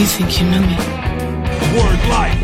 You think you know me? Word life.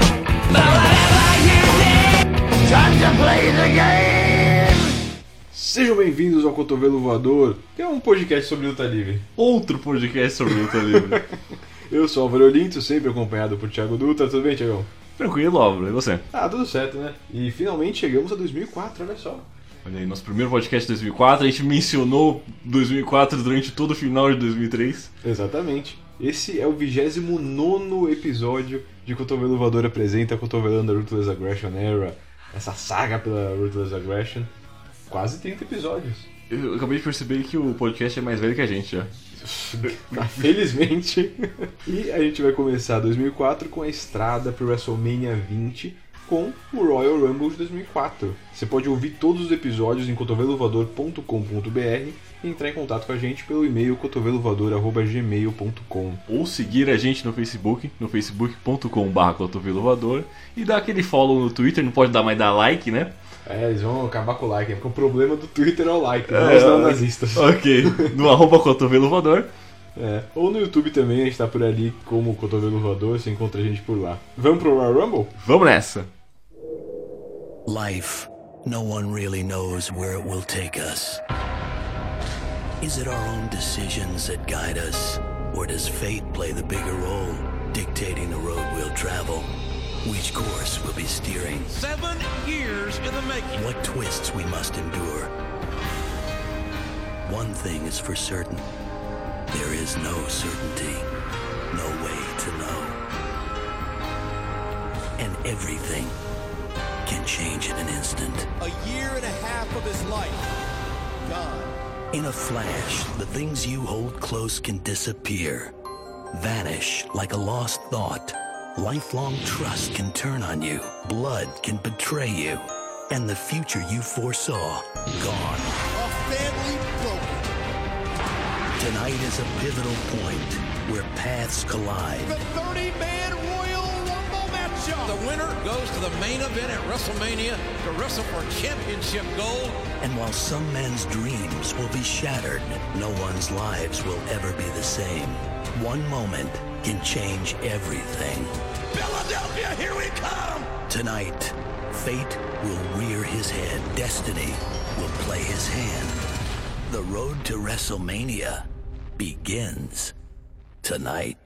Sejam bem-vindos ao Cotovelo Voador, que é um podcast sobre luta livre. Outro podcast sobre luta livre. Eu sou o Álvaro Olinto, sempre acompanhado por Thiago Dutra. Tudo bem, Thiagão? Tranquilo, Álvaro, e você? Ah, tudo certo, né? E finalmente chegamos a 2004, olha só. Olha aí, nosso primeiro podcast de 2004, a gente mencionou 2004 durante todo o final de 2003. Exatamente. Esse é o 29 episódio de Cotovelo Voador apresenta Cotovelando a Ruthless Aggression Era, essa saga pela Ruthless Aggression. Quase 30 episódios. Eu acabei de perceber que o podcast é mais velho que a gente já. Felizmente. e a gente vai começar 2004 com a estrada para o WrestleMania 20 com o Royal Rumble de 2004. Você pode ouvir todos os episódios em cotovelovador.com.br e entrar em contato com a gente pelo e-mail cotovelovador.gmail.com. Ou seguir a gente no Facebook, no facebook.com.br cotovelovador e dar aquele follow no Twitter, não pode dar mais dar like, né? É, eles vão acabar com o like, né? porque o problema do Twitter é o like, não os neonazistas. Ok, no arroba cotovelovador. É. Ou no YouTube também, a gente tá por ali como Cotovelo Voador, você encontra a gente por lá. Vamos pro Royal Rumble? Vamos nessa! Life, no one really knows where it will take us. Is it our own decisions that guide us? Or does fate play the bigger role, dictating the road we'll travel? Which course we'll be steering? Seven years in the making. What twists we must endure? One thing is for certain there is no certainty, no way to know. And everything can change in an instant. A year and a half of his life. Gone. In a flash, the things you hold close can disappear, vanish like a lost thought. Lifelong trust can turn on you, blood can betray you, and the future you foresaw, gone. A family broken. Tonight is a pivotal point where paths collide. The 30-man Royal Rumble matchup. The winner goes to the main event at WrestleMania to wrestle for championship gold. And while some men's dreams will be shattered, no one's lives will ever be the same. One moment can change everything. Philadelphia, here we come. Tonight, fate will rear his head. Destiny will play his hand. The road to WrestleMania begins tonight.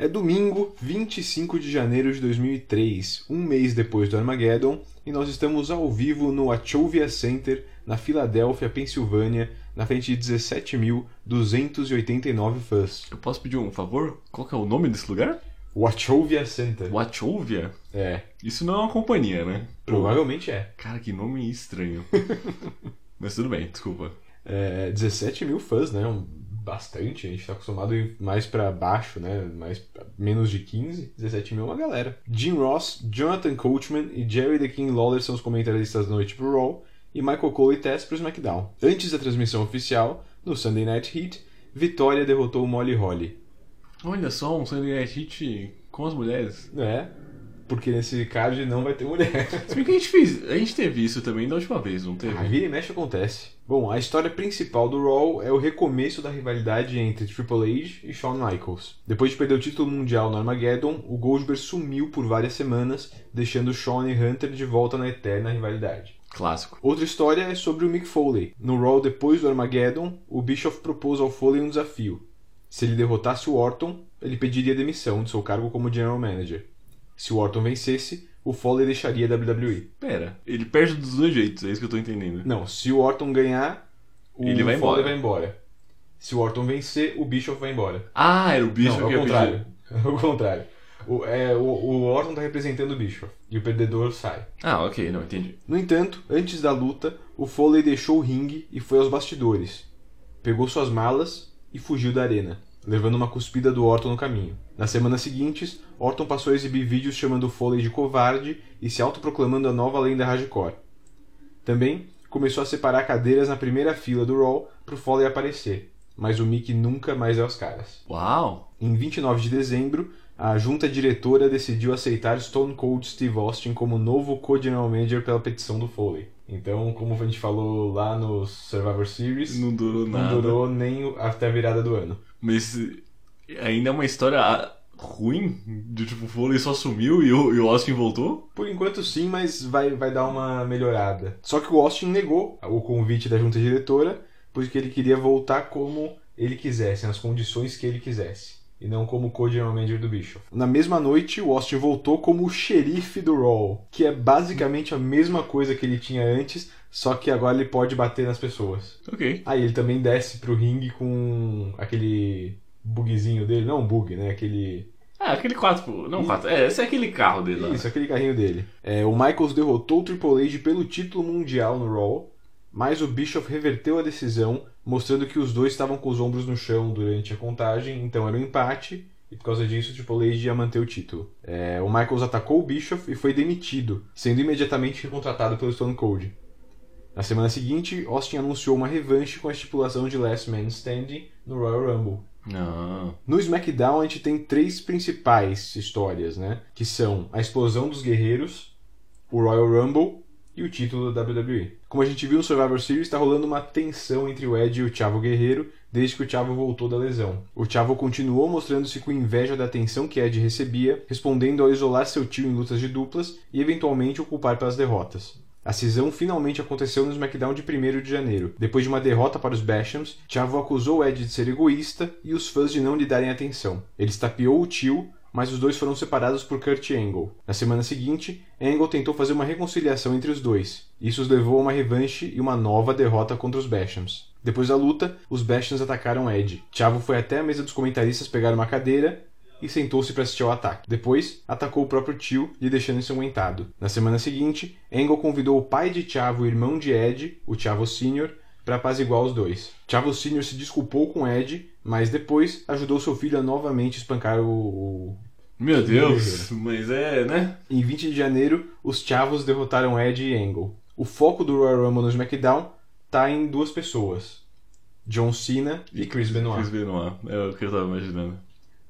É domingo, 25 de janeiro de 2003, um mês depois do Armageddon, e nós estamos ao vivo no Wachovia Center, na Filadélfia, Pensilvânia, na frente de 17.289 fãs. Eu posso pedir um favor? Qual que é o nome desse lugar? Wachovia Center. Wachovia? É, Isso não é uma companhia, né? provavelmente é. Cara, que nome estranho. Mas tudo bem, desculpa. é 17 mil fãs, né? Um- Bastante, a gente tá acostumado a ir mais pra baixo, né? Mais, menos de 15, 17 mil é uma galera. Jim Ross, Jonathan Coachman e Jerry the King Lawler são os comentaristas da noite pro Raw e Michael Cole e Tess pro SmackDown. Antes da transmissão oficial, no Sunday Night Heat, Vitória derrotou Molly Holly. Olha só, um Sunday Night Heat com as mulheres. É, porque nesse card não vai ter mulher. Se bem que a gente fez. A gente teve isso também da última vez, não teve? A vira e mexe acontece. Bom, a história principal do Raw é o recomeço da rivalidade entre Triple H e Shawn Michaels. Depois de perder o título mundial no Armageddon, o Goldberg sumiu por várias semanas, deixando Shawn e Hunter de volta na eterna rivalidade. Clássico. Outra história é sobre o Mick Foley. No Raw depois do Armageddon, o Bischoff propôs ao Foley um desafio. Se ele derrotasse o Orton, ele pediria demissão de seu cargo como General Manager. Se o Orton vencesse, o Foley deixaria a WWE. Pera, ele perde dos dois jeitos, é isso que eu tô entendendo. Não, se o Orton ganhar, o Ele vai Foley embora. vai embora. Se o Orton vencer, o Bischoff vai embora. Ah, era o bicho não, que ao ia contrário. pedir. Ao contrário. O, é, o, o Orton tá representando o Bischoff. E o perdedor sai. Ah, ok, não, entendi. No entanto, antes da luta, o Foley deixou o ringue e foi aos bastidores. Pegou suas malas e fugiu da arena, levando uma cuspida do Orton no caminho. Nas semanas seguintes, Orton passou a exibir vídeos chamando o Foley de covarde e se autoproclamando a nova lenda hardcore. Também começou a separar cadeiras na primeira fila do Raw pro Foley aparecer, mas o Mick nunca mais é aos caras. Uau! Em 29 de dezembro, a junta diretora decidiu aceitar Stone Cold Steve Austin como novo co-general manager pela petição do Foley. Então, como a gente falou lá no Survivor Series, Não durou não nada. durou nem o- até a virada do ano. Mas ainda é uma história ruim? De tipo, o Foley só sumiu e o, e o Austin voltou? Por enquanto sim, mas vai, vai dar uma melhorada. Só que o Austin negou o convite da junta diretora, porque ele queria voltar como ele quisesse, nas condições que ele quisesse. E não como co-general manager do Bischoff. Na mesma noite, o Austin voltou como o xerife do Raw, que é basicamente a mesma coisa que ele tinha antes, só que agora ele pode bater nas pessoas. Ok. Aí ele também desce pro ringue com aquele bugzinho dele, não um bug, né? Aquele Ah, aquele 4. Não, 4. É, esse é aquele carro dele lá. Isso, aquele carrinho dele. É, o Michaels derrotou o Triple H pelo título mundial no Raw, mas o Bischoff reverteu a decisão, mostrando que os dois estavam com os ombros no chão durante a contagem, então era um empate, e por causa disso o Triple H ia manter o título. É, o Michaels atacou o Bischoff e foi demitido, sendo imediatamente recontratado pelo Stone Cold. Na semana seguinte, Austin anunciou uma revanche com a estipulação de Last Man Standing no Royal Rumble. No SmackDown a gente tem três principais histórias, né? Que são a explosão dos guerreiros, o Royal Rumble e o título da WWE. Como a gente viu no Survivor Series, está rolando uma tensão entre o Ed e o Chavo Guerreiro desde que o Chavo voltou da lesão. O Chavo continuou mostrando-se com inveja da atenção que Ed recebia, respondendo ao isolar seu tio em lutas de duplas e eventualmente o culpar pelas derrotas. A cisão finalmente aconteceu no SmackDown de 1 de janeiro. Depois de uma derrota para os Bashams, Chavo acusou Ed de ser egoísta e os fãs de não lhe darem atenção. Ele estapeou o tio, mas os dois foram separados por Kurt Angle. Na semana seguinte, Angle tentou fazer uma reconciliação entre os dois. Isso os levou a uma revanche e uma nova derrota contra os Bashams. Depois da luta, os Bashams atacaram Ed. Chavo foi até a mesa dos comentaristas pegar uma cadeira e sentou-se para assistir ao ataque. Depois, atacou o próprio tio, lhe deixando ensanguentado. Na semana seguinte, Angle convidou o pai de Chavo e o irmão de Ed, o Chavo Sr., para apaziguar os dois. Chavo Sr. se desculpou com Ed, mas depois ajudou seu filho a novamente espancar o. Meu Deus, mas é, né? Em 20 de janeiro, os Chavos derrotaram Ed e Angle. O foco do Royal Rumble no SmackDown tá em duas pessoas: John Cena e Chris Benoit. Chris Benoit, é o que eu tava imaginando.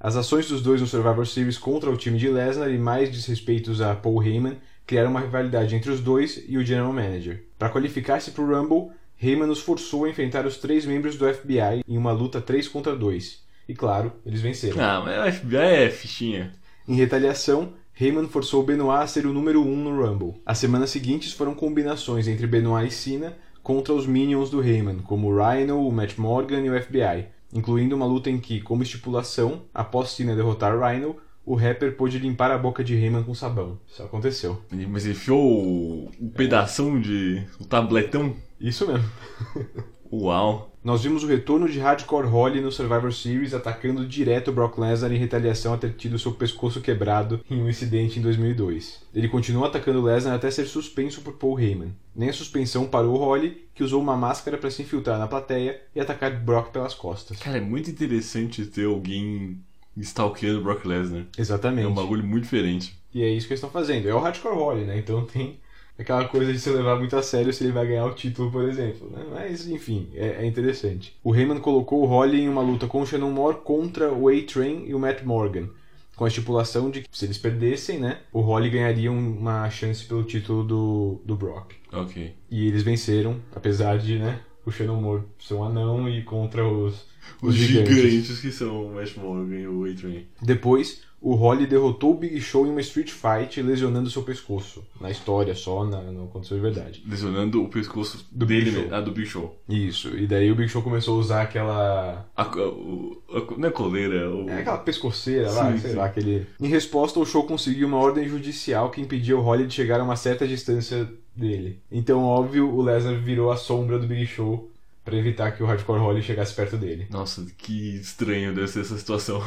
As ações dos dois no Survivor Series contra o time de Lesnar e mais desrespeitos a Paul Heyman criaram uma rivalidade entre os dois e o General Manager. Para qualificar-se para o Rumble, Heyman os forçou a enfrentar os três membros do FBI em uma luta 3 contra 2. E claro, eles venceram. Ah, mas o FBI é fichinha. Em retaliação, Heyman forçou Benoit a ser o número 1 um no Rumble. As semanas seguintes foram combinações entre Benoit e Cena contra os minions do Heyman, como o Rhino, o Matt Morgan e o FBI, incluindo uma luta em que, como estipulação, após Cena derrotar Rhino, o rapper pôde limpar a boca de Heyman com sabão. Isso aconteceu. Mas ele enfiou o, pedação de. o tabletão. Isso mesmo. Uau. Nós vimos o retorno de Hardcore Holly no Survivor Series atacando direto Brock Lesnar em retaliação a ter tido seu pescoço quebrado em um incidente em 2002. Ele continuou atacando Lesnar até ser suspenso por Paul Heyman. Nem a suspensão parou Holly, que usou uma máscara para se infiltrar na plateia e atacar Brock pelas costas. Cara, é muito interessante ter alguém stalkeando Brock Lesnar. Exatamente. É um bagulho muito diferente. E é isso que eles estão fazendo. É o Hardcore Holly, né? Então tem aquela coisa de se levar muito a sério se ele vai ganhar o título, por exemplo. Né? Mas, enfim, é, é, interessante. O Heyman colocou o Holly em uma luta com o Shannon Moore contra o A-Train e o Matt Morgan. Com a estipulação de que se eles perdessem, né, o Holly ganharia uma chance pelo título do, do Brock. Ok. E eles venceram, apesar de, né, o Shannon Moore ser um anão e contra os, os, os gigantes. gigantes. que são o Matt Morgan e o A-Train. Depois, o Holly derrotou o Big Show em uma Street Fight, lesionando seu pescoço. Na história só, na, não aconteceu de verdade. Lesionando o pescoço Do dele, Big Show. Ah, do Big Show. Isso, e daí o Big Show começou a usar aquela. A, a, o- a- não é coleira, o... É aquela pescoceira lá, Sim, sei sim. lá, aquele. Em resposta, o show conseguiu uma ordem judicial que impedia o Holly de chegar a uma certa distância dele. Então, óbvio, o Lesnar virou a sombra do Big Show pra evitar que o Hardcore Holly chegasse perto dele. Nossa, que estranho deve ser essa situação.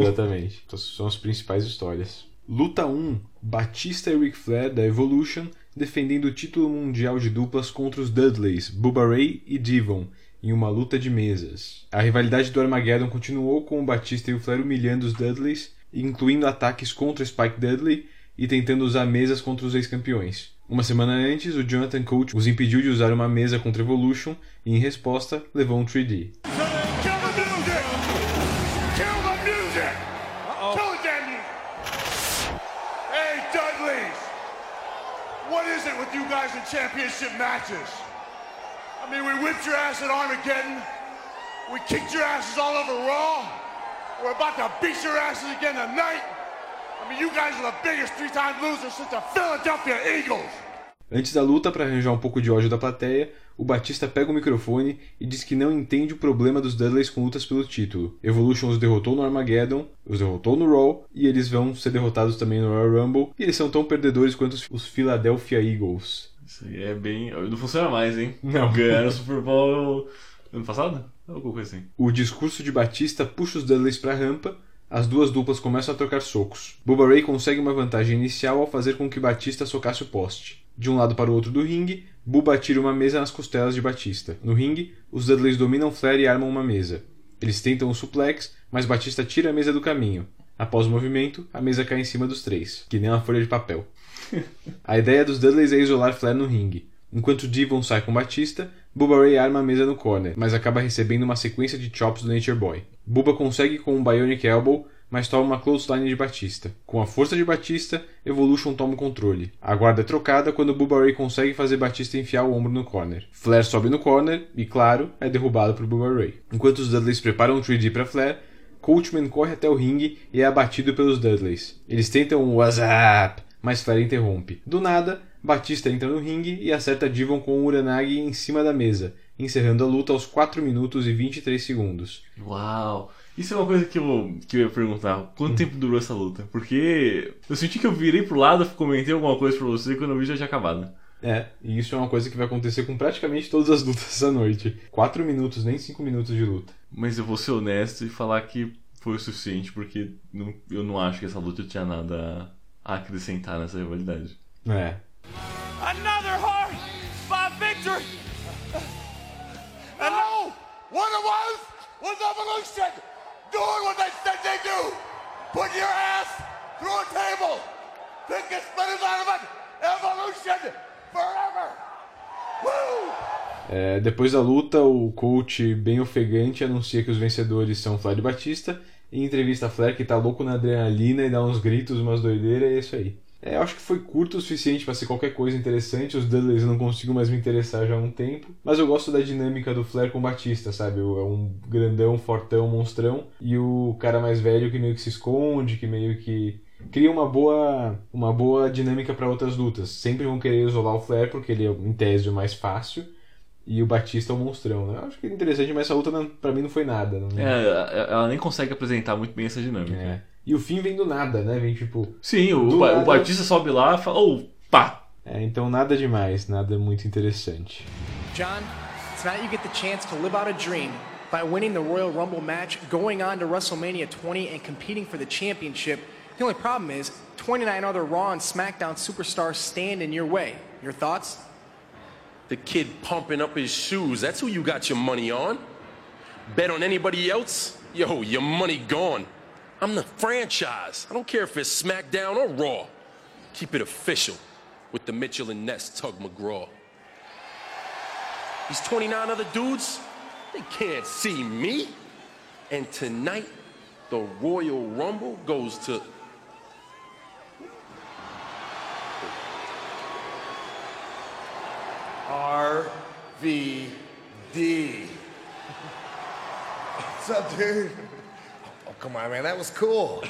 Exatamente. Então, são as principais histórias. Luta 1: Batista e Ric Flair da Evolution defendendo o título mundial de duplas contra os Dudleys, Bubba Ray e Devon, em uma luta de mesas. A rivalidade do Armageddon continuou com o Batista e o Flair humilhando os Dudleys, incluindo ataques contra Spike Dudley e tentando usar mesas contra os ex-campeões. Uma semana antes, o Jonathan Coach os impediu de usar uma mesa contra Evolution e, em resposta, levou um 3D. Kill the music! Kill the music! Kill the damn music! Hey, Dudleys! What is it with you guys in championship matches? I mean, we whipped your ass at Armageddon. We kicked your asses all over Raw. We're about to beat your asses again tonight. I mean, you guys are the biggest three-time losers since the Philadelphia Eagles. Antes da luta, para arranjar um pouco de ódio da plateia, o Batista pega o microfone e diz que não entende o problema dos Dudleys com lutas pelo título. Evolution os derrotou no Armageddon, os derrotou no Raw, e eles vão ser derrotados também no Royal Rumble, e eles são tão perdedores quanto os Philadelphia Eagles. Isso aí é bem. Não funciona mais, hein? Não. Ganharam o Super Bowl ano passado? Alguma coisa assim. O discurso de Batista puxa os Dudleys para a rampa, as duas duplas começam a trocar socos. Bubba Ray consegue uma vantagem inicial ao fazer com que Batista socasse o poste. De um lado para o outro do ringue, Bubba atira uma mesa nas costelas de Batista. No ringue, os Dudleys dominam Flair e armam uma mesa. Eles tentam um suplex, mas Batista tira a mesa do caminho. Após o movimento, a mesa cai em cima dos três, que nem uma folha de papel. a ideia dos Dudleys é isolar Flair no ringue. Enquanto Devon sai com Batista, Bubba Ray arma a mesa no corner, mas acaba recebendo uma sequência de chops do Nature Boy. Bubba consegue com um Bionic Elbow, mas toma uma clothesline de Batista. Com a força de Batista, Evolution toma o controle. A guarda é trocada quando Bubba Ray consegue fazer Batista enfiar o ombro no corner. Flair sobe no corner e, claro, é derrubado por Bubba Ray. Enquanto os Dudleys preparam um 3D para Flair, Coachman corre até o ringue e é abatido pelos Dudleys. Eles tentam um What's up? mas Flair interrompe. Do nada, Batista entra no ringue e acerta Divon com o Uranagi em cima da mesa, encerrando a luta aos 4 minutos e 23 segundos. Uau! Isso é uma coisa que eu, que eu ia perguntar. Quanto tempo durou essa luta? Porque eu senti que eu virei pro lado, comentei alguma coisa pra você e quando eu vi já tinha acabado. É, e isso é uma coisa que vai acontecer com praticamente todas as lutas essa noite. 4 minutos, nem 5 minutos de luta. Mas eu vou ser honesto e falar que foi o suficiente, porque não, eu não acho que essa luta tinha nada a acrescentar nessa rivalidade. É. Another hard fought victory. And no, what it was was evolution doing what they said they do. Your ass through a table. Out of it. Evolution forever. Woo! É, depois da luta, o coach, bem ofegante, anuncia que os vencedores são Flair e Batista. E entrevista a Flair que tá louco na adrenalina e dá uns gritos, umas doideiras, e é isso aí. É, eu acho que foi curto o suficiente para ser qualquer coisa interessante. Os Dudleys eu não consigo mais me interessar já há um tempo. Mas eu gosto da dinâmica do Flair com o Batista, sabe? É um grandão, fortão, monstrão. E o cara mais velho que meio que se esconde, que meio que cria uma boa, uma boa dinâmica para outras lutas. Sempre vão querer isolar o Flair porque ele é, em tese, o mais fácil. E o Batista é o monstrão, né? Eu acho que é interessante, mas essa luta pra mim não foi nada. Não... É, ela nem consegue apresentar muito bem essa dinâmica. É. E o fim vem do nada, né? Vem tipo. Sim, o, Do ba- nada- o Batista sobe lá e fala, oh, pá! É, então nada demais, nada muito interessante. John, tonight you get the chance to live out a dream by winning the Royal Rumble match, going on to WrestleMania 20, and competing for the championship. The only problem is 29 other Raw and SmackDown superstars stand in your way. Your thoughts? The kid pumping up his shoes. That's who you got your money on. Bet on anybody else? Yo, your money gone. I'm the franchise. I don't care if it's SmackDown or Raw. Keep it official with the Mitchell and Ness Tug McGraw. These 29 other dudes, they can't see me. And tonight, the Royal Rumble goes to. RVD. What's up, dude? Oh, come on, man. That was cool.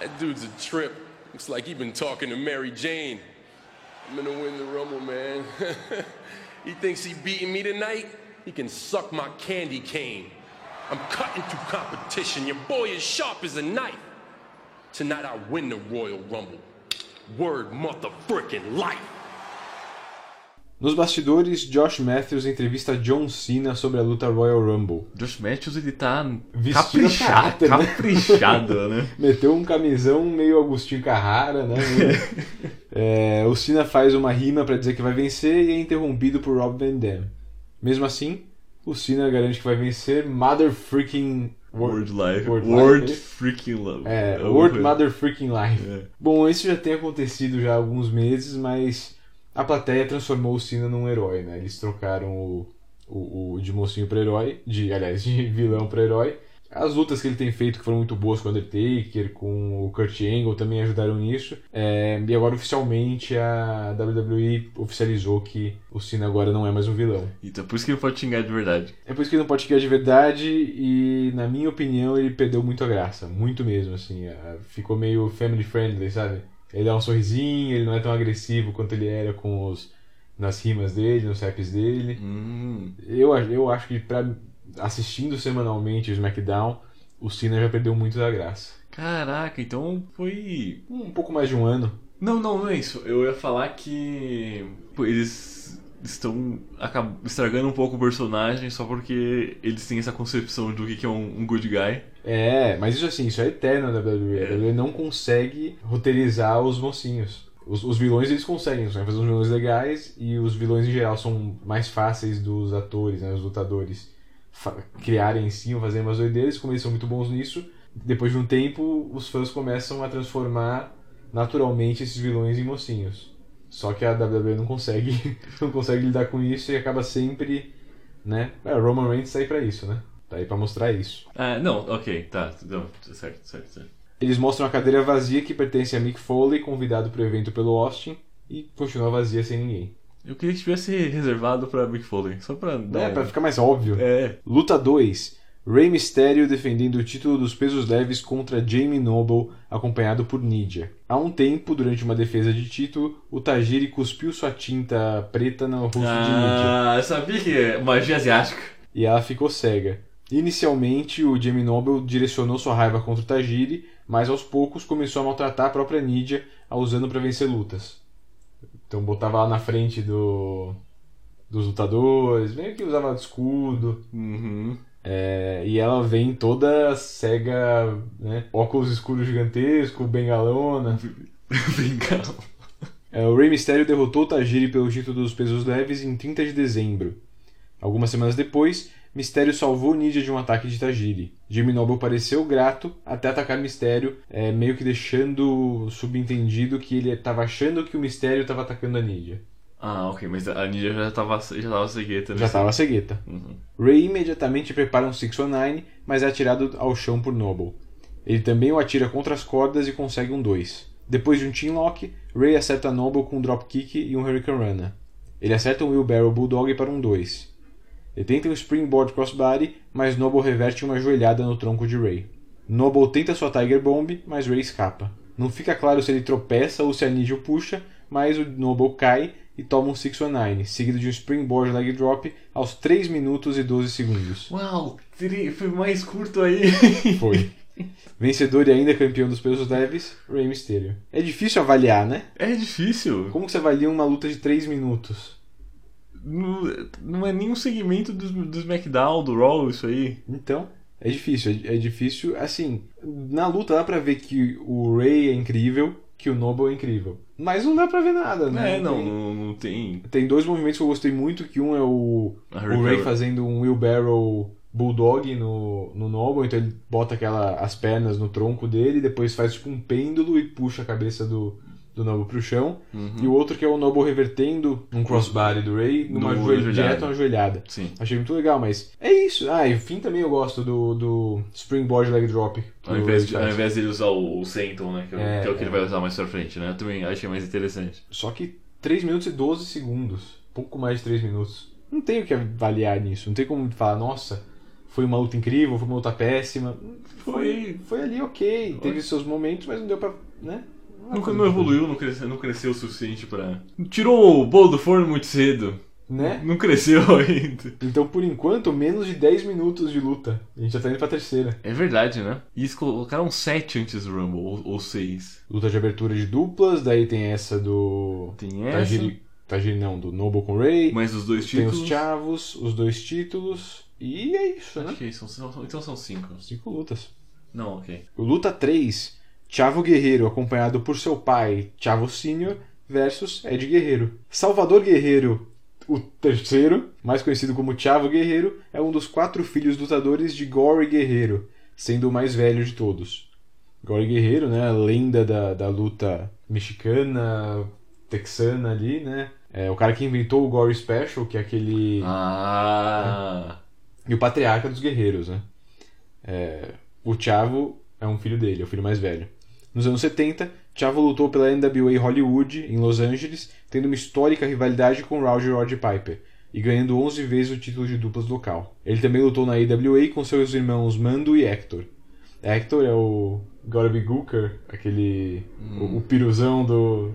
That dude's a trip. Looks like he been talking to Mary Jane. I'm gonna win the Rumble, man. he thinks he beating me tonight? He can suck my candy cane. I'm cutting through competition. Your boy is sharp as a knife. Tonight I win the Royal Rumble. Word mother frickin' life. Nos bastidores, Josh Matthews entrevista John Cena sobre a luta Royal Rumble. Josh Matthews, ele tá Vestido caprichado, né? caprichado, né? Meteu um camisão meio Agostinho Carrara, né? É, o Cena faz uma rima pra dizer que vai vencer e é interrompido por Rob Van Dam. Mesmo assim, o Cena garante que vai vencer Mother Freaking Word Life. Word Word, Life, freaking love. É, Alguma World coisa. Mother Freaking Life. É. Bom, isso já tem acontecido já há alguns meses, mas a plateia transformou o Cena num herói, né? Eles trocaram o, o, o de mocinho pra herói, de, aliás, de vilão pra herói. As lutas que ele tem feito que foram muito boas com o Undertaker, com o Kurt Angle também ajudaram nisso. É, e agora oficialmente a WWE oficializou que o Cena agora não é mais um vilão. Então por isso que ele pode xingar de verdade. É por isso que ele não pode xingar de verdade e, na minha opinião, ele perdeu muito a graça. Muito mesmo, assim. é, Ficou meio family friendly, sabe? Ele dá um sorrisinho, ele não é tão agressivo quanto ele era com os nas rimas dele, nos raps dele. Hum. Eu, eu acho que pra, assistindo semanalmente o SmackDown, o Cena já perdeu muito da graça. Caraca, então foi. Um pouco mais de um ano. Não, não, não é isso. Eu ia falar que eles estão estragando um pouco o personagem só porque eles têm essa concepção do que é um, um good guy. É, mas isso assim, isso é eterno da WWE. A WWE não consegue roteirizar os mocinhos. Os, os vilões eles conseguem, eles conseguem fazer uns vilões legais e os vilões em geral são mais fáceis dos atores, né, os lutadores criarem em si, fazer umas doideiras, como eles são muito bons nisso. Depois de um tempo, os fãs começam a transformar naturalmente esses vilões em mocinhos. Só que a WWE não consegue, não consegue lidar com isso e acaba sempre, né? É, o Roman Reigns tá aí pra isso, né? Tá aí pra mostrar isso. Ah, não, ok, tá, não, certo, certo, certo. Eles mostram a cadeira vazia que pertence a Mick Foley, convidado para o evento pelo Austin, e continua vazia sem ninguém. Eu queria que tivesse reservado pra Mick Foley, só pra dar É, um... pra ficar mais óbvio. É, Luta 2. Rey Mysterio defendendo o título dos pesos leves contra Jamie Noble, acompanhado por Nidia. Há um tempo, durante uma defesa de título, o Tajiri cuspiu sua tinta preta no rosto de Nidia. Ah, eu sabia que é magia asiática. e ela ficou cega. Inicialmente, o Jamie Noble direcionou sua raiva contra o Tajiri, mas aos poucos começou a maltratar a própria Nidia, a usando para vencer lutas. Então botava ela na frente do dos lutadores, meio que usava de escudo. Uhum. É, e ela vem toda cega, né? óculos escuros gigantesco, bengalona. Cá. É, o Rey Mysterio derrotou o Tajiri pelo título dos pesos leves em 30 de dezembro. Algumas semanas depois, Mysterio salvou Nidia de um ataque de Tajiri. Jimmy Noble pareceu grato até atacar Mysterio, é, meio que deixando subentendido que ele estava achando que o Mysterio estava atacando a Nidia. Ah, ok, mas a Nidia já tava, já tava cegueta, né? Já estava cegueta. Uhum. Ray imediatamente prepara um 619, mas é atirado ao chão por Noble. Ele também o atira contra as cordas e consegue um 2. Depois de um teamlock, Ray acerta Noble com um dropkick e um Hurricane Runner. Ele acerta um Wheelbarrow Bulldog para um 2. Ele tenta um Springboard Crossbody, mas Noble reverte uma joelhada no tronco de Ray. Noble tenta sua Tiger Bomb, mas Ray escapa. Não fica claro se ele tropeça ou se a Nidia o puxa, mas o Noble cai e toma um 619, seguido de um Springboard Leg Drop aos 3 minutos e 12 segundos. Uau, foi mais curto aí. Foi. Vencedor e ainda campeão dos pesos leves, Rey Mysterio. É difícil avaliar, né? É difícil. Como você avalia uma luta de 3 minutos? Não, não é nenhum segmento do, do SmackDown, do Raw, isso aí. Então, é difícil. É, é difícil, assim, na luta dá pra ver que o Ray é incrível, que o Noble é incrível. Mas não dá pra ver nada, né? É, não, Tem- não, não tem. Tem dois movimentos que eu gostei muito, que um é o, o Ray fazendo um wheelbarrow bulldog no, no Noble, então ele bota aquela, as pernas no tronco dele, depois faz tipo um pêndulo e puxa a cabeça do, do Noble pro chão. Uhum. E o outro que é o Noble revertendo um crossbody do Ray numa No- joelha, ajoelhada. direto uma joelhada. Sim. Achei muito legal, mas é isso. Ah, e o fim também eu gosto do, do Springboard Leg Drop. Ao invés, de, ao invés usar o, o Senton, né? Que é, o- É, que é o que é. ele vai usar mais pra frente, né? Eu também achei mais interessante. Só que 3 minutos e 12 segundos. Pouco mais de 3 minutos. Não tem o que avaliar nisso. Não tem como falar, nossa, foi uma luta incrível, foi uma luta péssima. Foi, foi ali ok. Teve seus momentos, mas não deu pra. né? É Nunca não evoluiu, não cresceu, não cresceu o suficiente pra. Tirou o bolo do forno muito cedo. Né? Não cresceu ainda. Então, por enquanto, menos de 10 minutos de luta. A gente já tá indo pra terceira. É verdade, né? E eles colocaram 7 antes do Rumble, ou, ou 6. Luta de abertura de duplas, daí tem essa do. Tem essa. Tajiri, Tajiri não, do Noble com Ray. Mais os dois tem títulos. os Chavos, os dois títulos. E é isso, né? Acho que são, são- então são 5. Cinco lutas. Não, ok. O Luta 3, Chavo Guerreiro, acompanhado por seu pai, Chavo Sr., versus Ed Guerreiro. Salvador Guerreiro, o terceiro, mais conhecido como Chavo Guerreiro, é um dos quatro filhos lutadores de Gory Guerreiro, sendo o mais velho de todos. Gory Guerreiro, né, a lenda da, da luta mexicana, texana ali, né? É o cara que inventou o Gory Special, que é aquele Ah. e o patriarca dos guerreiros, né? É, o Chavo é um filho dele, é o filho mais velho. Nos anos 70, Chavo lutou pela NWA Hollywood, em Los Angeles, tendo uma histórica rivalidade com Roger Rod Piper, e ganhando 11 vezes o título de duplas local. Ele também lutou na AWA com seus irmãos Mando e Hector. Hector é o Gotta Gooker, aquele. O, o piruzão do,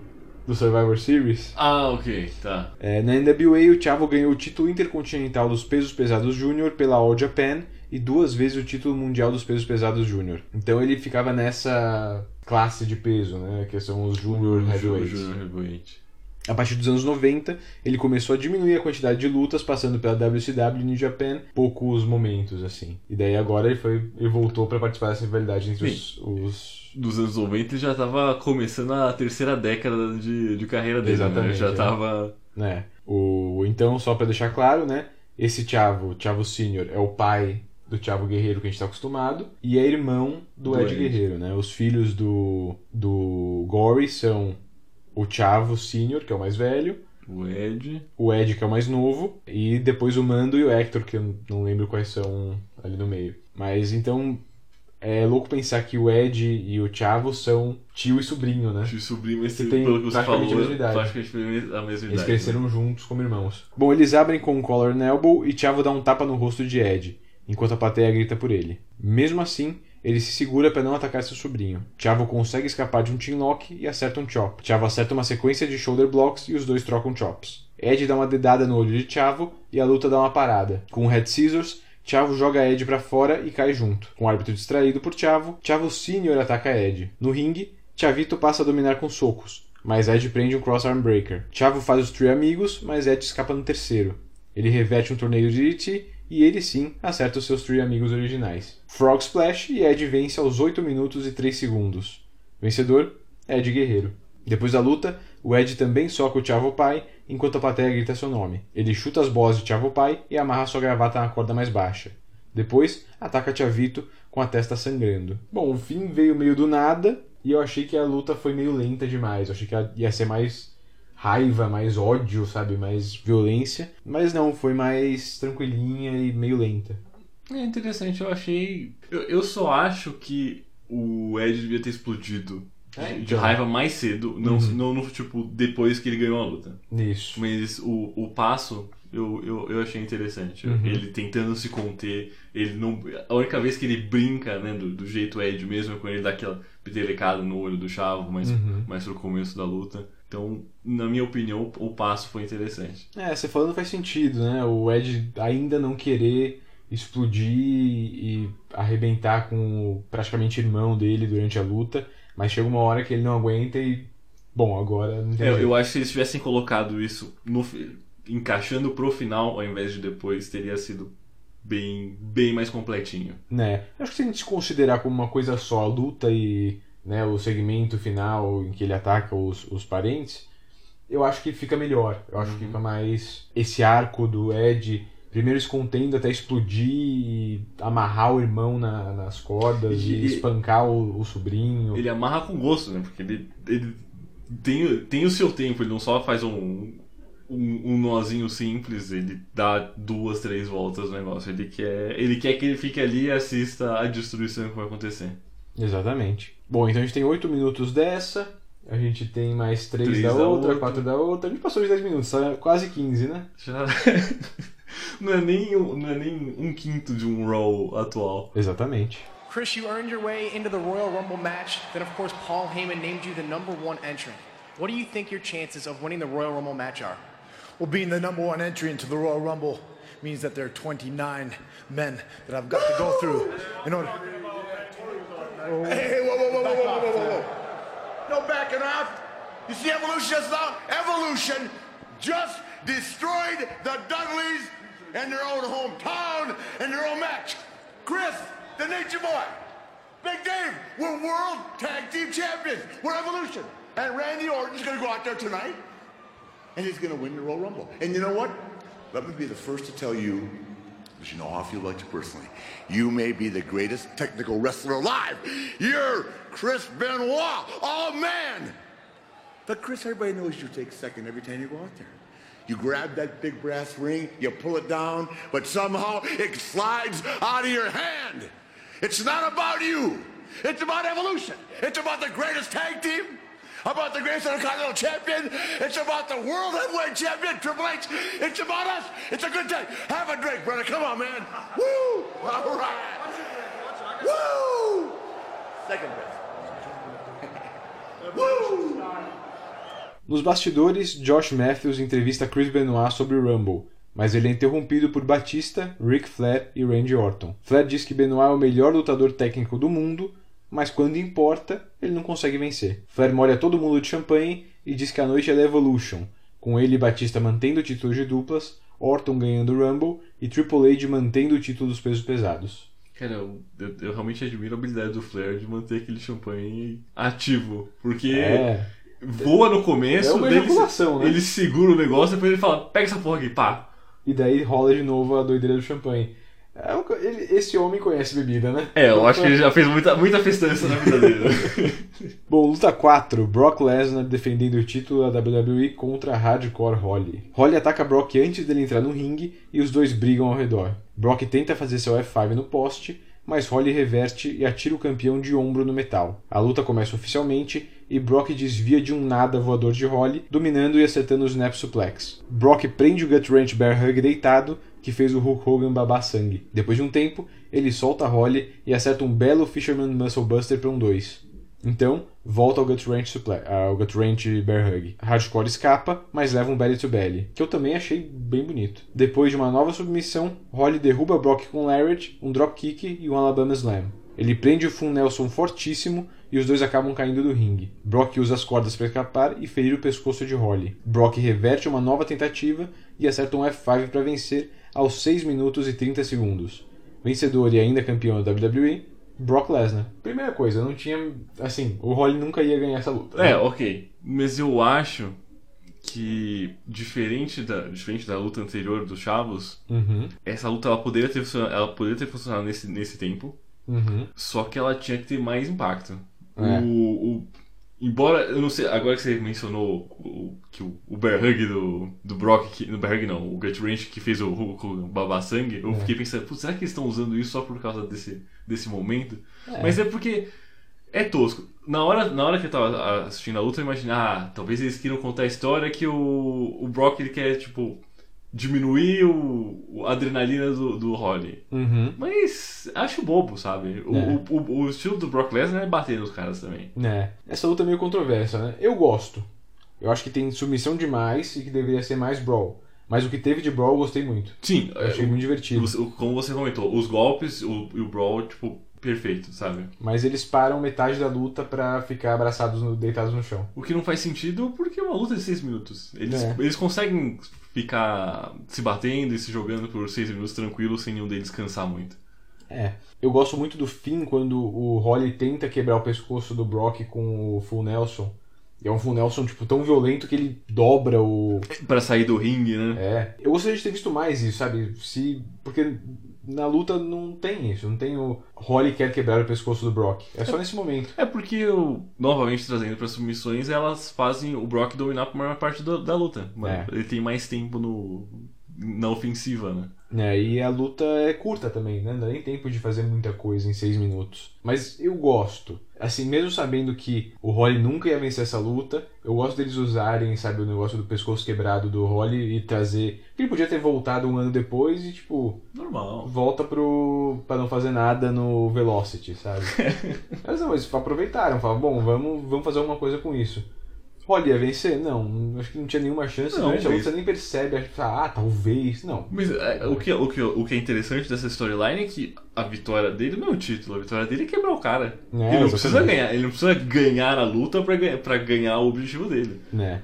do Survivor Series. Ah, ok, tá. É, na NWA, o Chavo ganhou o título intercontinental dos pesos pesados júnior pela All Japan e duas vezes o título mundial dos pesos pesados júnior. Então ele ficava nessa classe de peso, né? Que são os júnior heavyweights. Junior Heavyweight. A partir dos anos 90, ele começou a diminuir a quantidade de lutas, passando pela WCW e New Japan, poucos momentos, assim. E daí agora ele, foi, ele voltou para participar dessa rivalidade entre os, os... Dos anos 90 ele já tava começando a terceira década de, de carreira dele, né? Exatamente, Já é. tava... Né? O, então, só para deixar claro, né? Esse Chavo, Chavo Senior, é o pai do Chavo Guerreiro que a gente está acostumado e é irmão do, Do Ed, Ed. Guerreiro, né? Os filhos do, do Gory são o Chavo Senior, que é o mais velho, O Ed... o Ed, que é o mais novo, e depois o Mando e o Hector, que eu não lembro quais são ali no meio. Mas então é louco pensar que o Ed e o Chavo são tio e sobrinho, né? Tio sobrinho, mas tem pelo que você praticamente falou, a mesma idade. praticamente a mesma idade. Eles cresceram juntos como irmãos. Bom, eles abrem com um collar and elbow e Chavo dá um tapa no rosto de Ed, enquanto a plateia grita por ele. Mesmo assim, ele se segura para não atacar seu sobrinho. Chavo consegue escapar de um chinlock e acerta um chop. Chavo acerta uma sequência de shoulder blocks e os dois trocam chops. Ed dá uma dedada no olho de Chavo e a luta dá uma parada. Com o head scissors, Chavo joga Ed pra fora e cai junto. Com o árbitro distraído por Chavo, Chavo Sr. ataca Ed. No ringue, Chavito passa a dominar com socos, mas Ed prende um crossarm breaker. Chavo faz os three amigos, mas Ed escapa no terceiro. Ele reverte um torneio de DT e ele sim acerta os seus three amigos originais. Frog Splash e Ed vence aos 8 minutos e 3 segundos. Vencedor, Ed Guerreiro. Depois da luta, o Ed também soca o Chavo Pai enquanto a plateia grita seu nome. Ele chuta as bolas de Chavo Pai e amarra sua gravata na corda mais baixa. Depois, ataca Chavito com a testa sangrando. Bom, o fim veio meio do nada e eu achei que a luta foi meio lenta demais. Eu achei que ia ser mais raiva, mais ódio, sabe? Mais violência. Mas não, foi mais tranquilinha e meio lenta. É interessante, eu achei. Eu, eu só acho que o Ed devia ter explodido É, de- então. raiva mais cedo, não, não no tipo depois que ele ganhou a luta. Isso. Mas o, o passo eu, eu, eu achei interessante. Uhum. Ele tentando se conter, ele não. A única vez que ele brinca, né, do, do jeito Ed mesmo, é quando ele dá aquela petelecada no olho do Chavo, mais, Uhum. mais pro começo da luta. Então, na minha opinião, o passo foi interessante. É, você falando faz sentido, né? O Ed ainda não querer explodir e arrebentar com o praticamente irmão dele durante a luta, mas chega uma hora que ele não aguenta e. Bom, agora não tem É, Eu, eu acho que se eles tivessem colocado isso no, encaixando pro final ao invés de depois, teria sido bem, bem mais completinho. Né? Acho que se a gente considerar como uma coisa só a luta e né, o segmento final em que ele ataca os, os parentes, eu acho que fica melhor. Eu acho que fica mais esse arco do Ed primeiro escontendo até explodir e amarrar o irmão na- nas cordas e, E- espancar o, o sobrinho. Ele amarra com gosto, né? Porque ele, ele tem, tem o seu tempo, ele não só faz um, um, um nozinho simples, ele dá duas, três voltas no negócio. Ele quer, ele quer que ele fique ali e assista a destruição que vai acontecer. Exatamente. Bom, então a gente tem 8 minutos dessa. A gente tem mais 3 Três da da outra, outra. 4 da outra. A gente passou de 10 minutos, tá quase 15, né? Já... não, é nem, um- não é nem um quinto de um Raw atual. Exatamente. Chris, you earned your way into the Royal Rumble match. Then, of course, Paul Heyman named you the number one entrant. What do you think your chances of winning the Royal Rumble match are? Well, being the number one entry into the Royal Rumble means that there are 29 men that I've got to go through in order. Hey, hey, whoa, whoa, whoa, whoa, whoa, whoa, whoa, whoa. No backing off. You see Evolution just now? Evolution just destroyed the Dudleys in their own hometown in their own match. Chris, the Nature Boy, Big Dave, we're World Tag Team Champions. We're Evolution. And Randy Orton's going to go out there tonight and he's going to win the Royal Rumble. And you know what? Let me be the first to tell you, because you know how I feel about you personally, you may be the greatest technical wrestler alive. You're Chris Benoit. Oh, man. But Chris, everybody knows you take second every time you go out there. You grab that big brass ring, you pull it down, but somehow it slides out of your hand. It's not about you. It's about evolution. It's about the greatest tag team. About the greatest Intercontinental Champion. It's about the World Heavyweight Champion, Triple H. It's about us. It's a good day. Have a drink, brother. Come on, man. Woo! All right. Woo! Second best. Nos bastidores, Josh Matthews entrevista Chris Benoit sobre o Rumble, mas ele é interrompido por Batista, Ric Flair e Randy Orton. Flair diz que Benoit é o melhor lutador técnico do mundo, mas quando importa, ele não consegue vencer. Flair molha todo mundo de champanhe e diz que a noite é da Evolution, com ele e Batista mantendo o título de duplas, Orton ganhando o Rumble e Triple H mantendo o título dos pesos pesados. Cara, eu, eu, eu realmente admiro a habilidade do Flair de manter aquele champanhe ativo. Porque É, voa no começo, É uma ele, né? ele segura o negócio, depois ele fala, pega essa porra aqui, pá. e daí rola de novo a doideira do champanhe. É um ele- esse homem conhece bebida, né? É, eu acho que ele já fez muita, muita festança na vida dele. Bom, luta 4, Brock Lesnar defendendo o título da WWE contra Hardcore Holly. Holly ataca Brock antes dele entrar no ringue e os dois brigam ao redor. Brock tenta fazer seu F5 no poste, mas Holly reverte e atira o campeão de ombro no metal. A luta começa oficialmente e Brock desvia de um nada voador de Holly, dominando e acertando o Snap Suplex. Brock prende o Gut Wrench Bear Hug deitado, que fez o Hulk Hogan babar sangue. Depois de um tempo, ele solta Holly e acerta um belo Fisherman Muscle Buster para um 2. Então, volta ao Gut Wrench, Supple- ao Gut Wrench Bear Hug. Hardcore escapa, mas leva um belly to belly, que eu também achei bem bonito. Depois de uma nova submissão, Holly derruba Brock com Lariat, um Dropkick e um Alabama Slam. Ele prende o Fun Nelson fortíssimo e os dois acabam caindo do ringue. Brock usa as cordas para escapar e ferir o pescoço de Holly. Brock reverte uma nova tentativa e acerta um F5 para vencer aos 6 minutos e 30 segundos. Vencedor e ainda campeão da WWE, Brock Lesnar. Primeira coisa, não tinha. Assim, o Holly nunca ia ganhar essa luta. É, né? ok. Mas eu acho que, diferente da, diferente da luta anterior dos Chavos, Uhum, essa luta ela poderia ter, funcionado- ela poderia ter funcionado nesse, nesse tempo, uhum. só que ela tinha que ter mais impacto. É. O, o- embora, eu não sei, agora que você mencionou o, que o, o do, do Brock, que, no bear hug não, o Gut Wrench que fez o Hulk Hogan babar sangue, É. eu fiquei pensando, putz, será que eles estão usando isso só por causa desse, desse momento? Mas é porque é tosco. Na hora, na hora que eu tava assistindo a luta, eu imaginei, ah, talvez eles queiram contar a história que o, o Brock ele quer, tipo, diminuir o, a adrenalina do, do Holly. Uhum. Mas acho bobo, sabe? O, É. o, o, o estilo do Brock Lesnar é bater nos caras também. É. Essa luta é meio controversa, né? Eu gosto. Eu acho que tem submissão demais e que deveria ser mais brawl. Mas o que teve de brawl eu gostei muito. Sim, Eu achei é, muito divertido. o- como você comentou, os golpes e o Brawl, tipo, perfeito, sabe? Mas eles param metade da luta pra ficar abraçados, no- deitados no chão. O que não faz sentido porque é uma luta de 6 minutos. Eles, É. eles conseguem ficar se batendo e se jogando por 6 minutos tranquilos sem nenhum deles cansar muito. É. Eu gosto muito do fim quando o Holly tenta quebrar o pescoço do Brock com o Full Nelson. E é um Full Nelson, tipo, tão violento que ele dobra o. Pra sair do ringue, né? É. Eu gostaria de ter visto mais isso, sabe? Se. Porque na luta não tem isso. Não tem o Holly quer quebrar o pescoço do Brock. É só nesse momento. É porque, novamente trazendo para submissões, elas fazem o Brock dominar por maior parte da, da luta. É. Ele tem mais tempo no, na ofensiva, né? É, e a luta é curta também, né? Não dá nem tempo de fazer muita coisa em seis minutos. Mas eu gosto. Assim, mesmo sabendo que o Holly nunca ia vencer essa luta, eu gosto deles usarem, sabe, o negócio do pescoço quebrado do Holly e trazer. Ele podia ter voltado um ano depois e, tipo, Normal. volta pro. pra não fazer nada no Velocity, sabe? mas não, eles aproveitaram, falaram, bom, vamos, vamos fazer alguma coisa com isso. Ia vencer? Não, acho que não tinha nenhuma chance. Não, Durante a luta mas- você nem percebe, acha ah, talvez. Não. Mas é, o, que, o, que, o que é interessante dessa storyline é que a vitória dele não é o título, a vitória dele é quebrar o cara. É, ele, não precisa ganhar, ele não precisa ganhar a luta pra, ganhar- pra ganhar o objetivo dele. né?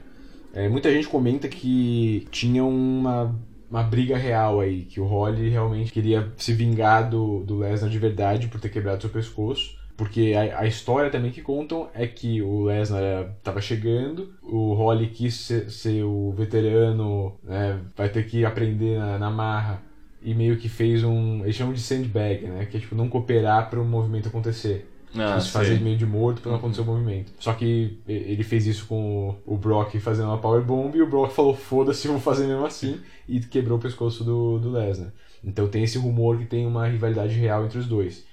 É, muita gente comenta que tinha uma, uma briga real aí, que o Holly realmente queria se vingar do, do Lesnar de verdade por ter quebrado seu pescoço. Porque a, a história também que contam é que o Lesnar estava chegando, o Holly quis ser, ser o veterano, né, vai ter que aprender na, na marra, e meio que fez um. Eles chamam de sandbag, né? Que é tipo não cooperar para o movimento acontecer. Ah, Eles fazer sei. ele meio de morto pra não acontecer o movimento. Só que ele fez isso com o o Brock fazendo uma powerbomb e o Brock falou, foda-se, eu vou fazer mesmo assim, e quebrou o pescoço do, do Lesnar. Então tem esse rumor que tem uma rivalidade real entre os dois.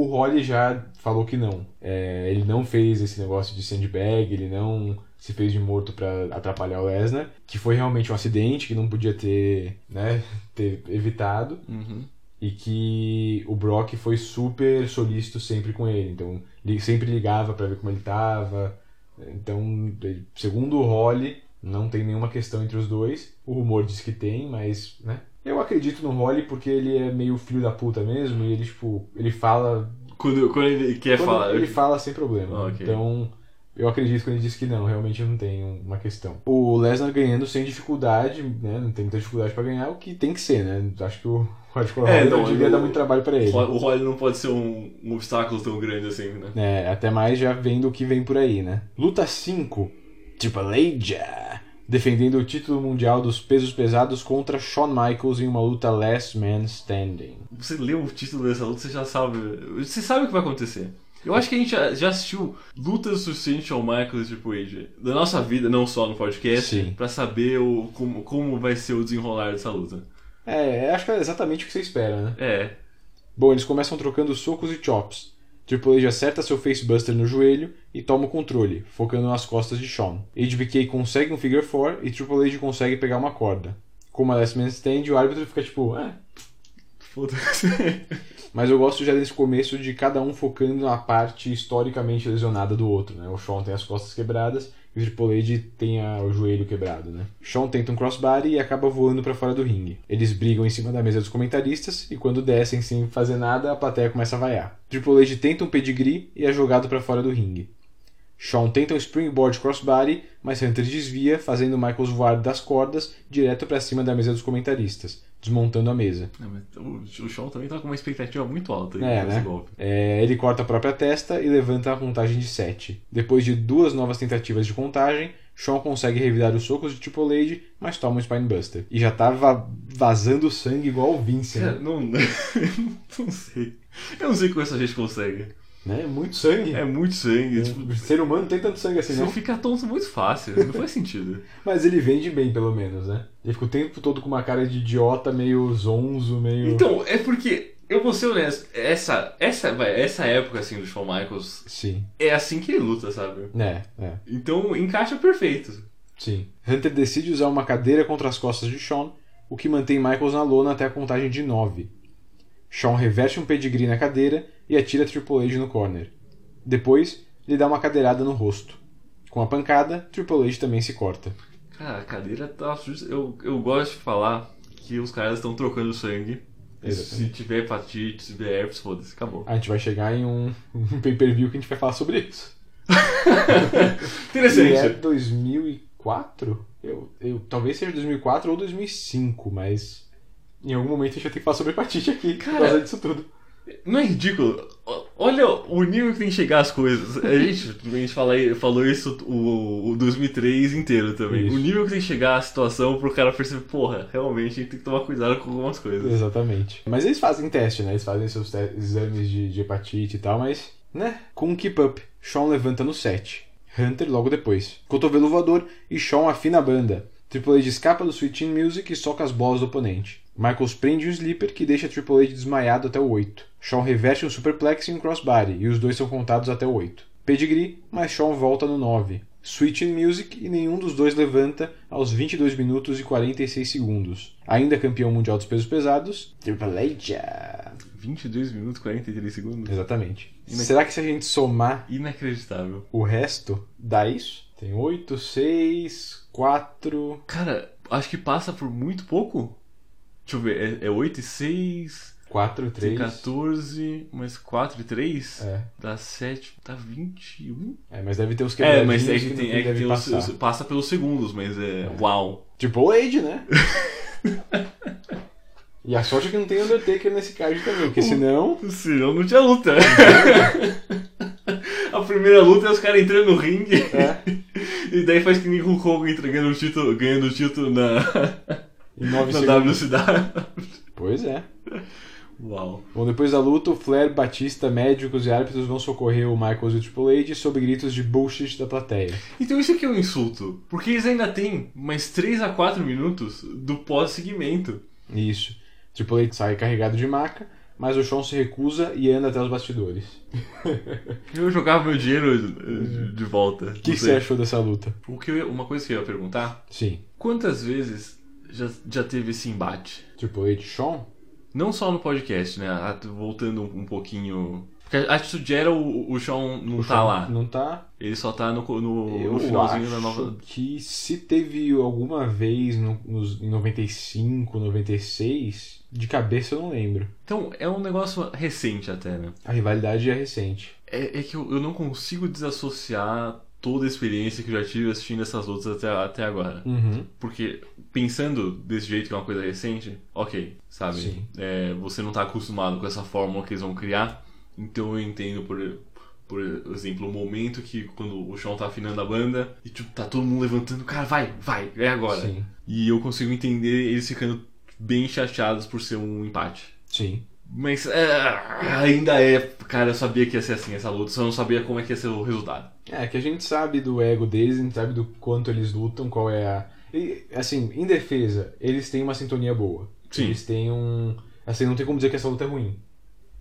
O Holly já falou que não. É, ele não fez esse negócio de sandbag, ele não se fez de morto para atrapalhar o Lesnar, que foi realmente um acidente que não podia ter, né, ter evitado. Uhum. E que o Brock foi super solícito sempre com ele. Então, ele sempre ligava para ver como ele tava. Então, segundo o Holly, não tem nenhuma questão entre os dois. O rumor diz que tem, mas, né? Eu acredito no Holly porque ele é meio filho da puta mesmo e ele, tipo, ele fala Quando, quando ele quer quando falar. Ele fala sem problema. Ah, ok. Então, eu acredito quando ele diz que não, realmente não tem uma questão. O Lesnar ganhando sem dificuldade, né? Não tem muita dificuldade pra ganhar, o que tem que ser, né? Acho que o Hardcore É, Holly não, devia eu- dar muito trabalho pra ele. O Holly não pode ser um, um obstáculo tão grande assim, né? É, até mais já vendo o que vem por aí, né? Luta 5. Triple H defendendo o título mundial dos pesos pesados contra Shawn Michaels em uma luta Last Man Standing. Você lê o título dessa luta, você já sabe. Você sabe o que vai acontecer. Eu acho que a gente já, assistiu lutas suficientes ao Michael e Triple H da nossa vida, não só no podcast, pra saber o, como, como vai ser o desenrolar dessa luta. É, acho que é exatamente o que você espera, né? É, Bom, eles começam trocando socos e chops. Triple H acerta seu facebuster no joelho e toma o controle, focando nas costas de Shawn. HBK consegue um figure 4 e Triple H consegue pegar uma corda. Como a Last Man Stand, o árbitro fica tipo, ah, foda-se. Mas eu gosto já desse começo de cada um focando na parte historicamente lesionada do outro, né? O Shawn tem as costas quebradas o Triple H tem a- o joelho quebrado, né? Shawn tenta um crossbody e acaba voando pra fora do ringue. Eles brigam em cima da mesa dos comentaristas e quando descem sem fazer nada, a plateia começa a vaiar. Triple H tenta um pedigree e é jogado pra fora do ringue. Shawn tenta um springboard crossbody, mas Hunter desvia, fazendo Michaels voar das cordas direto pra cima da mesa dos comentaristas, desmontando a mesa. Mas o, Shawn também tá com uma expectativa muito alta É, nesse né? golpe. É, ele corta a própria testa e levanta a contagem de 7. Depois de duas novas tentativas de contagem, Shawn consegue revidar os socos de Triple H, mas toma um Spinebuster. E já tava vazando sangue igual o Vince, né? não, não sei. Eu não sei como essa gente consegue. Né? Muito sangue. É muito sangue. Tipo, O ser humano não tem tanto sangue assim, você não. fica tonto muito fácil. Não faz sentido. Mas ele vende bem, pelo menos, né? Ele fica o tempo todo com uma cara de idiota, meio zonzo, meio. Então, é porque, eu vou ser honesto, essa, essa, essa época assim do Shawn Michaels Sim. é assim que ele luta, sabe? É, é. Então encaixa perfeito. Sim. Hunter decide usar uma cadeira contra as costas de Shawn, o que mantém Michaels na lona até a contagem de 9. Shawn reverte um pedigree na cadeira e atira Triple H no corner. Depois, lhe dá uma cadeirada no rosto. Com a pancada, Triple H também se corta. Cara, a cadeira tá. Eu, eu gosto de falar que os caras estão trocando sangue. E Se Exatamente. tiver hepatite, se tiver herpes, foda-se, acabou. A gente vai chegar em um, um pay-per-view que a gente vai falar sobre isso. E é Interessante. 2004? Eu, eu, talvez seja 2004 ou 2005, mas em algum momento a gente vai ter que falar sobre hepatite aqui por Cara, causa disso tudo. Não é ridículo? Olha o nível que tem que chegar as coisas. A gente, a gente fala, falou isso o, o 2003 inteiro também. Isso. O nível que tem que chegar a situação pro cara perceber, porra, realmente a gente tem que tomar cuidado com algumas coisas. Exatamente. Mas eles fazem teste, né? Eles fazem seus exames de, de hepatite e tal, mas, né? Com um keep up, Shawn levanta no 7. Hunter logo depois. Cotovelo voador e Shawn afina a banda. Triple H escapa do Sweet Chin Music e soca as bolas do oponente. Michaels prende um sleeper que deixa Triple H desmaiado até o 8. Shawn reverte um superplex e um crossbody, e os dois são contados até o 8. Pedigree, mas Shawn volta no 9. Switch in Music e nenhum dos dois levanta aos 22 minutos e 46 segundos. Ainda campeão mundial dos pesos pesados, Triple H. 22 minutos e 43 segundos. Exatamente. Inac- Será que se a gente somar Inacreditável. o resto, dá isso? Tem 8, 6, 4. Cara, acho que passa por muito pouco. Deixa eu ver, é, é 8 e 6, 4, tem 3. 14, mais 4 e 3, É. dá 7, dá 21. É, mas deve ter os É, quebradinhos mas é que, que, tem, é que tem os, passar. os- passa pelos segundos, mas é. Uau! Triple H, né? e a sorte é que não tem Undertaker nesse card também, porque senão. Senão não tinha luta. a primeira luta é os caras entrando no ringue. É. E daí faz que nem Hulk Hogan entregando o título, ganhando o título na, Em 9 na segundos. WCW. Pois é. Uau. Bom, depois da luta, o Flair, Batista, médicos e árbitros vão socorrer o Michaels e o Triple H sob gritos de bullshit da plateia. Então isso aqui é um insulto. Porque eles ainda têm mais 3 a 4 minutos do pós-segmento. Isso. Triple H sai carregado de maca, mas o Shawn se recusa e anda até os bastidores. Eu jogava meu dinheiro de, de volta. O que, que você achou dessa luta? O que eu, uma coisa que eu ia perguntar: Sim. quantas vezes já, já teve esse embate? Triple H Shawn? Não só no podcast, né? Ah, Voltando um, pouquinho. Porque a Attitude Era, o, o Shawn não O tá Shawn lá. Não tá. Ele só tá no, no, Eu no finalzinho acho da nova. que se teve alguma vez no, nos, em 95, 96, de cabeça eu não lembro. Então, é um negócio recente até, né? A rivalidade é recente. É, é que eu, eu não consigo desassociar toda a experiência que eu já tive assistindo essas lutas até, até agora. Uhum. Porque, pensando desse jeito que é uma coisa recente, ok, sabe? É, você não tá acostumado com essa fórmula que eles vão criar, então eu entendo, por, por exemplo, o momento que quando o Sean tá afinando a banda e tipo, tá todo mundo levantando, cara, vai, vai, é agora. Sim. E eu consigo entender eles ficando bem chateados por ser um empate. Sim. Mas é, ainda é, cara, eu sabia que ia ser assim essa luta, só não sabia como é que ia ser o resultado. É, que a gente sabe do ego deles, a gente sabe do quanto eles lutam, qual é a. E, assim, em defesa, eles têm uma sintonia boa. Sim. Eles têm um. Assim, não tem como dizer que essa luta é ruim.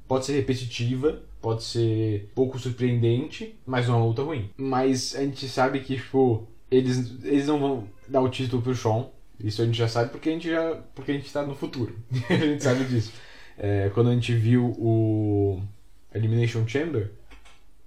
Pode ser repetitiva, pode ser pouco surpreendente, mas não é uma luta ruim. Mas a gente sabe que, tipo, eles, eles não vão dar o título pro Sean. Isso a gente já sabe porque a gente já. porque a gente tá no futuro. a gente sabe disso. É, quando a gente viu o Elimination Chamber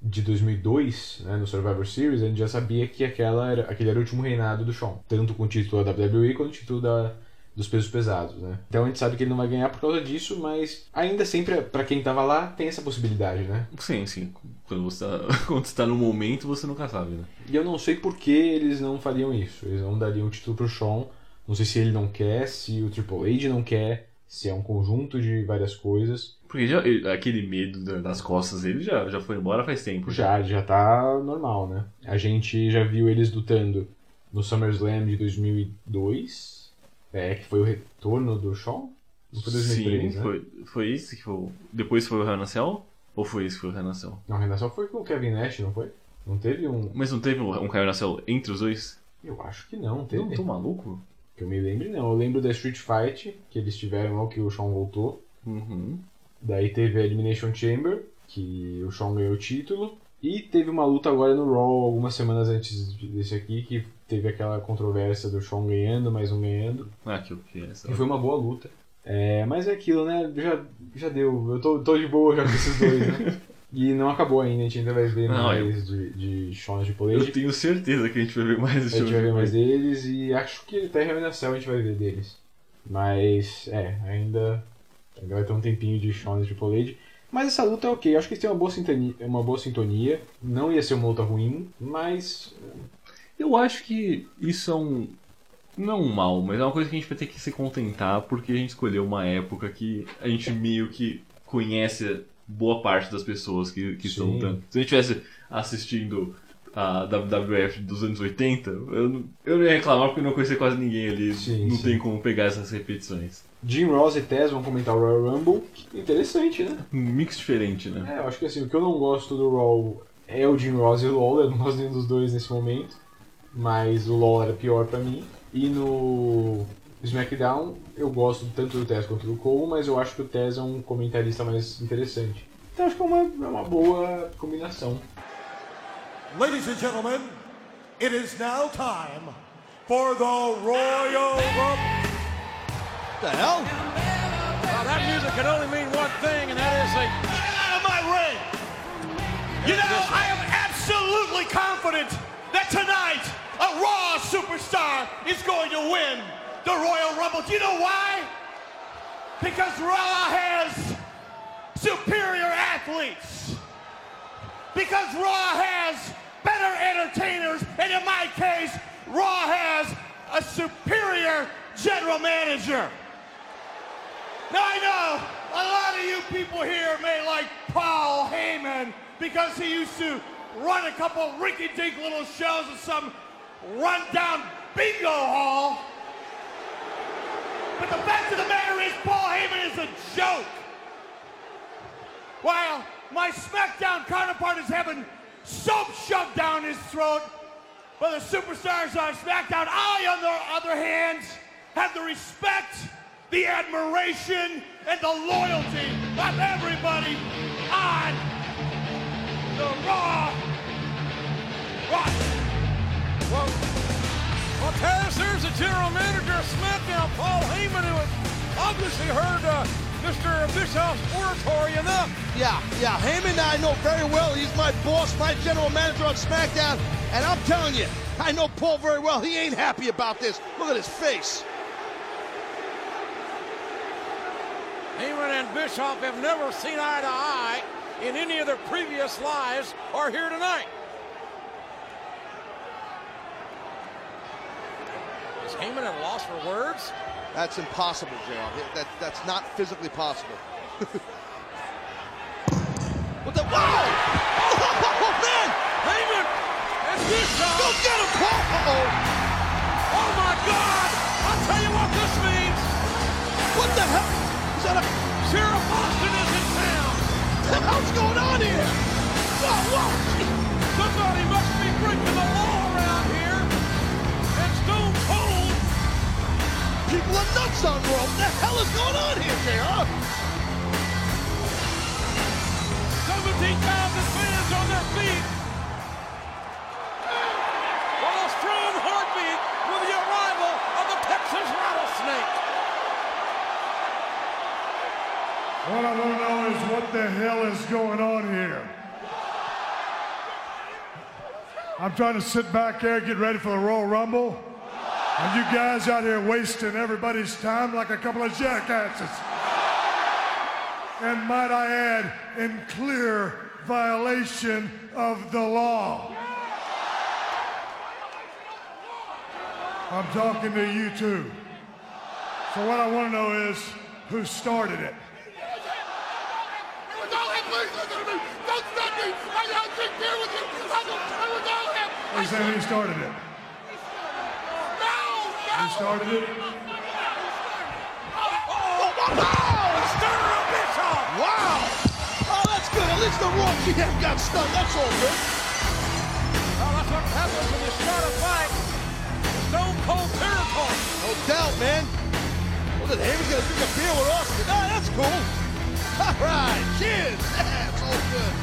de 2002, né, no Survivor Series, a gente já sabia que aquela era, aquele era o último reinado do Shawn, tanto com o título da WWE quanto o título da, dos pesos pesados, né? Então a gente sabe que ele não vai ganhar por causa disso, mas ainda sempre, pra quem tava lá, tem essa possibilidade, né? Sim, sim. Quando você tá, quando você tá no momento, você nunca sabe, né? E eu não sei por que eles não fariam isso. Eles não dariam o título pro Shawn. Não sei se ele não quer, se o Triple H não quer, se é um conjunto de várias coisas. Porque já, ele- aquele medo da- das costas dele já, já foi embora faz tempo. Já, já tá normal, né? A gente já viu eles lutando no SummerSlam de 2002, é, que foi o retorno do Shawn? Não foi 2003, Sim, né? foi, foi esse que foi. o- Depois foi o Cell? Ou foi esse que foi o Cell? Não, a redação foi com o Kevin Nash, não foi? Não teve um... Mas não teve um um Cell entre os dois? Eu acho que não, teve. Eu não tô maluco? Que eu me lembre, não. Eu lembro da Street Fight, que eles tiveram lá, que o Shawn voltou. Uhum. Daí teve a Elimination Chamber, que o Shawn ganhou o título. E teve uma luta agora no Raw, algumas semanas antes desse aqui, que teve aquela controvérsia do Shawn ganhando, mas não ganhando. Ah, que, que é essa. E foi uma boa luta. É, mas é aquilo, né? Já, já deu. Eu tô, tô de boa já com esses dois, né? E não acabou ainda, a gente ainda vai ver Não, mais de, de Shawn de Triple Eu tenho certeza que a gente vai ver mais A esse gente vai ver mais deles e acho que até in a Cell a gente vai ver deles. Mas, é, ainda, ainda vai ter um tempinho de Shawn e Triple H. Mas essa luta é ok, acho que eles têm uma boa, sintonia, uma boa sintonia. Não ia ser uma luta ruim, mas. Eu acho que isso é um. Não um mal, mas é uma coisa que a gente vai ter que se contentar porque a gente escolheu uma época que a gente meio que conhece boa parte das pessoas que, que estão lutando. Se a gente estivesse assistindo a WWF dos anos 80, eu não, eu não ia reclamar porque eu não conhecia quase ninguém ali. Sim, não sim. tem como pegar essas repetições. Jim Ross e Tess vão comentar o Royal Rumble. Interessante, né? Um mix diferente, né? É, eu acho que assim, o que eu não gosto do Raw é o Jim Ross e o LoL, eu não gosto nenhum dos dois nesse momento. Mas o LoL era pior pra mim. E no SmackDown, eu gosto tanto do Tess quanto do Cole, mas eu acho que o Tess é um comentarista mais interessante. Então acho que é uma, é uma boa combinação. Ladies and gentlemen, it is now time for the Royal Rumble. The hell? Well, that music can only mean one thing, and that is a Get out of my ring! You know, I am absolutely confident that tonight a Raw superstar is going to win the Royal Rumble. Do you know why? Because Raw has superior athletes. Because Raw has better entertainers, and in my case, Raw has a superior general manager. Now I know a lot of you people here may like Paul Heyman because he used to run a couple rinky-dink little shows at some run-down bingo hall. But the fact of the matter is Paul Heyman is a joke. While my SmackDown counterpart is having soap shoved down his throat, but the superstars on SmackDown, I, on the other hand, have the respect the admiration and the loyalty of everybody on the Raw roster. Well, Taz, there's the general manager of SmackDown, Paul Heyman, who has obviously heard uh, Mr. Bischoff's oratory enough. Yeah, yeah. Heyman I know very well. He's my boss, my general manager on SmackDown. And I'm telling you, I know Paul very well. He ain't happy about this. Look at his face. Heyman and Bischoff have never seen eye to eye in any of their previous lives or here tonight. Is Heyman at a loss for words? That's impossible, JR. That, that's not physically possible. what the? Wow! Oh, man! Heyman and Bischoff! Go get him, Paul! Uh-oh! Oh, my God! I'll tell you what this means! What the hell? Is that a... Sheriff Austin is in town! What the hell's going on here? Whoa, whoa! Somebody must be breaking the law People are nuts on Raw. What the hell is going on here, JR? 17,000 fans on their feet! Well, a strong heartbeat with the arrival of the Texas Rattlesnake! What I want to know is what the hell is going on here? I'm trying to sit back there, get ready for the Royal Rumble. And you guys out here wasting everybody's time like a couple of jackasses. And might I add, in clear violation of the law. I'm talking to you too. So what I want to know is who started it. He said he started it. He started it. Oh, Wow! Oh, that's good. At least the Raw GM got stunned. That's all good. Well, that's what happens when you start a fight. Stone Cold territory. No doubt, man. Look at Heyman's gonna drink a beer with Austin. Ah, that's cool. All right, cheers. Yeah, it's all good.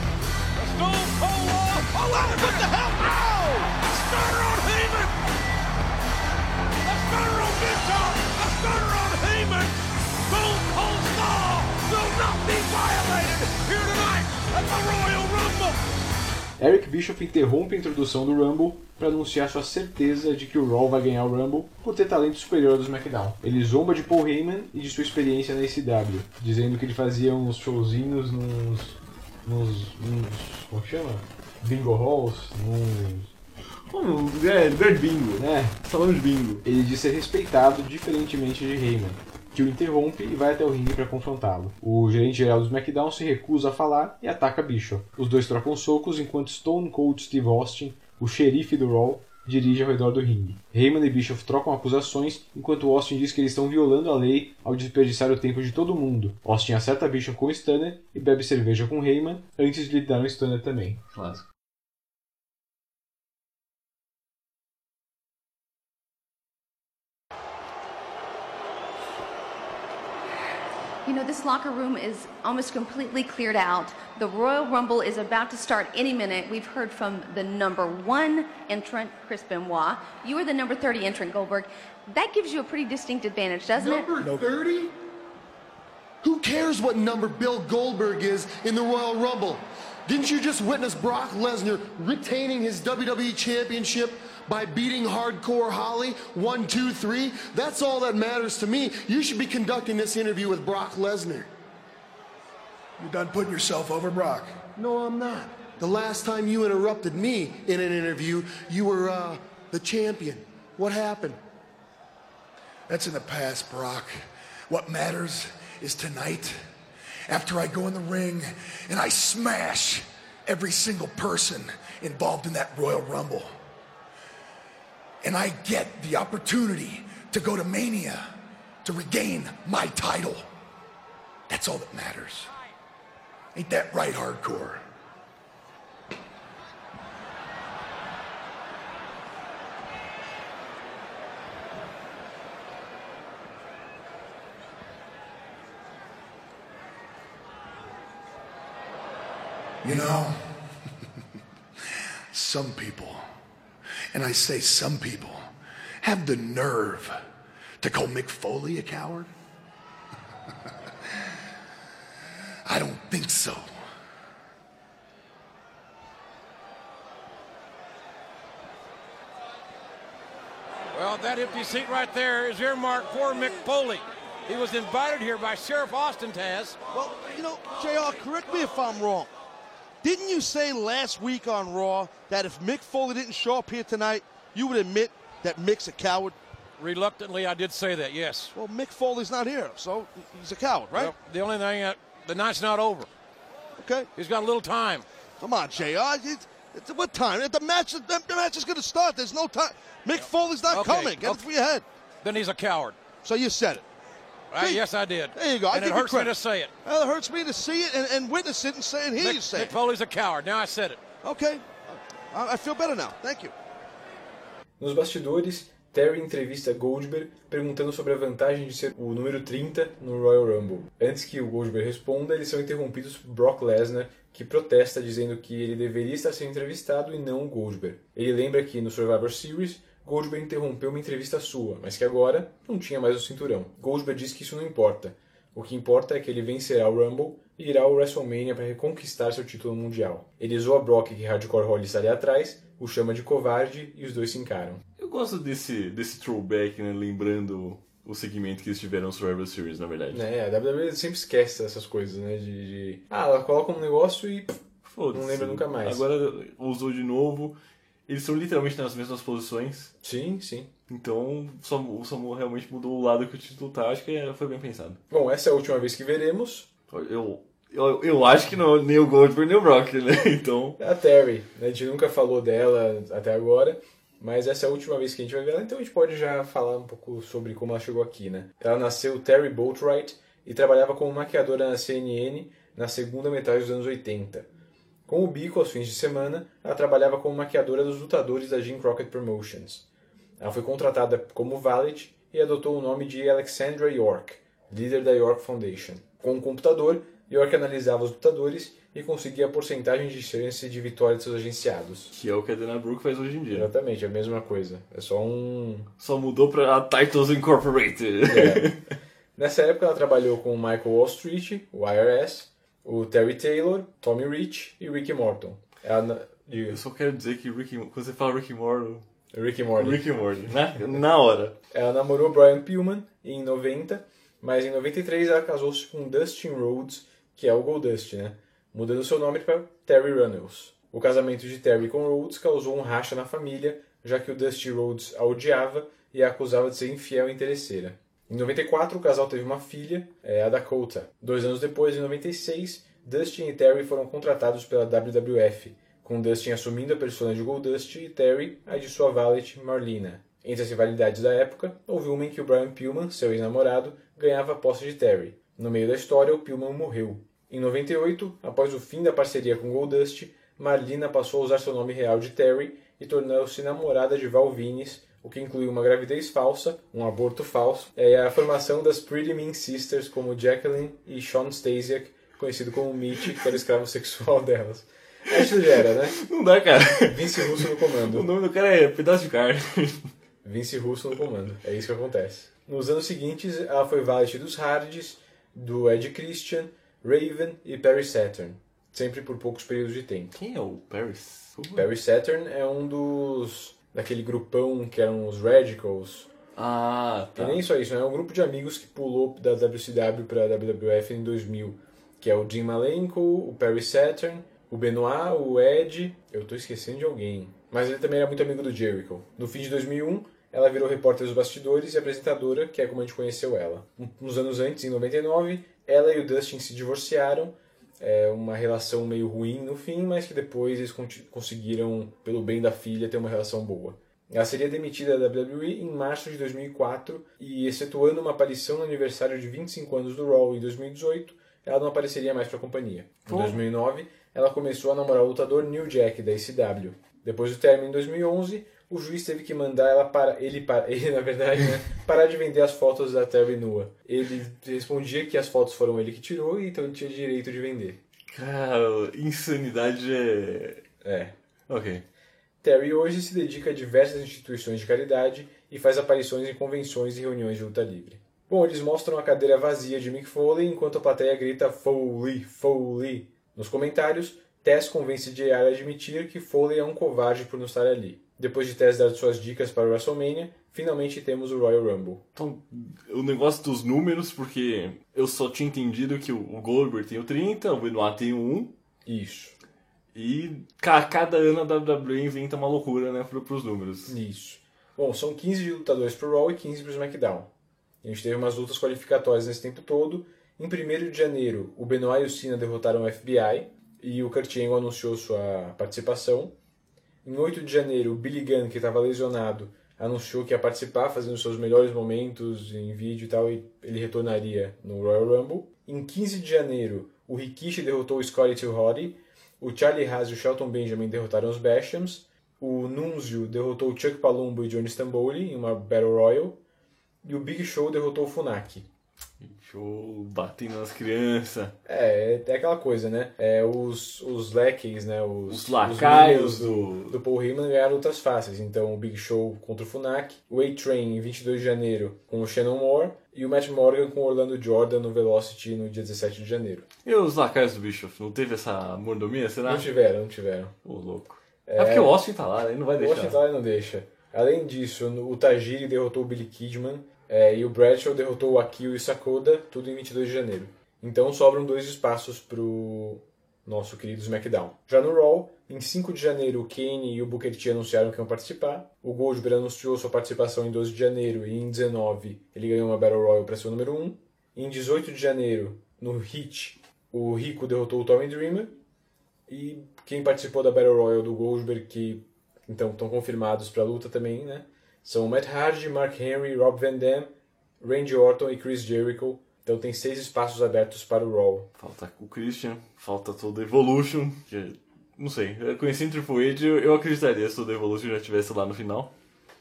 The Stone Cold Law. Oh, wow, what the hell? Ow! Starter Eric Bischoff interrompe a introdução do Rumble para anunciar sua certeza de que o Raw vai ganhar o Rumble por ter talento superior ao do SmackDown. Ele zomba de Paul Heyman e de sua experiência na ECW, dizendo que ele fazia uns showzinhos nos. nos. nos como chama? Bingo Halls, nos. Como, é, lugar de bingo. né? Salão de bingo. Ele diz ser respeitado diferentemente de Heyman, que o interrompe e vai até o ringue para confrontá-lo. O gerente geral do SmackDown se recusa a falar e ataca Bischoff. Os dois trocam socos enquanto Stone Cold Steve Austin, o xerife do Raw, dirige ao redor do ringue. Heyman e Bischoff trocam acusações, enquanto Austin diz que eles estão violando a lei ao desperdiçar o tempo de todo mundo. Austin acerta Bischoff com o Stunner e bebe cerveja com Heyman antes de lhe dar um Stunner também. Clássico. You know, this locker room is almost completely cleared out. The Royal Rumble is about to start any minute. We've heard from the number one entrant, Chris Benoit. You are the number 30 entrant, Goldberg. That gives you a pretty distinct advantage, doesn't it? Number 30? Who cares what number Bill Goldberg is in the Royal Rumble? Didn't you just witness Brock Lesnar retaining his WWE Championship by beating Hardcore Holly? One, two, three. That's all that matters to me. You should be conducting this interview with Brock Lesnar. You're done putting yourself over, Brock? No, I'm not. The last time you interrupted me in an interview, you were uh, the champion. What happened? That's in the past, Brock. What matters is tonight, after I go in the ring and I smash every single person involved in that Royal Rumble and I get the opportunity to go to Mania to regain my title. That's all that matters. Ain't that right, hardcore? You know, some people and I say some people, have the nerve to call Mick Foley a coward? I don't think so. Well, that empty seat right there is earmarked for Mick Foley. He was invited here by Sheriff Austin Taz. Well, you know, JR, correct me if I'm wrong. Didn't you say last week on Raw that if Mick Foley didn't show up here tonight, you would admit that Mick's a coward? Reluctantly, I did say that, yes. Well, Mick Foley's not here, so he's a coward, right? Well, the only thing, that the night's not over. Okay. He's got a little time. Come on, JR. It's, it's, what time? The match, the, match is going to start. There's no time. Mick Foley's not Okay, coming. Get it through your head. Then he's a coward. So you said it. Uh, See? yes, I did. There you go. I And it give you hurts me to say it. Well, it hurts me to see it and, and witness it and say and hear you Mick, say Mick it. Foley's a coward. Now I said it. Okay. I, I feel better now. Thank you. Nos bastidores, Terry entrevista Goldberg perguntando sobre a vantagem de ser o número 30 no Royal Rumble. Antes que o Goldberg responda, eles são interrompidos por Brock Lesnar, que protesta dizendo que ele deveria estar sendo entrevistado e não o Goldberg. Ele lembra que no Survivor Series, Goldberg interrompeu uma entrevista sua, mas que agora não tinha mais o cinturão. Goldberg diz que isso não importa. O que importa é que ele vencerá o Rumble e irá ao WrestleMania para reconquistar seu título mundial. Ele zoa Brock que Hardcore Holly está ali atrás, o chama de covarde e os dois se encaram. Eu gosto desse, desse throwback, né? Lembrando o segmento que eles tiveram no Survivor Series, na verdade. É, a WWE sempre esquece dessas coisas, né? De, de- Ah, ela coloca um negócio e pff, Foda-se. não lembra nunca mais. Agora usou de novo. Eles são literalmente nas mesmas posições. Sim, sim. Então o Samu realmente mudou o lado que o título tá. Acho que é- foi bem pensado. Bom, essa é a última vez que veremos Eu, eu, eu acho que não, nem o Goldberg nem o Brock, né? Então. a Terry. né? A gente nunca falou dela até agora, mas essa é a última vez que a gente vai ver ela, então a gente pode já falar um pouco sobre como ela chegou aqui, né? Ela nasceu Terry Boatwright e trabalhava como maquiadora na CNN na segunda metade dos anos 80. Com o bico aos fins de semana, ela trabalhava como maquiadora dos lutadores da Jim Crockett Promotions. Ela foi contratada como valet e adotou o nome de Alexandra York, líder da York Foundation. Com um computador, York analisava os lutadores e conseguia a porcentagem de chance de vitória de seus agenciados. Que é o que a Dana Brooke faz hoje em dia. Exatamente, é a mesma coisa. É só um. Só mudou pra Titles Incorporated. É. Nessa época ela trabalhou com o Michael Wall Street, o IRS, o Terry Taylor, Tommy Rich e Ricky Morton. Na- diga. Eu só quero dizer que Ricky, quando você fala Ricky Morton. Ricky Morton. Ricky Morton, na, na hora. Ela namorou Brian Pillman em 90, mas em 93 ela casou-se com Dustin Rhodes, que é o Goldust, né? Mudando seu nome para Terry Runnels. O casamento de Terry com Rhodes causou um racha na família, já que o Dusty Rhodes a odiava e a acusava de ser infiel e interesseira. Em 94, o casal teve uma filha, é, a Dakota. Dois anos depois, em 96, Dustin e Terry foram contratados pela WWF, com Dustin assumindo a persona de Goldust e Terry a de sua valet Marlena. Entre as rivalidades da época, houve uma em que o Brian Pillman, seu ex-namorado, ganhava a posse de Terry. No meio da história, o Pillman morreu. Em 98, após o fim da parceria com Goldust, Marlena passou a usar seu nome real de Terry e tornou-se namorada de Val Venis, o que incluiu uma gravidez falsa, um aborto falso, e a formação das Pretty Mean Sisters como Jacqueline e Sean Stasiak, conhecido como Mitch, que era o escravo sexual delas. Acho que era, né? Não dá, cara. Vince Russo no O comando. nome do cara é Pedaço de Carne. Vince Russo no comando. É isso que acontece. Nos anos seguintes, ela foi valet dos Hardys, do Ed Christian, Raven e Perry Saturn. Sempre por poucos períodos de tempo. Quem é o Paris? Perry Saturn é um dos... daquele grupão que eram os Radicals. Ah, E tá. nem só isso, né? é um grupo de amigos que pulou da WCW para a WWF em 2000. Que é o Jim Malenko, o Perry Saturn, o Benoit, o Ed... Eu tô esquecendo de alguém. Mas ele também era muito amigo do Jericho. No fim de 2001, ela virou repórter dos bastidores e apresentadora, que é como a gente conheceu ela. Uns anos antes, em 99, ela e o Dustin se divorciaram. É uma relação meio ruim no fim, mas que depois eles conseguiram, pelo bem da filha, ter uma relação boa. Ela seria demitida da WWE em março de 2004 e, excetuando uma aparição no aniversário de 25 anos do Raw em 2018, ela não apareceria mais para a companhia. Em 2009, ela começou a namorar o lutador New Jack da ECW. Depois do término em 2011, o juiz teve que mandar ela para ele para ele na verdade né, parar de vender as fotos da Terry nua. Ele respondia que as fotos foram ele que tirou e então ele tinha direito de vender. Cara, insanidade é. É. Ok. Terry hoje se dedica a diversas instituições de caridade e faz aparições em convenções e reuniões de luta livre. Bom, eles mostram a cadeira vazia de Mick Foley enquanto a plateia grita Foley, Foley. Nos comentários, Tess convence JR a admitir que Foley é um covarde por não estar ali. Depois de Tess dar suas dicas para o WrestleMania, finalmente temos o Royal Rumble. Então, o negócio dos números, porque eu só tinha entendido que o Goldberg tem o 30, o Benoit tem o 1. Isso. E ca- cada ano a WWE inventa uma loucura, né, pro, pros números. Isso. Bom, são 15 lutadores pro Raw e 15 pro SmackDown. A gente teve umas lutas qualificatórias nesse tempo todo. Em 1 de janeiro, o Benoit e o Cena derrotaram o FBI e o Kurt Angle anunciou sua participação. Em 8 de janeiro, o Billy Gunn, que estava lesionado, anunciou que ia participar, fazendo seus melhores momentos em vídeo e tal, e ele retornaria no Royal Rumble. Em 15 de janeiro, o Rikishi derrotou o Scotty 2 Hotty, o Charlie Haas e o Shelton Benjamin derrotaram os Bashams, o Nunzio derrotou o Chuck Palumbo e Johnny Stamboli em uma Battle Royal, e o Big Show derrotou o Funaki. Show, batendo nas crianças. É, é aquela coisa, né? É, os, os lackeys, né? Os, Os lacaios os do, do Paul Heyman ganharam lutas fáceis. Então, o Big Show contra o Funaki, o A-Train em 22 de janeiro com o Shannon Moore e o Matt Morgan com o Orlando Jordan no Velocity no dia 17 de janeiro. E os lacaios do Bischoff? Não teve essa mordomia, será? Não tiveram, não tiveram. Ô, louco. É... porque o Austin tá lá, ele não vai O deixar. Washington não deixa. Além disso, o Tajiri derrotou o Billy Kidman é, e o Bradshaw derrotou o Akio e Sakoda, tudo em 22 de janeiro. Então sobram dois espaços pro nosso querido SmackDown. Já no Raw, em 5 de janeiro, o Kane e o Booker T anunciaram que iam participar. O Goldberg anunciou sua participação em 12 de janeiro e em 19 ele ganhou uma Battle Royal para ser o número 1. Em 18 de janeiro, no Hit, o Rico derrotou o Tommy Dreamer. E quem participou da Battle Royal do Goldberg, que então estão confirmados para a luta também, né? São Matt Hardy, Mark Henry, Rob Van Dam, Randy Orton e Chris Jericho. Então tem seis espaços abertos para o Raw. Falta o Christian, falta todo Evolution. Que, não sei, conheci em Triple H, eu, eu acreditaria se o Evolution já estivesse lá no final.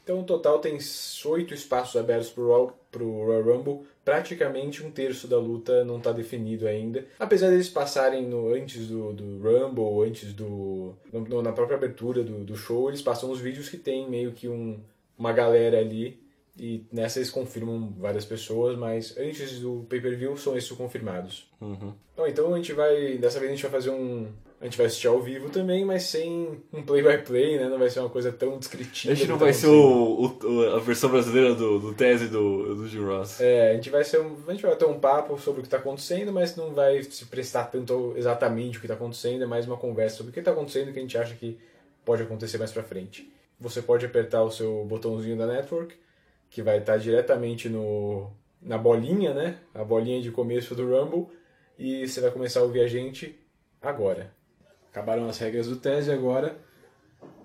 Então no total tem oito espaços abertos para o Raw, pro Royal Rumble. Praticamente um terço da luta não está definido ainda. Apesar deles passarem no, antes do, do Rumble, antes do. no- na própria abertura do, do show, eles passam os vídeos que tem meio que um, uma galera ali. E nessa eles confirmam várias pessoas, mas antes do pay-per-view são esses confirmados. Uhum. Bom, então a gente vai. Dessa vez a gente vai fazer um. A gente vai assistir ao vivo também, mas sem um play-by-play, né? Não vai ser uma coisa tão descritiva. A gente não vai ser o, o- a versão brasileira do, do Tese do, do Jim Ross. É, a gente vai ser um, a gente vai ter um papo sobre o que está acontecendo, mas não vai se prestar tanto exatamente o que está acontecendo, é mais uma conversa sobre o que está acontecendo e o que a gente acha que pode acontecer mais pra frente. Você pode apertar o seu botãozinho da network, que vai estar diretamente no na bolinha, né? A bolinha de começo do Rumble, e você vai começar a ouvir a gente agora. Acabaram as regras do tese agora.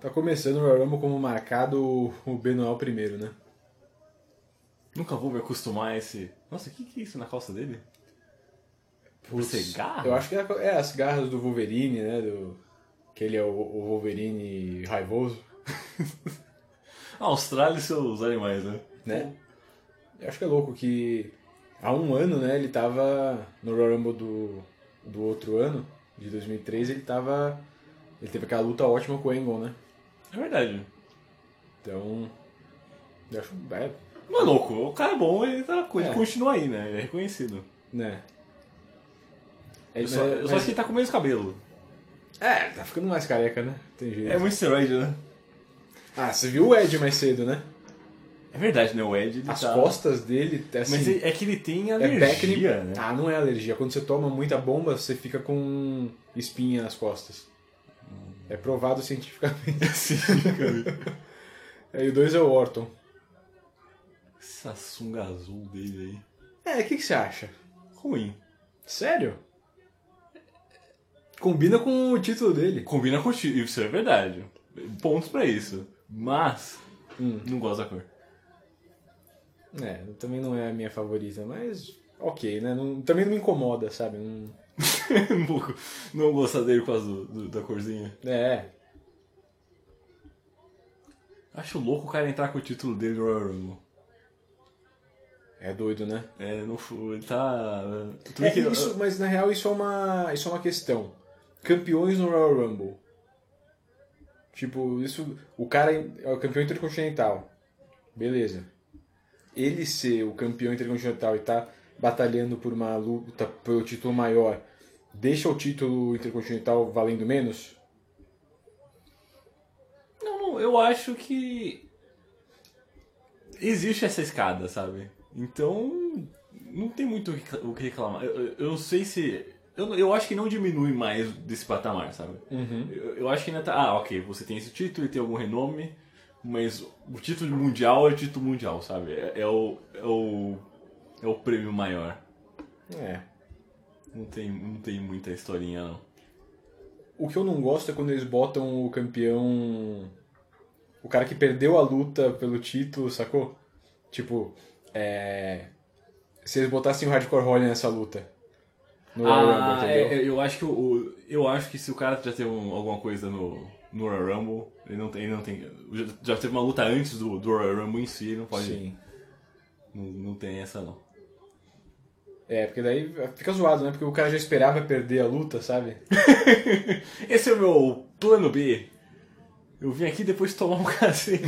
Tá começando o Royal Rumble como marcado o Benoit primeiro, né? Nunca vou me acostumar a esse. Nossa, o que, que é isso na calça dele? Por? Eu acho que é, é as garras do Wolverine, né? Do, que ele é o, o Wolverine raivoso, A Austrália e seus animais, né? né? Eu acho que é louco que há um ano, né? Ele tava no Royal Rumble do, do outro ano, de 2003, ele tava... Ele teve aquela luta ótima com o Angle, né? É verdade. Então... Eu acho... É, é louco, o cara é bom, ele, tá, ele É. continua aí, né? Ele é reconhecido. né? É, Eu só, eu só acho que ele tá com menos cabelo. é, tá ficando mais careca, né? Tem jeito. É muito esteroide, né? Ah, você viu o Ed mais cedo, né? É verdade, né? O Ed. Ele As tá... costas dele, assim, Mas é que ele tem É alergia, técnico. né? Ah, não é alergia. Quando você toma muita bomba, você fica com espinha nas costas. É provado cientificamente. Sim, cara. Aí o dois é o Orton. Essa sunga azul dele aí. É, o que, que você acha? Ruim. Sério? Combina com o título dele. Combina com o ti- Isso é verdade. Pontos pra isso. Mas. Hum. Não gosto da cor. É, também não é a minha favorita, mas ok, né? Não- também não me incomoda, sabe? Não- um pouco. Não gostar dele por causa do- do- da corzinha. É, Acho louco o cara entrar com o título dele no Royal Rumble. É doido, né? É, não foi. Ele tá. É, isso, mas na real isso é uma, isso é uma questão. Campeões no Royal Rumble. Tipo, isso. O cara é o campeão intercontinental. Beleza. Ele ser o campeão intercontinental e tá batalhando por uma luta pelo título maior, deixa o título intercontinental valendo menos? Não, não, eu acho que. Existe essa escada, sabe? Então. Não tem muito o que- reclamar. Eu, eu- eu sei se. Eu, eu acho que não diminui mais desse patamar, sabe? Eu, eu acho que ainda tá. Ah, ok, você tem esse título e tem algum renome, mas o título mundial é título mundial, sabe? É, é o, é o. É o prêmio maior. É. Não tem, não tem muita historinha, não. O que eu não gosto é quando eles botam o campeão. O cara que perdeu a luta pelo título, sacou? Tipo, é. Se eles botassem o Hardcore Holly nessa luta. No Rumble, Ah, entendeu? é, é, eu acho que o, eu acho que se o cara já teve um- alguma coisa no, no Royal Rumble, ele não tem, ele não tem, já, já teve uma luta antes do, do Royal Rumble em si, ele não pode, Sim. não, não tem essa não. É, porque daí fica zoado, né? Porque o cara já esperava perder a luta, sabe? Esse é o meu plano B. Eu vim aqui depois de tomar um cacete,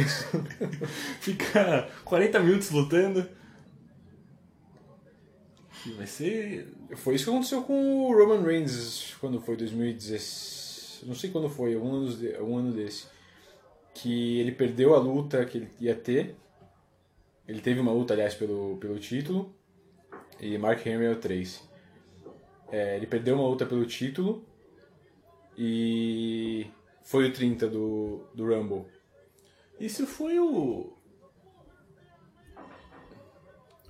ficar 40 minutos lutando. Vai ser Foi isso que aconteceu com o Roman Reigns quando foi 2016. Não sei quando foi, um ano, de- um ano desse. Que ele perdeu a luta que ele ia ter. Ele teve uma luta, aliás, pelo, pelo título. E Mark Henry é o 3. É, ele perdeu uma luta pelo título. E foi o 30 do, do Rumble. Isso foi o.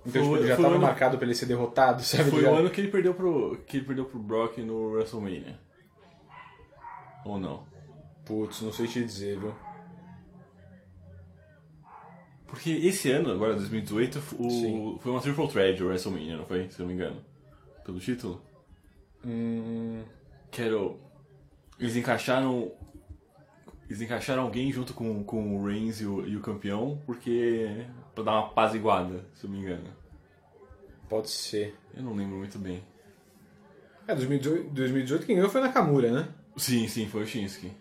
Então tipo, Foi- ele já estava ano- marcado pra ele ser derrotado, sabe? Foi Ele o ano que ele perdeu pro. que ele perdeu pro Brock no WrestleMania. Ou não? Putz, não sei te dizer, viu? Porque esse ano, agora 2018, o, Sim. foi uma Triple Threat o WrestleMania, não foi? Se eu não me engano. Pelo título? Hum, Quero. Eles encaixaram. Eles encaixaram alguém junto com, com o Reigns e o, e o campeão, porque. pra dar uma apaziguada, se eu me engano. pode ser. Eu não lembro muito bem. É, 2018, 2018 quem ganhou foi Nakamura, né? Sim, sim, foi o Shinsuke.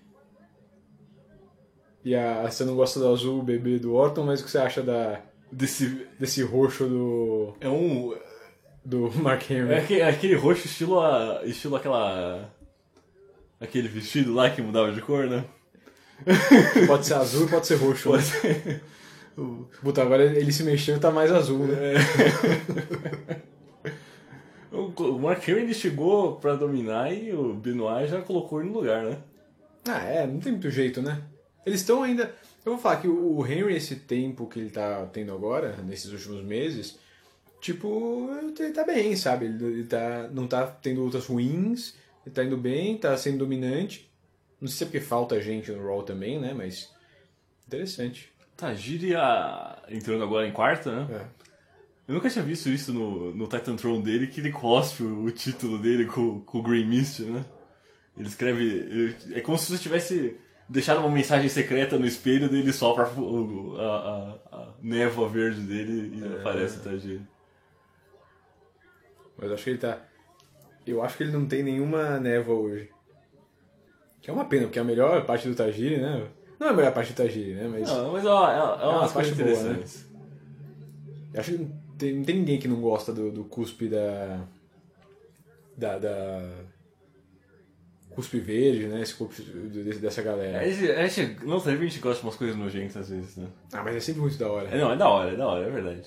E a, você não gosta do azul bebê do Orton, mas o que você acha da, Desse. desse roxo do, É um. do Mark Henry? É aquele, aquele roxo estilo, a, estilo aquela. Aquele vestido lá que mudava de cor, né? Pode ser azul e pode ser roxo. Pode né? ser. Puta, agora ele se mexeu e tá mais azul, né? O o Mark Henry ele chegou pra dominar e o Benoit já colocou ele no lugar, né? Ah, é, não tem muito jeito, né? Eles estão ainda. Eu vou falar que o Henry, esse tempo que ele tá tendo agora, nesses últimos meses, tipo, ele tá bem, sabe? Ele, ele tá, não tá tendo lutas ruins, ele tá indo bem, tá sendo dominante. Não sei se é porque falta gente no Raw também, né? Mas. Interessante. Tajiri a... entrando agora em quarta, né? É. Eu nunca tinha visto isso no, no Titan Throne dele, que ele cospe o, o título dele com, com o Grey Mist, né? Ele escreve... ele- é como se você tivesse deixado uma mensagem secreta no espelho dele sopra o- a, a, a névoa verde dele e aparece o Tajiri. Mas acho que ele tá. Eu acho que ele não tem nenhuma névoa hoje. Que é uma pena, porque é a melhor parte do Tajiri, né? Não é a melhor parte do Tajiri, né? Mas. Não, mas ó, é, é uma parte boa, né? Eu acho que não tem, não tem ninguém que não gosta do, do cuspe da. Da. da cuspe verde, né? Esse cuspe dessa galera. A gente, a gente, não, a gente gosta de umas coisas nojentas às vezes, né? Ah, mas é sempre muito da hora. É, não, é da hora, é da hora, é verdade.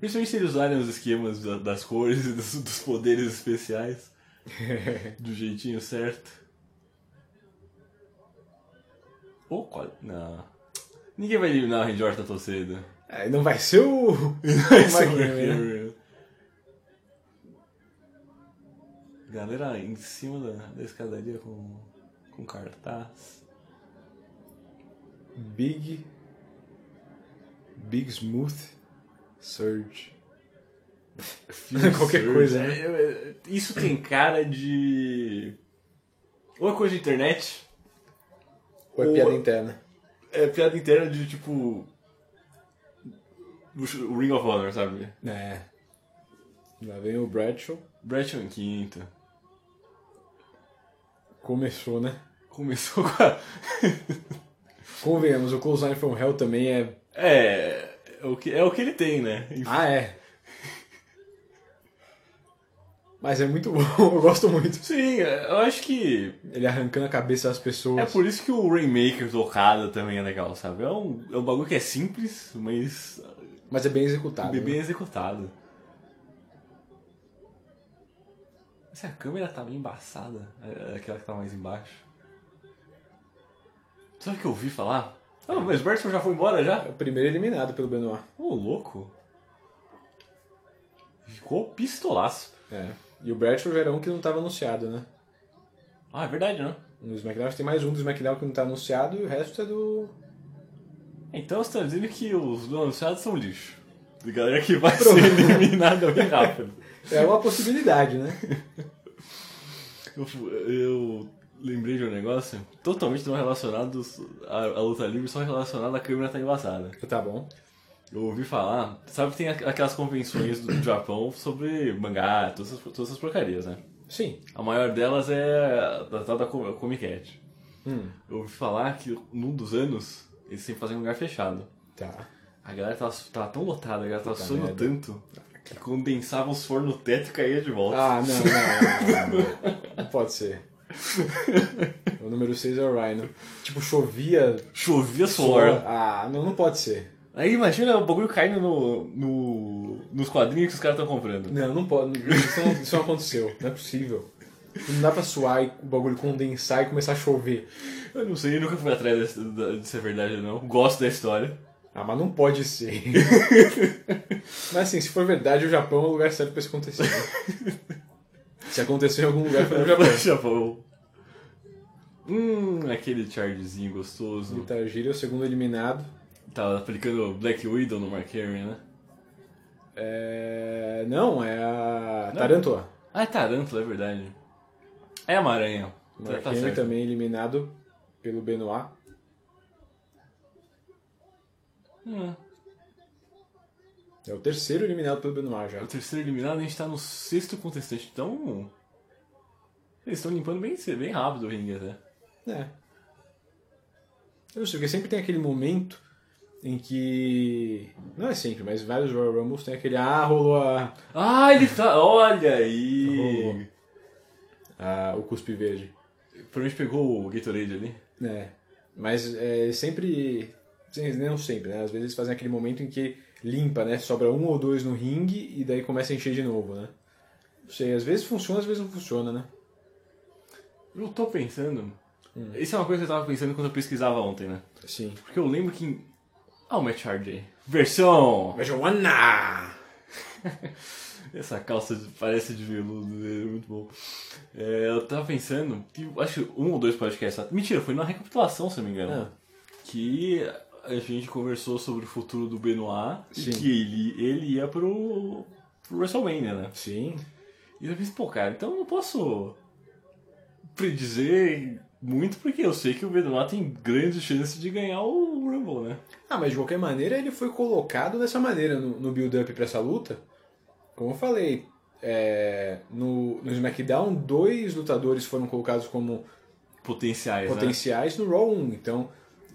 Principalmente se eles usarem os esquemas da- das cores e dos, dos poderes especiais do jeitinho certo. Ou quase. Não. Ninguém vai eliminar o Randy Orton tão cedo. É, não vai ser o. Vai o ser o né? Galera em cima da, da escadaria com, com cartaz. Big. Big Smooth Surge. Qualquer Surge. coisa, né? É, é, Isso tem cara de. Ou é coisa de internet, Ou é Ou- piada interna? é piada interna de tipo. O Ring of Honor, sabe? É. Lá vem o Bradshaw. Bradshaw em quinto. Começou, né? Começou com a... Convenhamos, o Clothesline from Hell também é... É... É o que, é o que ele tem, né? Ah, é. Mas é muito bom, eu gosto muito. Sim, eu acho que... Ele arrancando a cabeça das pessoas. É por isso que o Rainmaker do Okada também é legal, sabe? É um, é um bagulho que é simples, mas... Mas é bem executado. É bem né? executado. Se a câmera tá bem embaçada, é aquela que tá mais embaixo. Sabe o que eu ouvi falar? Ah, mas o Bertson já foi embora já? É o primeiro eliminado pelo Benoit. Ô, louco. Ficou pistolaço. É. E o já era um que não estava anunciado, né? Ah, é verdade, né? No SmackDown tem mais um do SmackDown que não tá anunciado e o resto é do. Então você tá dizendo que os não anunciados são lixo. A galera que vai ser eliminada bem rápido. É uma possibilidade, né? Eu, eu lembrei de um negócio totalmente não relacionado à, à luta livre, só relacionado à câmera tá embaçada. Tá bom. Eu ouvi falar, sabe que tem aquelas convenções do Japão sobre mangá, todas essas, todas essas porcarias, né? Sim. A maior delas é a tal da Com- Comic Cat. Hum. Eu ouvi falar que num dos anos eles sempre fazem um lugar fechado. Tá. A galera tava, tava tão lotada, a galera tava suando tanto que condensava os fornos no teto e caía de volta. Ah, não, não, não, não. Não pode ser. O número 6 é o Rhino. Tipo, chovia. Chovia suor. Ah, não, não pode ser. Aí imagina o bagulho caindo no, no, nos quadrinhos que os caras estão comprando. Não, não pode. Isso não, isso não aconteceu. Não é possível. Não dá pra suar e o bagulho condensar e começar a chover. Eu não sei, eu nunca fui atrás da- de ser verdade ou não. Gosto da história. Ah, mas não pode ser. mas assim, se for verdade, o Japão é o lugar certo pra isso acontecer. Se aconteceu em algum lugar, foi no Japão. Japão. Hum, aquele chargezinho gostoso. Guitar é o segundo eliminado. Tava aplicando Black Widow no Mark Henry, né? É... Não, é a Tarantula. Ah, é Tarântula, é verdade. É uma aranha. O Tá, Mark tá Henry também eliminado pelo Benoit. Hum. É o terceiro eliminado pelo Benoit já. O terceiro eliminado, a gente tá no sexto contestante, então. Eles estão limpando bem, bem rápido o ringue até. É. Eu não sei, porque sempre tem aquele momento em que. Não é sempre, mas vários Royal Rumbles tem aquele. Ah, rolou a. Ah, ele tá. Olha aí! Rolou. a- o cuspe verde. Provavelmente pegou o Gatorade ali. É. Mas é sempre. sem- Não sempre, né? Às vezes eles fazem aquele momento em que limpa, né? Sobra um ou dois no ringue e daí começa a encher de novo, né? Não sei, às vezes funciona, às vezes não funciona, né? Eu tô pensando. Hum. Isso é uma coisa que eu tava pensando quando eu pesquisava ontem, né? Sim. Porque eu lembro que. Em- Ah, o Match RJ. Versão! Veja One! Essa calça parece de veludo, é muito bom. É, eu tava pensando, que acho que um ou dois podcasts. Mentira, foi na recapitulação, se não me engano. Ah. Que a gente conversou sobre o futuro do Benoit Sim. e que ele, ele ia pro, pro WrestleMania, né? Sim. E eu pensei, pô, cara, então eu não posso predizer muito porque eu sei que o Benoit tem grandes chances de ganhar o Rumble, né? Ah, mas de qualquer maneira ele foi colocado dessa maneira no, no build-up pra essa luta. Como eu falei, é, no, no SmackDown, dois lutadores foram colocados como Potenciais, né? potenciais no Raw 1. Então,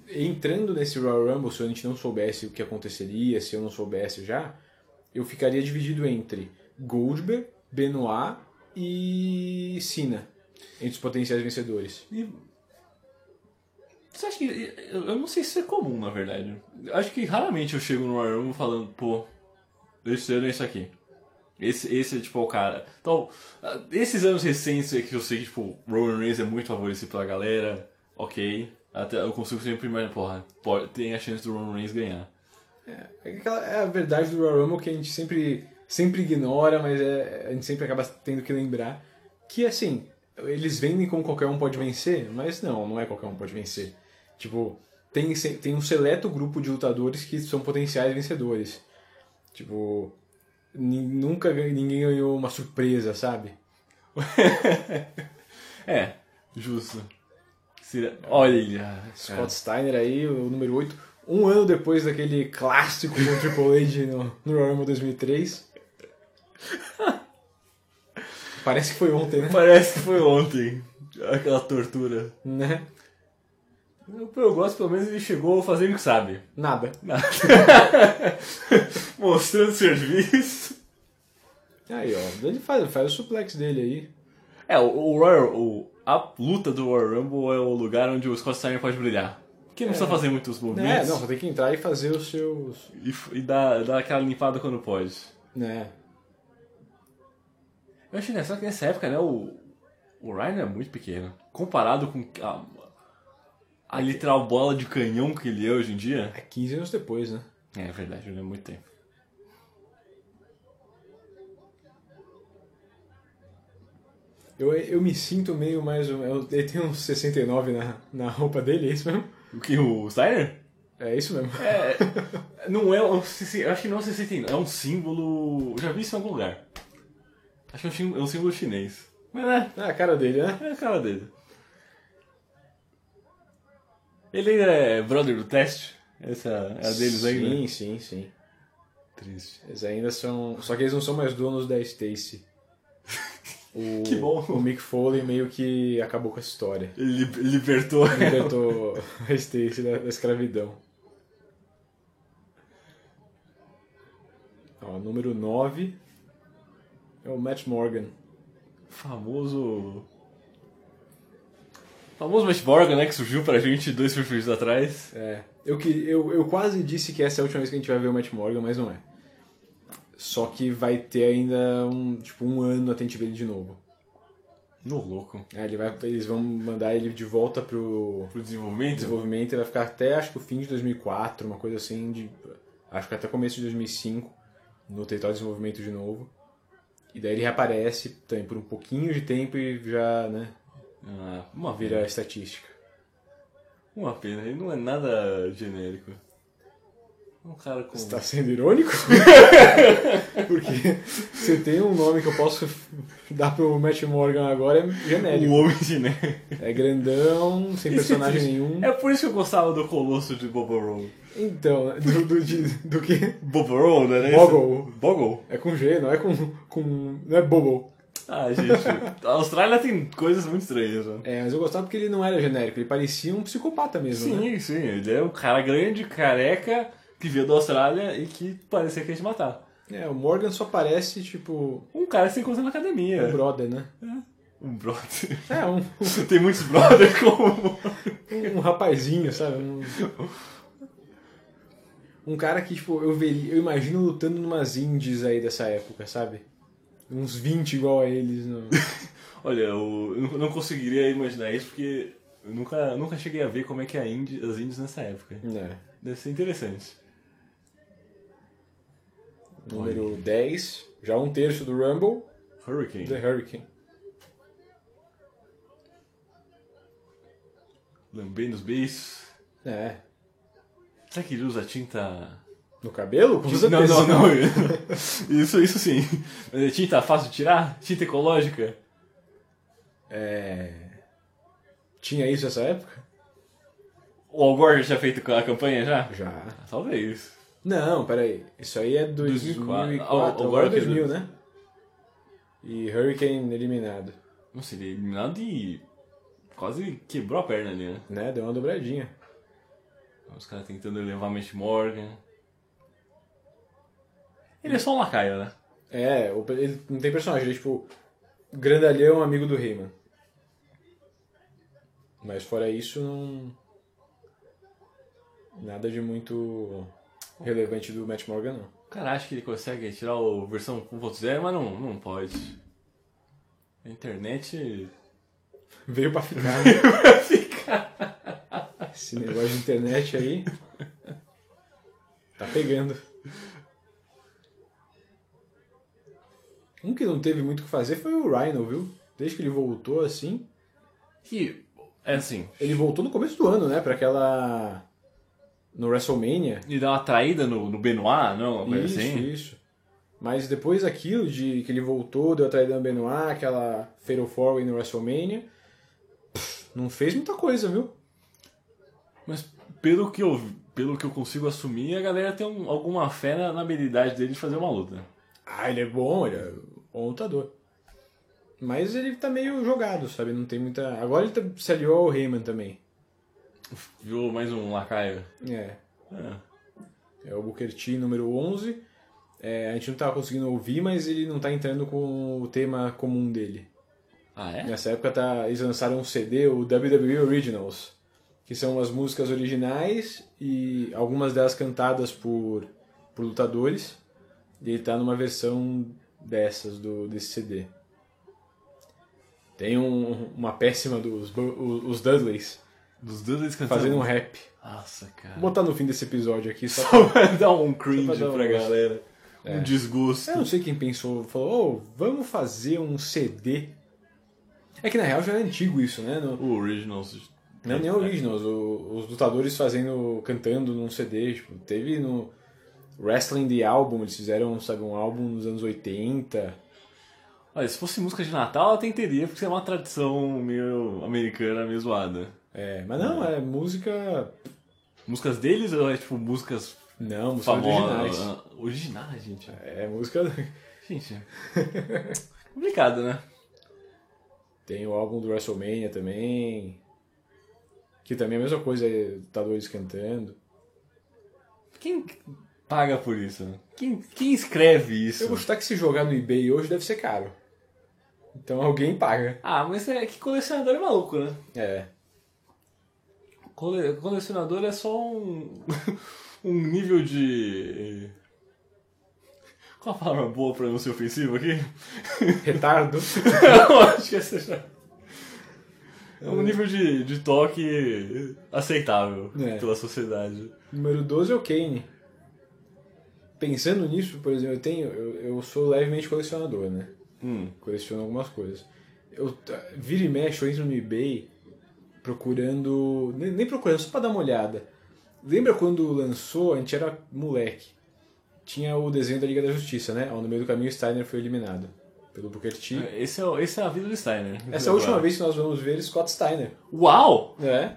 entrando nesse Royal Rumble, se a gente não soubesse o que aconteceria, se eu não soubesse já, eu ficaria dividido entre Goldberg, Benoit e Cena, entre os potenciais vencedores. E Você acha que. Eu não sei se isso é comum, na verdade. Acho que raramente eu chego no Royal falando, pô, esse ano é isso aqui. Esse, esse é tipo o cara. Então, ah, esses anos recentes é que eu sei que, tipo, Roman Reigns é muito favorecido pela galera, ok. Até eu consigo sempre imaginar, porra, pode, tem a chance do Roman Reigns ganhar. É, aquela, é a verdade do Royal Rumble que a gente sempre, sempre ignora, mas é, a gente sempre acaba tendo que lembrar que, assim, eles vendem como qualquer um pode vencer, mas não, não é qualquer um pode vencer. Tipo, tem, tem um seleto grupo de lutadores que são potenciais vencedores. Tipo, nunca ninguém ganhou uma surpresa, sabe? É, justo. Olha, Scott Steiner aí, o número 8. Um ano depois daquele clássico com o Triple H no, no Royal Rumble 2003. Parece que foi ontem, né? Parece que foi ontem. Aquela tortura. Né? Eu, eu gosto, pelo menos ele chegou fazendo o que sabe. Nada. Nada. Mostrando serviço. Aí, ó. Ele faz, faz o suplex dele aí. É, o, o Royal, o, a luta do Royal Rumble é o lugar onde o Scott Steiner pode brilhar. Porque não precisa fazer muitos É, movimentos. não, só tem que entrar e fazer os seus. E, e dar, dar aquela limpada quando pode. Né? Eu achei engraçado que nessa época, né, o, o Ryan era muito pequeno. Comparado com a, a literal bola de canhão que ele é hoje em dia. É 15 anos depois, né? É verdade, não é muito tempo. Eu, eu me sinto meio mais. eu- Ele tem uns 69 na, na roupa dele, é isso mesmo? O que, o Steiner? É isso mesmo. É, não é, um- eu acho que não é um 69, é um símbolo, eu já vi isso em algum lugar. Acho que é um símbolo, é um símbolo chinês. Mas é, É a cara dele, né? é a cara dele. Ele ainda é brother do teste? Essa é a deles ainda? Sim, sim, sim. Triste. Eles ainda são. Só que eles não são mais donos da Stacy. O, Que bom. O Mick Foley meio que acabou com essa história. Ele li- libertou ela. Libertou a Stacy da, da escravidão. Ó, número 9 é o Matt Morgan. Famoso. Famoso Matt Morgan, né? Que surgiu pra gente dois perfis atrás. É, eu, que, eu, eu quase disse que essa é a última vez que a gente vai ver o Matt Morgan, mas não é. Só que vai ter ainda um, tipo, um ano até a gente ver ele de novo. No louco. É, ele vai, eles vão mandar ele de volta pro Pro desenvolvimento? desenvolvimento e vai ficar até acho que o fim de 2004, uma coisa assim, de, acho que até começo de 2005, no território de desenvolvimento de novo. E daí ele reaparece também por um pouquinho de tempo e já, né, Ah, uma vira estatística. Uma pena, ele não é nada genérico. Um cara com. Você tá sendo irônico? Porque você tem um nome que eu posso dar pro Matt Morgan agora é genérico. Um homem genérico. É grandão, sem personagem nenhum. É por isso que eu gostava do Colosso de Bobo Roll. Então, do, do, de- do que? Bobo Roll, né? Bogle. Bogle? É com G, não é com. com não é Bobo. Ah, gente. a Austrália tem coisas muito estranhas, né? É, mas eu gostava porque ele não era genérico, ele parecia um psicopata mesmo, né? Sim, sim. Ele é um cara grande, careca, que veio da Austrália e que parecia que ia te matar. É, o Morgan só parece, tipo, Um cara que você encontra na academia. um brother, né? Um brother. É, um, Tem muitos brothers como. um rapazinho, sabe? Um, um cara que, tipo, eu, veria, eu imagino lutando numas indies aí dessa época, sabe? Uns 20 igual a eles. No... Olha, eu não conseguiria imaginar isso porque eu nunca, nunca cheguei a ver como é que é a Índia, as índias nessa época. É. Deve ser interessante. Número 10, já um terço do Rumble, Hurricane. The Hurricane. Lambendo os beiços. É. Será que ele usa tinta. No cabelo? Com Não, não, não. Isso, isso sim. Mas é tinta fácil de tirar? Tinta ecológica? É... Tinha isso nessa época? O Al Gore já tinha feito a campanha já? Já. Talvez. Não, peraí. Isso aí é 2004. 2004. Ah, Agora é que é 2000, dois- né? E Hurricane eliminado. Nossa, ele é eliminado e. Quase quebrou a perna ali, né? Né? Deu uma dobradinha. Os caras tentando levar Matt Morgan. Ele é só um lacaio, né? É, ele não tem personagem, ele é tipo. Grandalhão, amigo do Heyman. Mas fora isso, não. Nada de muito relevante do Matt Morgan, não. O cara acha que ele consegue tirar a versão 1.0, mas não, não pode. A internet. Veio pra ficar, né? vai ficar. Esse negócio de internet aí. Tá pegando. Um que não teve muito o que fazer foi o Rhino, viu? Desde que ele voltou assim. E. É assim. Ele voltou no começo do ano, né? Pra aquela. No WrestleMania. Ele dá uma traída no, no Benoit, não? Uma Isso, assim. isso. Mas depois daquilo, de que ele voltou, deu a traída no Benoit, aquela Fatal 4 no WrestleMania. pff, Não fez muita coisa, viu? Mas pelo que eu. pelo que eu consigo assumir, a galera tem um- alguma fé na, na habilidade dele de fazer uma luta. Ah, ele é bom, ele é bom lutador. Mas ele tá meio jogado, sabe? Não tem muita. Agora ele tá- se aliou ao Heyman também. Viu mais um lacaio. É. É. É o Booker T número 11. É, a gente não tava conseguindo ouvir, mas ele não tá entrando com o tema comum dele. Ah, é? Nessa época tá, eles lançaram um CD, o WWE Originals, que são as músicas originais e algumas delas cantadas por, por lutadores. E ele tá numa versão dessas, do, desse CD. Tem um- uma péssima dos os Dudleys. Dos Dudleys cantando. Fazendo um rap. Nossa, cara. Vou botar no fim desse episódio aqui só, Só pra- dar um cringe pra dar pra galera. Um desgosto. Eu não sei quem pensou, falou, oh, vamos fazer um CD. É que na real já é antigo isso, né? No, O Originals. não é nem Originals, o- os lutadores fazendo, cantando num CD, tipo, teve no Wrestling The Album, eles fizeram, sabe, um álbum nos anos 80. Olha, se fosse música de Natal, eu até entenderia, porque é uma tradição meio americana, meio zoada. É, mas não, é música... Músicas deles ou é tipo músicas Não, músicas famosas? originais. Ah, Originais, gente. É, música... Gente, complicado, né? Tem o álbum do WrestleMania também, que também é a mesma coisa, é lutadores cantando. Quem paga por isso? né? Quem, quem escreve isso? Eu vou chutar que se jogar no eBay hoje deve ser caro. Então alguém paga. Ah, mas é que colecionador é maluco, né? É. Cole- colecionador é só um, um nível de. Qual a palavra boa pra não ser ofensivo aqui? Retardo. Eu acho que essa já. É um nível de, de toque aceitável É. pela sociedade. Número 12 é o Kane. Pensando nisso, por exemplo, eu tenho. Eu, eu sou levemente colecionador, né? Hum. Coleciono algumas coisas. Eu vira e mexe, eu entro no eBay procurando. Nem, procurando, só pra dar uma olhada. Lembra quando lançou, a gente era moleque. Tinha o desenho da Liga da Justiça, né? Ó, No meio do caminho, o Steiner foi eliminado pelo Booker T. Esse é, esse é a vida do Steiner. Essa é a última vez que nós vamos ver Scott Steiner. Uau! É.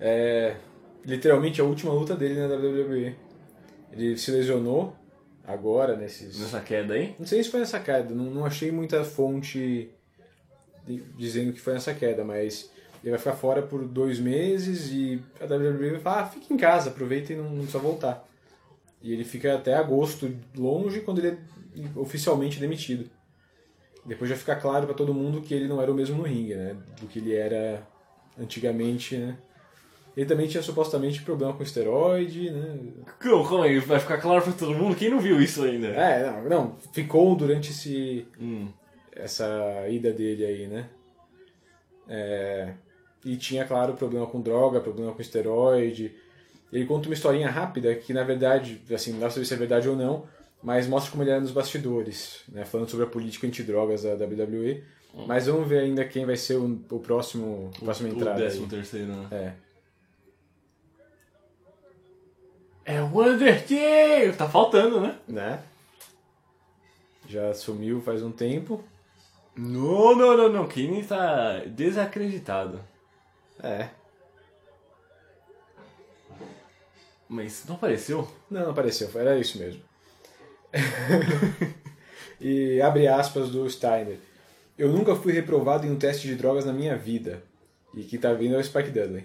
É. Literalmente a última luta dele na WWE. Ele se lesionou agora nesses. Nessa queda aí? Não sei se foi nessa queda, não, não achei muita fonte dizendo que foi nessa queda, mas ele vai ficar fora por dois meses e a WWE vai falar, ah, fica em casa, aproveita e não, não precisa voltar. E ele fica até agosto longe quando ele é oficialmente demitido. Depois já fica claro pra todo mundo que ele não era o mesmo no ringue, né? Do que ele era antigamente, né? Ele também tinha supostamente problema com esteroide, né? Calma, calma aí, vai ficar claro pra todo mundo? Quem não viu isso ainda? É, não, não, ficou durante esse Hum. essa ida dele aí, né? É, e tinha, claro, problema com droga, problema com esteroide. Ele conta uma historinha rápida que, na verdade, assim, não dá pra saber se é verdade ou não, mas mostra como ele era nos bastidores, né? Falando sobre a política antidrogas da WWE. Mas vamos ver ainda quem vai ser o, o próximo, a próxima O entrada. aí. décimo terceiro, né? É. É o Undertaker! Tá faltando, né? Né? Já sumiu faz um tempo. Não, não, não, não. Kane tá desacreditado. É. Mas não apareceu? Não, não apareceu, era isso mesmo. e abre aspas do Steiner. Eu nunca fui reprovado em um teste de drogas na minha vida. E quem tá vindo é o Spike Dudley.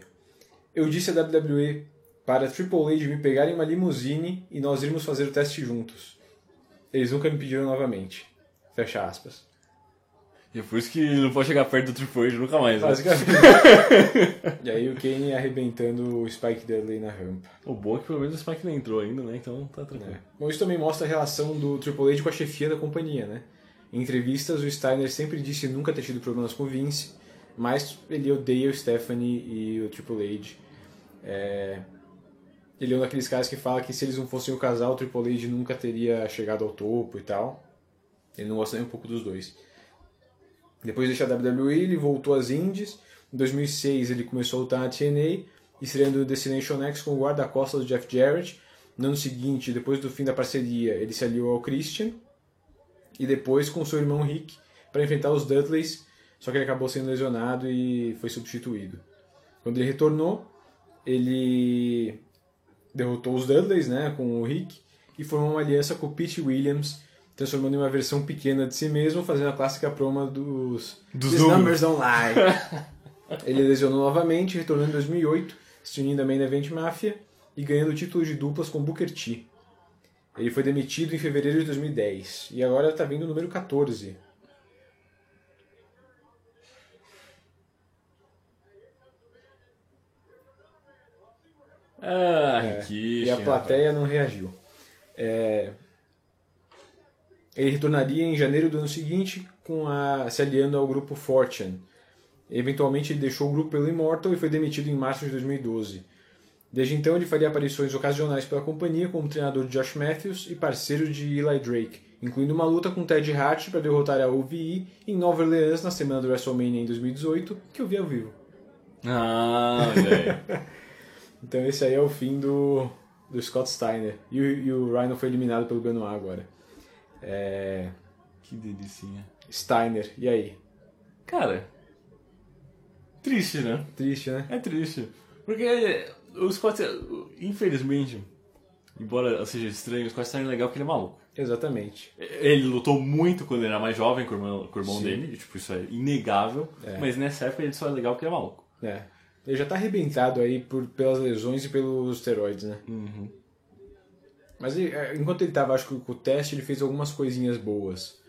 Eu disse à WWE para Triple H me pegar em uma limusine e nós irmos fazer o teste juntos. Eles nunca me pediram novamente. Fecha aspas. E é por isso que ele não pode chegar perto do Triple H nunca mais, né? Basicamente. e aí o Kane arrebentando o Spike Dudley na rampa. O bom é que pelo menos o Spike não entrou ainda, né? Então tá tranquilo. Bom, isso também mostra a relação do Triple H com a chefia da companhia, né? Em entrevistas, o Steiner sempre disse nunca ter tido problemas com o Vince, mas ele odeia o Stephanie e o Triple H. É... Ele é um daqueles caras que fala que se eles não fossem o casal, o Triple H nunca teria chegado ao topo e tal. Ele não gosta nem um pouco dos dois. Depois de deixar a WWE, ele voltou às Indies. Em 2006, ele começou a lutar na TNA, estreando no Destination X com o guarda-costas do Jeff Jarrett. No ano seguinte, depois do fim da parceria, ele se aliou ao Christian. E depois com seu irmão Rick para enfrentar os Dudleys, só que ele acabou sendo lesionado e foi substituído. Quando ele retornou, ele derrotou os Dudleys, né, com o Rick, e formou uma aliança com o Pete Williams, transformando em uma versão pequena de si mesmo, fazendo a clássica proma dos, Dos These números." numbers don't lie. Ele lesionou novamente, retornando em 2008, se unindo à Main Event Mafia e ganhando o título de duplas com Booker T. Ele foi demitido em fevereiro de 2010 e agora está vindo o número 14. Ah, É, que e a plateia não reagiu. É, ele retornaria em janeiro do ano seguinte com a, se aliando ao grupo Fortune. Eventualmente ele deixou o grupo pelo Immortal e foi demitido em março de 2012. Desde então ele faria aparições ocasionais pela companhia como treinador de Josh Matthews e parceiro de Eli Drake, incluindo uma luta com Ted Hart para derrotar a OVE em Nova Orleans na semana do WrestleMania em 2018, que eu vi ao vivo. Ah. Então esse aí é o fim do, do Scott Steiner. E, o- e o Rhino foi eliminado pelo Benoit agora. É... Que delicinha. Steiner, e aí? Cara, triste, né? Triste, né? É triste. Porque o Scott, infelizmente, embora seja estranho, o Scott Steiner é legal porque ele é maluco. Exatamente. Ele lutou muito quando ele era mais jovem com o irmão, com o irmão dele, tipo, isso é inegável. É. Mas nessa época ele só é legal porque ele é maluco. É. Ele já tá arrebentado aí por, pelas lesões e pelos esteroides, né? Uhum. Mas é, enquanto ele tava, acho que com o teste, ele fez algumas coisinhas boas.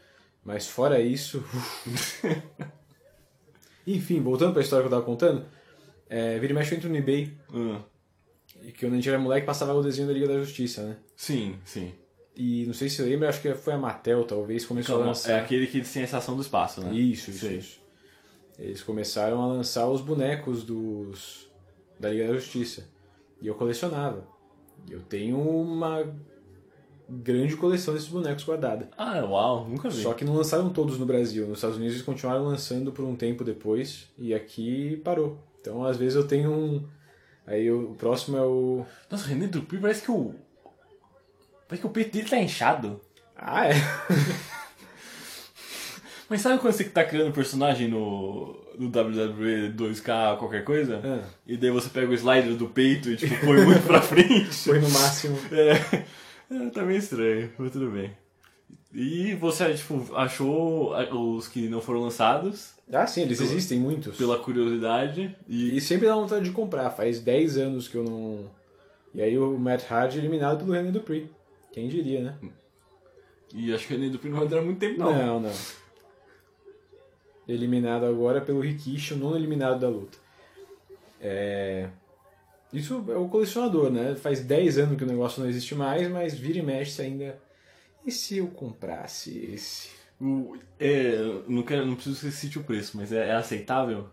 Mas fora isso. Enfim, voltando pra história que eu tava contando, é, vira e mexe eu entro no eBay. Ah. Que quando a gente era moleque passava o desenho da Liga da Justiça, né? Sim, sim. E não sei se você lembra, acho que foi a Mattel, talvez, começou a Calma, lançar. É aquele que tem a estação do espaço, né? Isso, isso, isso. Eles começaram a lançar os bonecos dos da Liga da Justiça. E eu colecionava. Eu tenho uma grande coleção desses bonecos guardada. Ah, uau, nunca vi. Só que não lançaram todos no Brasil. Nos Estados Unidos eles continuaram lançando por um tempo depois. E aqui parou. Então às vezes eu tenho um. Aí eu- o próximo é o. Nossa, o René Dupuy parece que o. Parece que o peito dele tá inchado. Ah, é? Mas sabe quando você tá criando personagem no, no WWE 2K qualquer coisa? Ah. E daí você pega o slider do peito e tipo, põe muito pra frente? Foi no máximo. É, é, tá meio estranho, mas tudo bem. E você, tipo, achou os que não foram lançados? Ah, sim, eles Pela- existem muitos. Pela curiosidade. E, E sempre dá vontade de comprar. Faz 10 anos que eu não. E aí o Matt Hardy eliminado pelo René Dupree. Quem diria, né? e acho que o René Dupuy não vai durar muito tempo, não. Não, não. Eliminado agora pelo Rikishi, o nono eliminado da luta. É... Isso é o colecionador, né? Faz 10 anos que o negócio não existe mais, mas vira e mexe ainda. E se eu comprasse esse? É, não, quero, não preciso que você cite o preço, mas é, é aceitável?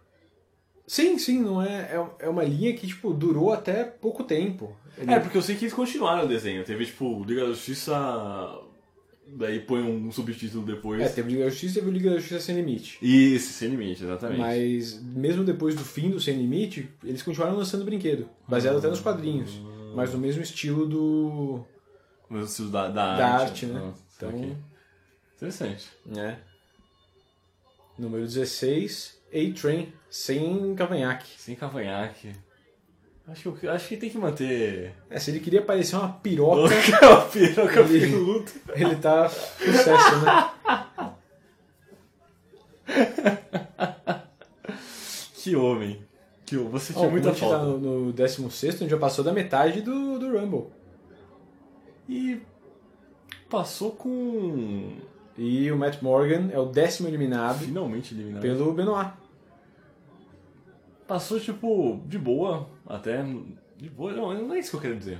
Sim, sim, não é. É é uma linha que, tipo, durou até pouco tempo. É, porque eu sei que eles continuaram o desenho. Teve, tipo, Liga da Justiça. Daí põe um subtítulo depois. É, teve Liga da Justiça e teve o Liga da Justiça Sem Limite. Isso, sem limite, exatamente. Mas mesmo depois do fim do Sem Limite, eles continuaram lançando brinquedo, baseado até nos quadrinhos, mas no mesmo estilo do Mas o estilo da, da, da arte, arte, né? Ah, Então, saquei. Interessante. né? Número 16, A-Train, sem cavanhaque. Sem cavanhaque. Acho que, acho que tem que manter. É, se ele queria parecer uma piroca, Uma piroca ele, peluda. ele tá sucesso, né? Que homem. Que homem. Você tinha como muita a gente tá falta. no, no 16, a gente já passou da metade do, do Rumble. E passou com. E o Matt Morgan é o décimo eliminado Finalmente eliminado. pelo Benoit. Passou, tipo, de boa, até. De boa, não, não é isso que eu quero dizer.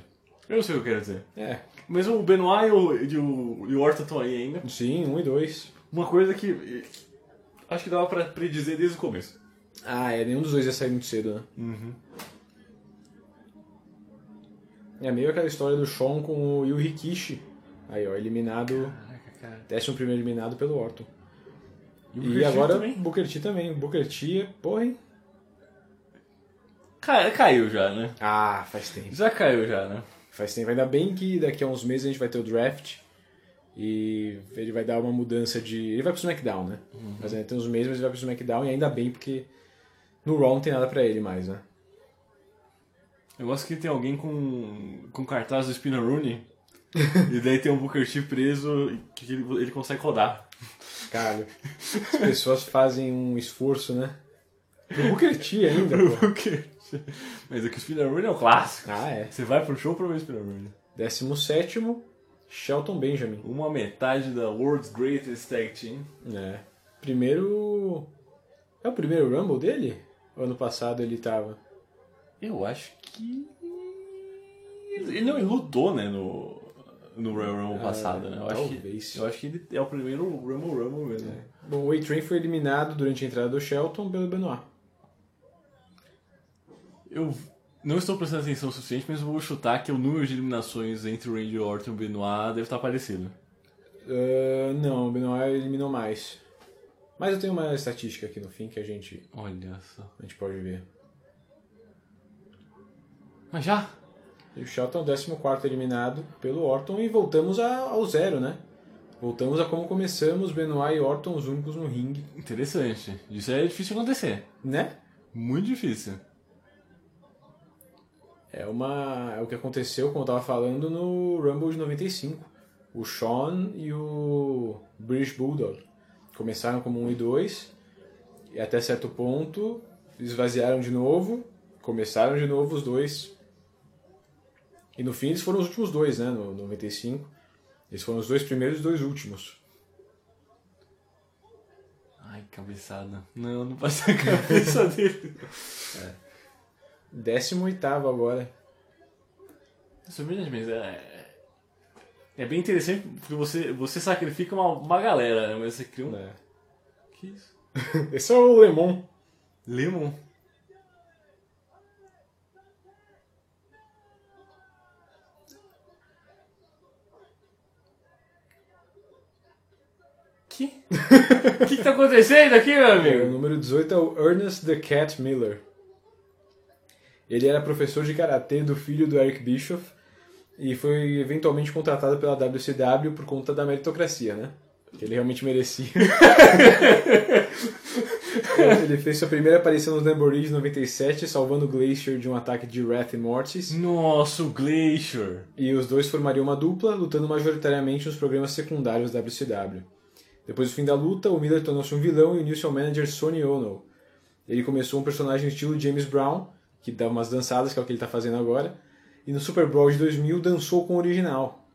Eu não sei o que eu quero dizer. É, Mas o Benoit e o, e o, e o Orton estão aí ainda. sim, um e dois. Uma coisa que. acho que dava pra predizer desde o começo. Ah, é, nenhum dos dois ia sair muito cedo, né? Uhum. É meio aquela história do Sean com o Yu Rikishi. Aí, ó, eliminado. Décimo primeiro eliminado pelo Orton. E, o E, Booker T agora também. Booker T também. Booker T, porra, hein? Ca- caiu já, né? Ah, faz tempo. Já caiu já, né? Faz tempo. Ainda bem que daqui a uns meses a gente vai ter o draft. E ele vai dar uma mudança de. Ele vai pro SmackDown, né? Mas ainda tem uns meses, mas ele vai pro SmackDown e ainda bem porque no Raw não tem nada pra ele mais, né? Eu gosto que tem alguém com, com cartaz do Spinner Rooney. e daí tem um Booker T preso que ele, ele consegue rodar. Cara, as pessoas fazem um esforço, né? Pro Booker T ainda, Pro. Booker T. Mas é que o Rooney é o clássico. Ah, é. Você vai pro show pra ver Rooney. 17 Shelton Benjamin. Uma metade da World's Greatest Tag Team. É. Primeiro. É o primeiro Rumble dele? Ano passado ele tava? Eu acho que. Ele não ele lutou, né, no, no Royal Rumble Ah, passado, né? Eu acho, que, talvez. eu acho que ele é o primeiro Rumble Rumble mesmo. Bom, o A-Train foi eliminado durante a entrada do Shelton pelo Benoit. Eu não estou prestando atenção o suficiente, mas eu vou chutar que o número de eliminações entre o Randy Orton e o Benoit deve estar parecido. Ah, não, o Benoit eliminou mais. Mas eu tenho uma estatística aqui no fim que a gente, Olha só. a gente pode ver. Mas já? E o Shelton é o 14 eliminado pelo Orton e voltamos a- ao zero, né? Voltamos a como começamos, Benoit e Orton os únicos no ringue, Interessante. Isso é difícil acontecer. né? Muito difícil. É uma é o que aconteceu, como eu tava falando, no Rumble de 95. O Sean e o British Bulldog começaram como 1 e 2 e até certo ponto esvaziaram de novo, começaram de novo os dois. E no fim eles foram os últimos dois, né, no 95. Eles foram os dois primeiros e os dois últimos. Ai, cabeçada. Não, não passei a cabeça dele. 18 agora. Isso é verdade, mas é. É bem interessante porque você, você sacrifica uma, uma galera, né? Mas você cria um. É. Que isso? Esse é o Lemon. Lemon. Que? O que, que tá acontecendo aqui, meu É, O amigo? número 18 é o Ernest the Cat Miller. Ele era professor de karatê do filho do Eric Bischoff e foi eventualmente contratado pela WCW por conta da meritocracia, né? Que ele realmente merecia. ele fez sua primeira aparição no Jamboree de 97, salvando o Glacier de um ataque de Wrath e Mortis. Nossa, o Glacier. E os dois formariam uma dupla, lutando majoritariamente nos programas secundários da WCW. Depois do fim da luta, o Miller tornou-se um vilão e uniu-se ao manager Sonny Ono. Ele começou um personagem estilo James Brown, que dá umas dançadas, que é o que ele está fazendo agora, e no Super Brawl de 2000 dançou com o original.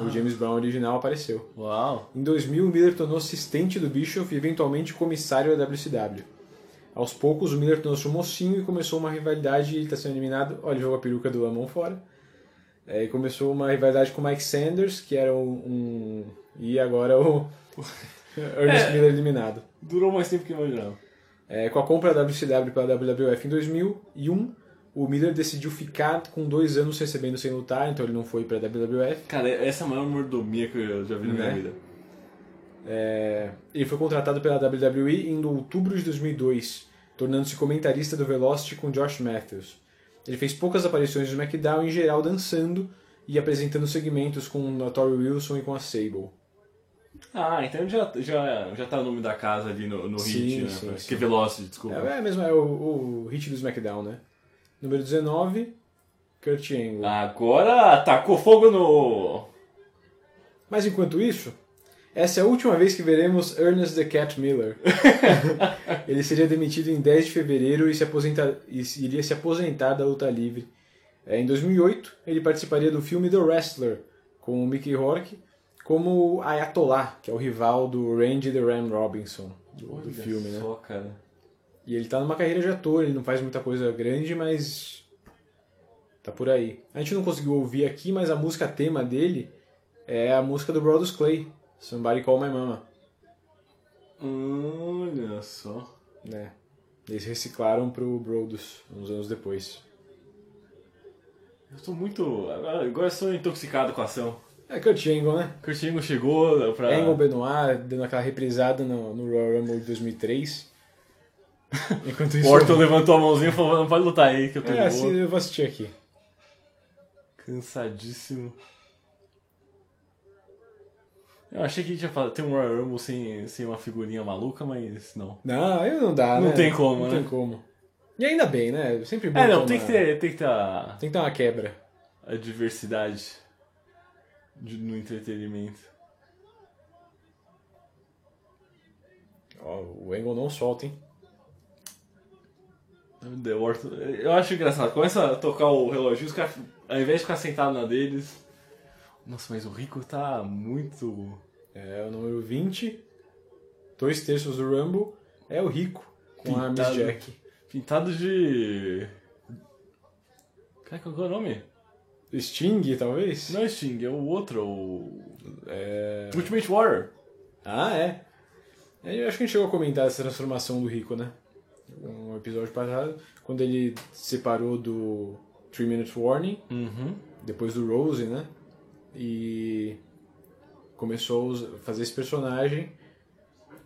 O James Brown original apareceu. Uau. Em 2000, o Miller tornou-se assistente do Bischoff e eventualmente comissário da WCW. Aos poucos, o Miller tornou-se um mocinho e começou uma rivalidade. Ele está sendo eliminado. Olha, jogou a peruca do Lamont fora. É, e começou uma rivalidade com o Mike Sanders, que era um. um- e agora o. Ernest É. Miller eliminado. Durou mais tempo que eu imaginava. É, com a compra da WCW pela WWF em 2001, o Miller decidiu ficar com dois anos recebendo sem lutar, então ele não foi para a WWF. Cara, essa é a maior mordomia que eu já vi na minha Né? vida. É, ele foi contratado pela WWE em outubro de 2002, tornando-se comentarista do Velocity com Josh Matthews. Ele fez poucas aparições no SmackDown, em geral dançando e apresentando segmentos com a Tori Wilson e com a Sable. Ah, então já, já, já tá o nome da casa ali no, no Sim, hit, né? sim, que sim. Velocity, desculpa. É, é mesmo, é o, o hit do SmackDown, né? Número 19, Kurt Angle. Agora tacou fogo no. Mas enquanto isso, essa é a última vez que veremos Ernest the Cat Miller. ele seria demitido em 10 de fevereiro e, se aposenta... e iria se aposentar da luta livre. É, em 2008, ele participaria do filme The Wrestler, com o Mickey Rourke, como o Ayatollah, que é o rival do Randy the Ram Robinson, do, do filme, né? Só, cara. E ele tá numa carreira de ator, ele não faz muita coisa grande, mas tá por aí. A gente não conseguiu ouvir aqui, mas a música tema dele é a música do Brodus Clay, Somebody Call My Mama. Olha só. Né? Eles reciclaram pro Brodus uns anos depois. Eu tô muito. Agora, agora eu estou intoxicado com a ação. É Kurt Angle, né? Kurt Angle chegou pra. Angle Benoit dando aquela reprisada no, no Royal Rumble de 2003. Enquanto isso... Orton levantou a mãozinha e falou: não pode lutar aí que eu tô É, assim, eu vou assistir aqui. Cansadíssimo. Eu achei que a gente ia falar, ter um Royal Rumble sem, sem uma figurinha maluca, mas não. Não, aí não dá, Não né? tem como, Não né? tem como. E ainda bem, né? Sempre bom É, não, tem uma- que ter, tem que ter a, Tem que ter uma quebra. a diversidade de- no entretenimento. Ó, o Angle não solta, hein? The Orton- Eu acho engraçado. Começa a tocar o relógio, os caras, ao invés de ficar sentado na deles. Nossa, mas o Rico tá muito. É o número 20. Dois terços do Rumble. É o Rico. Com a Miss Pintado. Jack. Pintado de. Cara, qual que é o nome? Sting, talvez? Não é Sting, é o outro, o. É... Ultimate Warrior. Ah, é. Eu acho que a gente chegou a comentar essa transformação do Rico, né? Um episódio passado, quando ele separou do 3 Minute Warning, Uhum. depois do Rose, né? E começou a fazer esse personagem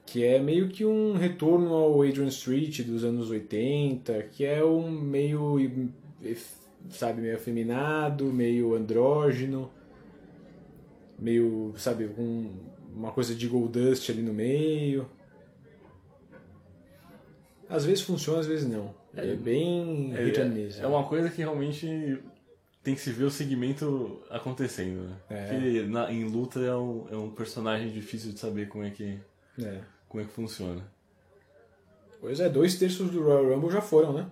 que é meio que um retorno ao Adrian Street dos anos 80, que é um meio, sabe, meio afeminado, meio andrógeno, meio, sabe, com uma coisa de Goldust ali no meio. Às vezes funciona, às vezes não. É, bem and miss. É, é uma coisa que realmente tem que se ver o segmento acontecendo, né? É. Porque na- em luta é um, é um personagem difícil de saber como é que, É. como é que funciona. Pois é, dois terços do Royal Rumble já foram, né?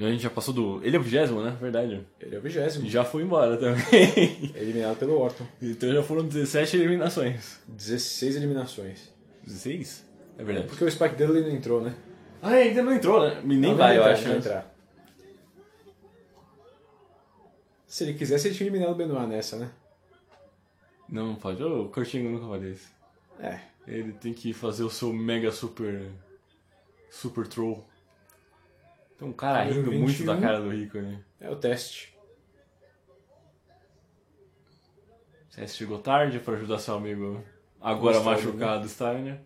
A gente já passou do. Ele é o vigésimo, né? Verdade. Ele é o vigésimo. Já foi embora também. Eliminado pelo Orton. então já foram 17 eliminações. 16 eliminações. 16? É verdade. Porque o Spike Dudley não entrou, né? Ah, ainda não entrou, né? Nem Não, vai, não eu entrar, acho. não né? entrar. Se ele quisesse, ele tinha eliminado o Benoit nessa, né? Não, não pode. O Angle nunca faria isso. É. Ele tem que fazer o seu mega super. Super troll. Tem um cara rindo muito 21. da cara do Rico, né? É o teste. Você chegou tarde pra ajudar seu amigo agora Steiner, machucado, Steiner.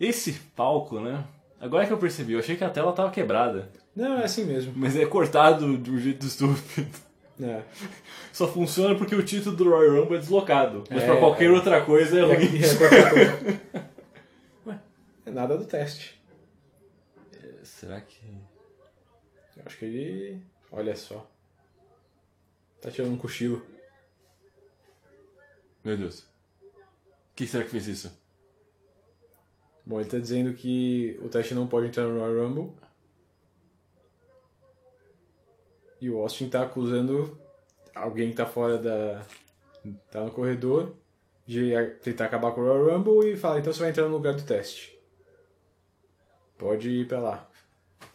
Esse palco, né? Agora que eu percebi, eu achei que a tela tava quebrada. Não, é assim mesmo. Mas é cortado de um jeito estúpido. É. Só funciona porque o título do Royal Rumble é deslocado. Mas É, pra qualquer é. outra coisa é E ruim. é qualquer coisa. Ué, é nada do teste. Será que. Acho que ele. Olha só. Tá tirando um cochilo. Meu Deus. Quem será que fez isso? Bom, ele tá dizendo que o teste não pode entrar no Royal Rumble. E o Austin tá acusando alguém que tá fora da. tá no corredor de tentar acabar com o Royal Rumble e fala, então você vai entrar no lugar do teste. Pode ir pra lá.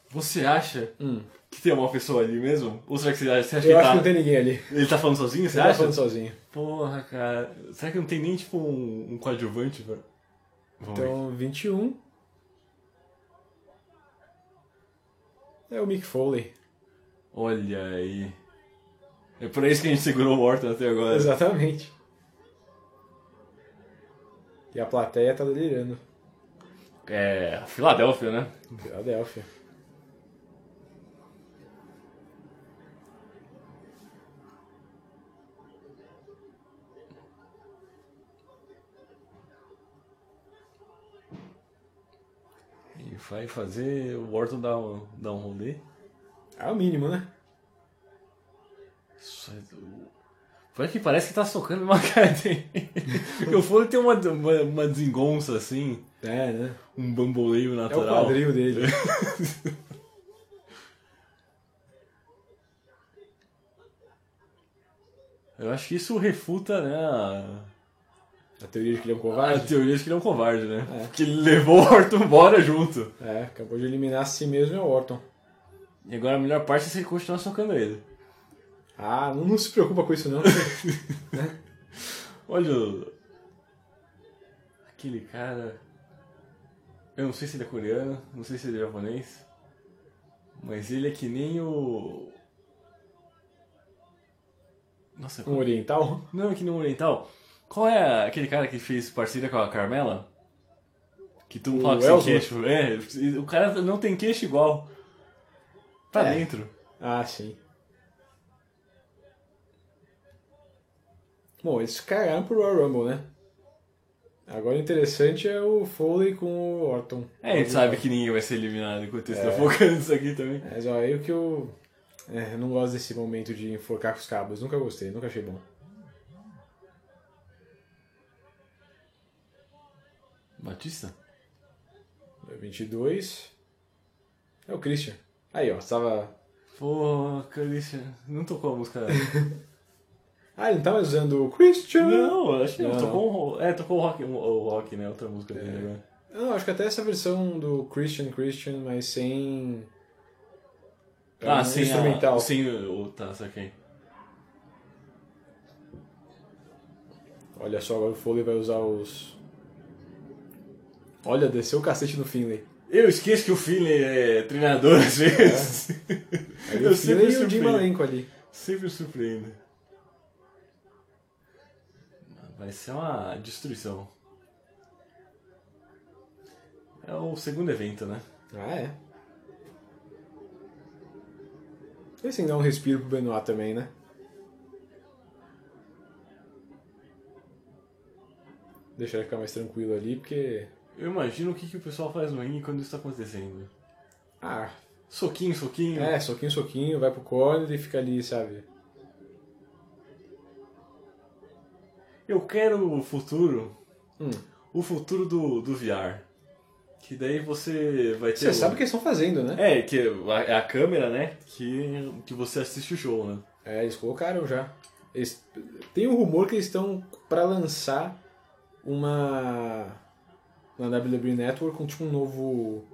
Você acha Hum. Que tem uma pessoa ali mesmo? Ou será que você acha, você acha Eu que acho tá... que não tem ninguém ali. Ele tá falando sozinho, você Ele tá acha? falando sozinho. Porra, cara. Será que não tem nem tipo um, um coadjuvante? Pra... Vamos ver. Então, 21. É o Mick Foley. Olha aí. É por isso que a gente segurou o Orton até agora. Exatamente. E a plateia tá delirando. É. Filadélfia, né? Filadélfia. Vai fazer o Orton dar um, dar um rolê. É o mínimo, né? Isso é Foi que parece que tá socando uma. Porque o Foley tem uma, uma, uma desengonça assim. É, né? Um bamboleio É o natural. quadril dele. Eu acho que isso refuta, né, a, A teoria de que ele é um a covarde. teoria de que ele é um covarde, né? É. Que ele levou o Orton embora junto. É, acabou de eliminar a si mesmo e o Orton. E agora a melhor parte é se ele continuar socando ele. Ah, não, não se preocupa com isso não. Olha. o- Aquele cara. Eu não sei se ele é coreano, não sei se ele é japonês. Mas ele é que nem o. Nossa, um oriental? Não, é que nem um oriental. Qual é aquele cara que fez parceria com a Carmela? Que tu fala que sem queixo. É, o cara não tem queixo igual. Tá É. dentro. Ah, sim. Bom, eles cagaram pro Royal Rumble, né? Agora o interessante é o Foley com o Orton. É, a gente sabe que ninguém vai ser eliminado enquanto eles É. estão focando nisso aqui também. Mas ó, aí o que eu. É, eu não gosto desse momento de enforcar com os cabos. Nunca gostei, nunca achei bom. Batista? 22. É o Christian. Aí, ó, tava. Pô, Christian, não tocou a música. Ah, ele não mais usando o Christian? Não, acho que não. Não, tocou um, É, tocou o rock, o rock, né? Outra música dele agora. Não, acho que até essa versão do Christian Christian, mas sem. Ah, um sem instrumental. A, sem o. Tá, saquei. Olha só, agora o Foley vai usar os. Olha, desceu o cacete no Finlay. Eu esqueço que o Finley é treinador às vezes. Aí Eu o sempre Finlay e o Jim. Malenko ali. Sempre surpreendo. Vai ser uma destruição. É o segundo evento, né? Ah, é. Esse tem que dar um respiro pro Benoit também, né? Deixa ele ficar mais tranquilo ali, porque. Eu imagino o que, que o pessoal faz no ringue quando isso tá acontecendo. Ah, Soquinho, soquinho. é, soquinho, soquinho, vai pro corner e fica ali, sabe? Eu quero o futuro. Hum. O futuro do, do VR. Que daí você vai ter. Você o- sabe o que eles estão fazendo, né? É, que a- é a câmera, né? Que, que você assiste o show, né? É, eles colocaram já. Eles... Tem um rumor que eles estão pra lançar uma. Na WWE Network com tipo um novo.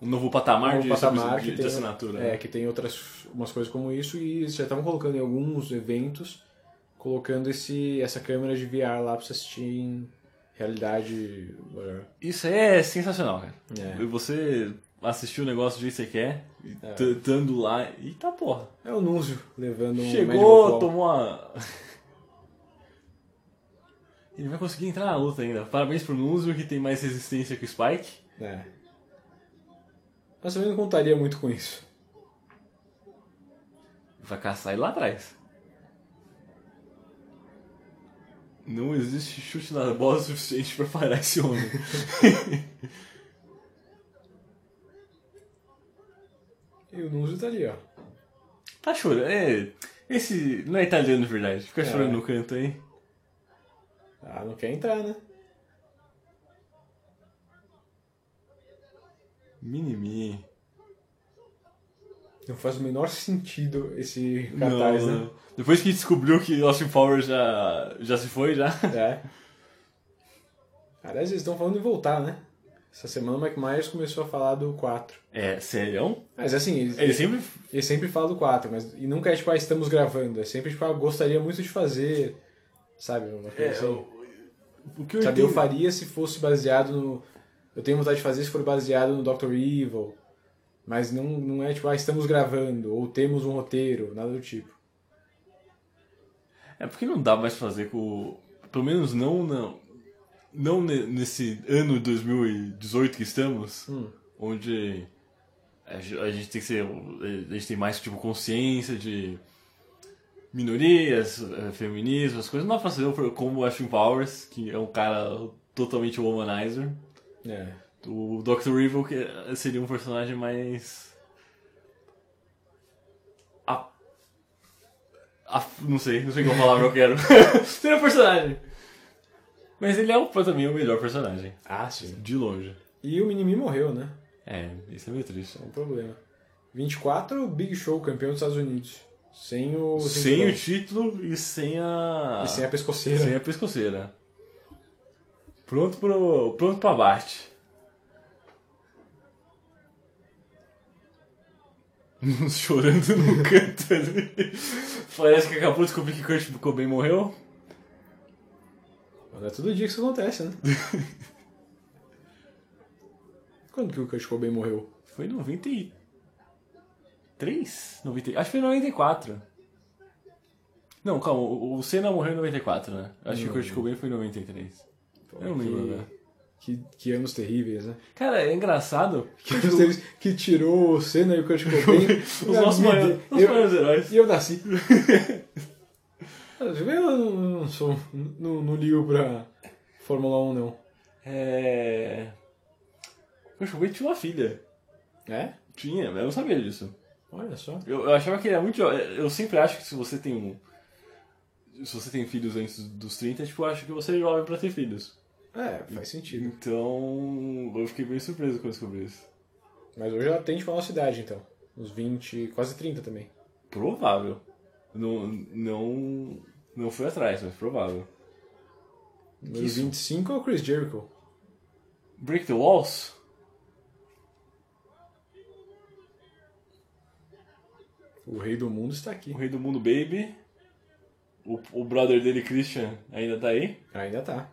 Um novo patamar, um novo de, patamar de, de tem, assinatura. É, né? que tem outras umas coisas como isso e eles já estavam colocando em alguns eventos, colocando esse, essa câmera de VR lá pra você assistir em realidade. whatever. Isso é sensacional, cara. É. E Você assistiu o negócio do jeito que você quer, É. estando lá, e tá porra. É o Núzio levando um Chegou, tomou uma. Ele vai conseguir entrar na luta ainda. Parabéns pro Nuzio que tem mais resistência que o Spike. É. Mas também não contaria muito com isso. Vai caçar ele lá atrás. Não existe chute na bola suficiente pra parar esse homem. E o Núzio tá ali, ó. tá chorando. É, esse não é italiano de verdade. Fica É. chorando no canto aí. Ah, não quer entrar, né? Minimi. Não faz o menor sentido esse cartaz, Não, né? não. Depois que descobriu que Austin Power já, já se foi, já. É. Aliás, eles estão falando em voltar, né? Essa semana o Mike Myers começou a falar do 4. É, sério? Mas assim, eles, Ele sempre. ele sempre fala do 4, mas e nunca é tipo, ah, estamos gravando. É sempre tipo, ah, gostaria muito de fazer, sabe? Uma coisa É, assim. o, o que eu Sabe, eu faria se fosse baseado no. Eu tenho vontade de fazer se for baseado no Dr. Evil. Mas não, não é tipo, ah, estamos gravando, ou temos um roteiro, nada do tipo. É porque não dá mais pra fazer com. Pelo menos não, não, não ne- nesse ano 2018 que estamos, Hum. onde a gente tem que ser. A gente tem mais tipo consciência de minorias, eh, feminismo, as coisas. Não pra fazer como o Ashton Powers, que é um cara totalmente womanizer. É. O Dr. Evil que seria um personagem mais. A... a- Não sei, não sei qual palavra eu quero. seria um personagem. Mas ele é o, também o melhor personagem. Ah, sim. De longe. E o Minimi morreu, né? É, isso é meio triste. É um problema. 24, Big Show, campeão dos Estados Unidos. Sem o. Sem o título e sem a. E sem a pescoceira. Sem a pescoceira. Pronto pro. Pronto pro abate. Chorando no canto ali. Parece que acabou de descobrir que Kurt Cobain morreu. Mas é todo dia que isso acontece, né? Quando que o Kurt Cobain morreu? Foi em 93? 90... Acho que foi em 94. Não, calma, o o Senna morreu em 94, né? Acho que o Kurt Cobain foi em 93. Eu não lembro, né? Que, que anos terríveis, né? Cara, é engraçado. Que anos terríveis que tirou o Senna e o Kurt Cobain. Os nossos maiores, Eu- maiores heróis. E eu nasci. Eu não, sou, não, não ligo pra Fórmula 1 não. É. O Wade tinha uma filha. É? Tinha, eu não sabia disso. Olha só. Eu, eu achava que era muito. Eu sempre acho que se você tem um. Se você tem filhos antes dos 30, tipo, eu acho que você é jovem pra ter filhos. É, faz sentido. Então. Eu fiquei bem surpreso quando descobri isso. Mas hoje ela tem tipo a nossa idade, então. Uns 20, quase 30 também. Provável. Não. Não. Não fui atrás, mas provável. Isso. 25 é o Chris Jericho. Break the Walls? O rei do mundo está aqui. O Rei do Mundo Baby. O, o brother dele, Christian, ainda tá aí? Ainda tá.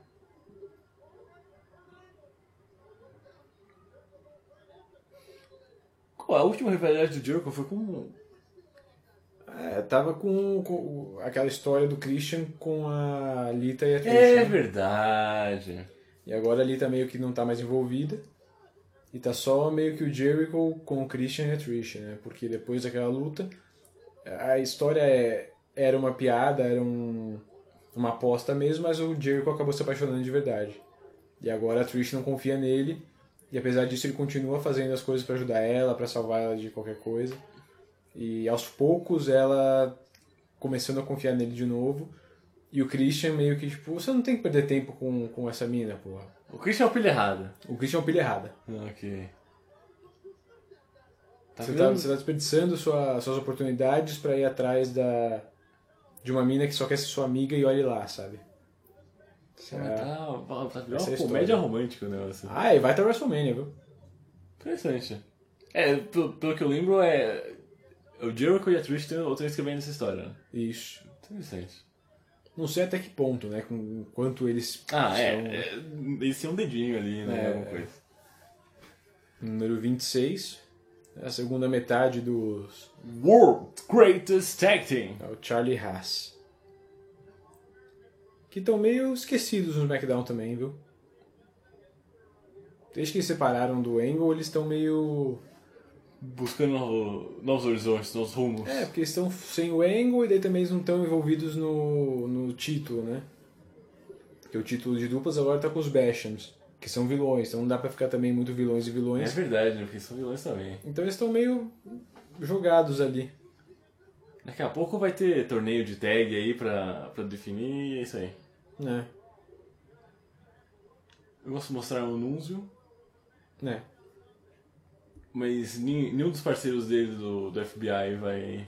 Qual, a última rivalidade do Jericho foi com. É, tava com, com aquela história do Christian com a Lita e a Trish. É verdade. E agora a Lita meio que não tá mais envolvida. E tá só meio que o Jericho com o Christian e a Trish, né? Porque depois daquela luta, a história é, era uma piada, era um, uma aposta mesmo, mas o Jericho acabou se apaixonando de verdade. E agora a Trish não confia nele, e apesar disso ele continua fazendo as coisas pra ajudar ela, pra salvar ela de qualquer coisa. E aos poucos ela começando a confiar nele de novo. E o Christian meio que tipo, você não tem que perder tempo com, com essa mina, porra. O Christian é o pilha errada. O Christian é uma pilha errada. Ok. Tá você, tá, você tá desperdiçando sua, suas oportunidades pra ir atrás da de uma mina que só quer ser sua amiga e olhe lá, sabe? Cara, é- tá, tá é uma comédia romântica o negócio. Ah, e vai até WrestleMania, viu? Interessante. É, pelo, pelo que eu lembro, é. O Jericho e a Trish têm outra vez que vem nessa história. né? Isso. Interessante. Não sei até que ponto, né? Com quanto eles Ah, são... é, é. Eles têm um dedinho ali, né? É, alguma é. coisa. Número 26. A segunda metade dos... World Greatest Tag Team. É o Charlie Haas. Que estão meio esquecidos no SmackDown também, viu? Desde que separaram do Angle, eles estão meio... Buscando no- novos horizontes, novos rumos. É, porque eles estão sem o Angle e daí também eles não estão envolvidos no, no título, né? Porque o título de duplas agora tá com os Bashams, que são vilões, então não dá pra ficar também muito vilões e É vilões. verdade, né? Porque são vilões também. Então eles estão meio jogados ali. Daqui a pouco vai ter torneio de tag aí pra, pra definir e é isso aí. né? Eu gosto de mostrar o Nunzio, Né? mas nenhum dos parceiros dele do, do FBI vai.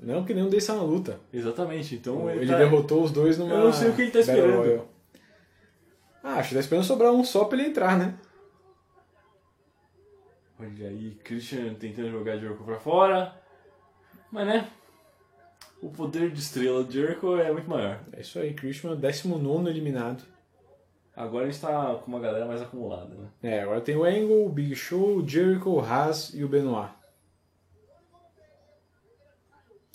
Não que nenhum deles tá na luta. Exatamente, então ele tá- derrotou os dois numa Eu não sei o que ele tá Battle esperando. Ah, acho que tá esperando sobrar um só pra ele entrar, né? Olha aí, Christian tentando jogar Jericho pra fora. Mas né? O poder de estrela de Jericho é muito maior. É isso aí, Christian, 19 eliminado. Agora a gente tá com uma galera mais acumulada, né? É, agora tem o Angle, o Big Show, o Jericho, o Haas e o Benoit.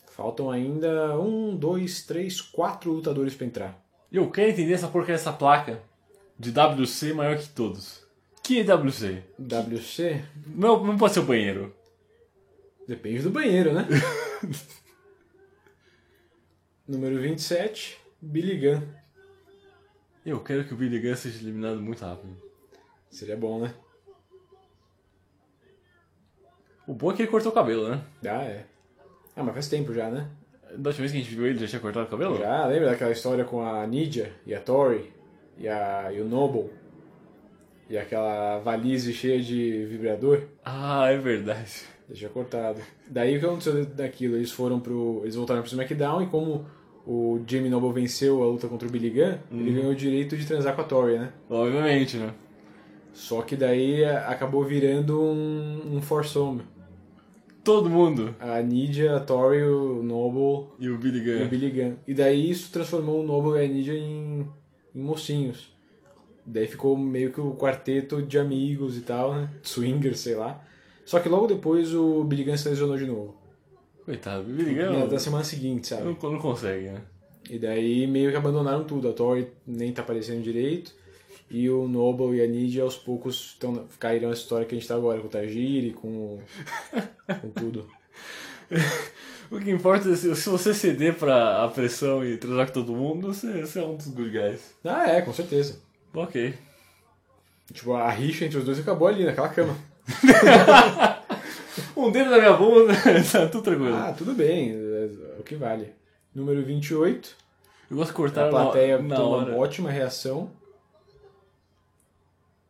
Faltam ainda um, dois, três, quatro lutadores pra entrar. E eu quero entender essa porcaria dessa placa de WC maior que todos. Que WC? WC? Não, não pode ser o banheiro. Depende do banheiro, né? Número 27, Billy Gunn. Eu quero que o Billy Gunn seja eliminado muito rápido. Seria bom, né? O bom é que ele cortou o cabelo, né? Ah, é. Ah, mas faz tempo já, né? Da última vez que a gente viu ele, já tinha cortado o cabelo? Já, lembra daquela história com a Nidia e a Tori e, a, e o Noble? E aquela valise cheia de vibrador? Ah, é verdade. Deixa cortado. Daí o que aconteceu daquilo? Eles foram pro. Eles voltaram pro SmackDown e como o Jamie Noble venceu a luta contra o Billy Gunn, ele ganhou o direito de transar com a Tori, né? Obviamente, né? Só que daí a- acabou virando um, um foursome. Todo mundo. A Nidia, a Tori, o Noble E o Billy e Gunn. o Billy Gunn. E daí isso transformou o Noble e a Nidia em, em mocinhos. Daí ficou meio que o quarteto de amigos e tal, né? Swingers, sei lá. Só que logo depois o Billy Gunn se lesionou de novo. Coitado, o Billy Na, da semana seguinte, sabe? não, não consegue, né? E daí meio que abandonaram tudo. A Tori nem tá aparecendo direito. E o Noble e a Nidia aos poucos tão, caíram nessa história que a gente tá agora, com o Tajiri, com, com tudo. O que importa é se, se você ceder pra a pressão e transar com todo mundo, você, você é um dos good guys. Ah, é, com certeza. Ok. Tipo, a rixa entre os dois acabou ali, naquela cama. Um dedo na minha bunda, tá tudo tranquilo. Ah, tudo bem, é o que vale. Número 28. Eu gosto de cortar A plateia na, na toma hora. uma ótima reação.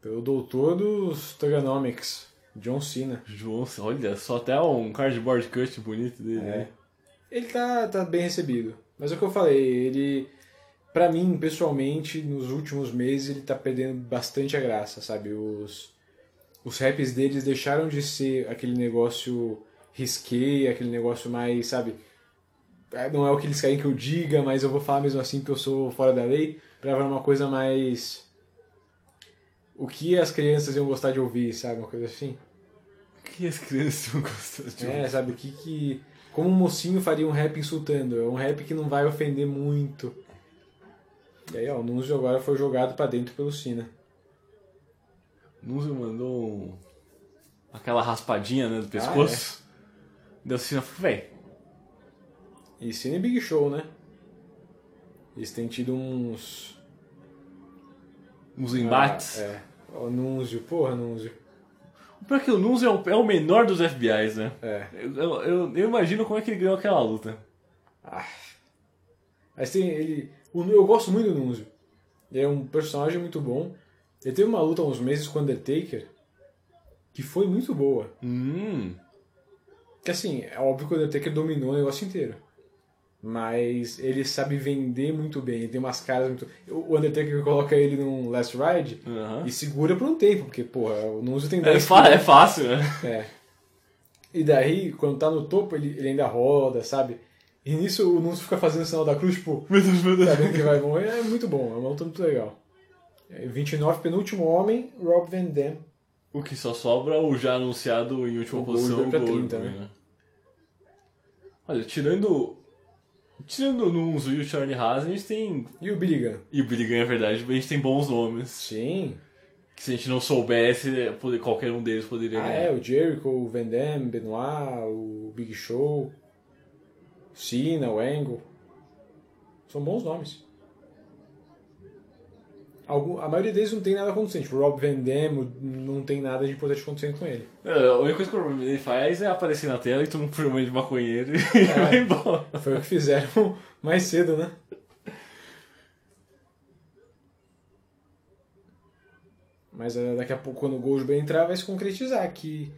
Pelo doutor dos Thuganomics, John Cena. João, olha só, até um cardboard cut bonito dele. É. né? Ele tá, tá bem recebido. Mas é o que eu falei, ele, pra mim, pessoalmente, nos últimos meses, ele tá perdendo bastante a graça, sabe? Os, os raps deles deixaram de ser aquele negócio risqué, aquele negócio mais, sabe? Ah, Não é o que eles querem que eu diga, mas eu vou falar mesmo assim porque eu sou fora da lei, pra uma coisa mais. O que as crianças iam gostar de ouvir, sabe? Uma coisa assim. O que as crianças vão gostar de É, sabe, o que que... Como um mocinho faria um rap insultando? É um rap que não vai ofender muito. E aí, ó, o Nunzio agora foi jogado pra dentro pelo Cena. Nunzio mandou um- aquela raspadinha né, do pescoço. Deu assim, véi. E Cena e Big Show, né? Eles têm tido uns... Uns embates. Ah, é. O Nunzio, porra, Nunzio. Pior que o Nunzio é o, é o menor dos FBIs, né? É. Eu, eu, eu- imagino como é que ele ganhou aquela luta. Ah. Mas tem ele... o- Eu gosto muito do Nunzio. Ele é um personagem muito bom. Ele teve uma luta há uns meses com o Undertaker que foi muito boa. Hum. Que assim, é óbvio que o Undertaker dominou o negócio inteiro. Mas ele sabe vender muito bem, ele tem umas caras muito. O Undertaker coloca ele num Last Ride Aham. e segura por um tempo, porque, porra, o Nunzio tem É, 10 fa- quilos. é fácil, né? É. E daí, quando tá no topo, ele, ele ainda roda, sabe? E nisso o Nunzio fica fazendo o sinal da cruz, tipo, Meu Deus, meu Deus. sabendo que vai morrer. É muito bom, é uma luta muito legal. É, 29, penúltimo homem, Rob Van Dam. O que só sobra o já anunciado em última O posição Goldberg pra Goldberg, 30, né? né? Olha, tirando. Tirando o Nunzio e o Charlie Haas, a gente tem. E o Billy Gunn? E o Billy Gunn, é verdade, a gente tem bons nomes. Sim. Que se a gente não soubesse, poder- qualquer um deles poderia Ah, ganhar. é, o Jericho, o Van Damme, Benoit, o Big Show, Cena, o Angle. São bons nomes. A maioria deles não tem nada acontecendo. Tipo, o Rob Van não tem nada de importante acontecendo com ele. É, A única coisa que o ele faz é aparecer na tela e tomar um programa de maconheiro e vai embora. Foi o que fizeram mais cedo, né? Mas eh, daqui a pouco, quando o Goldberg entrar, vai se concretizar que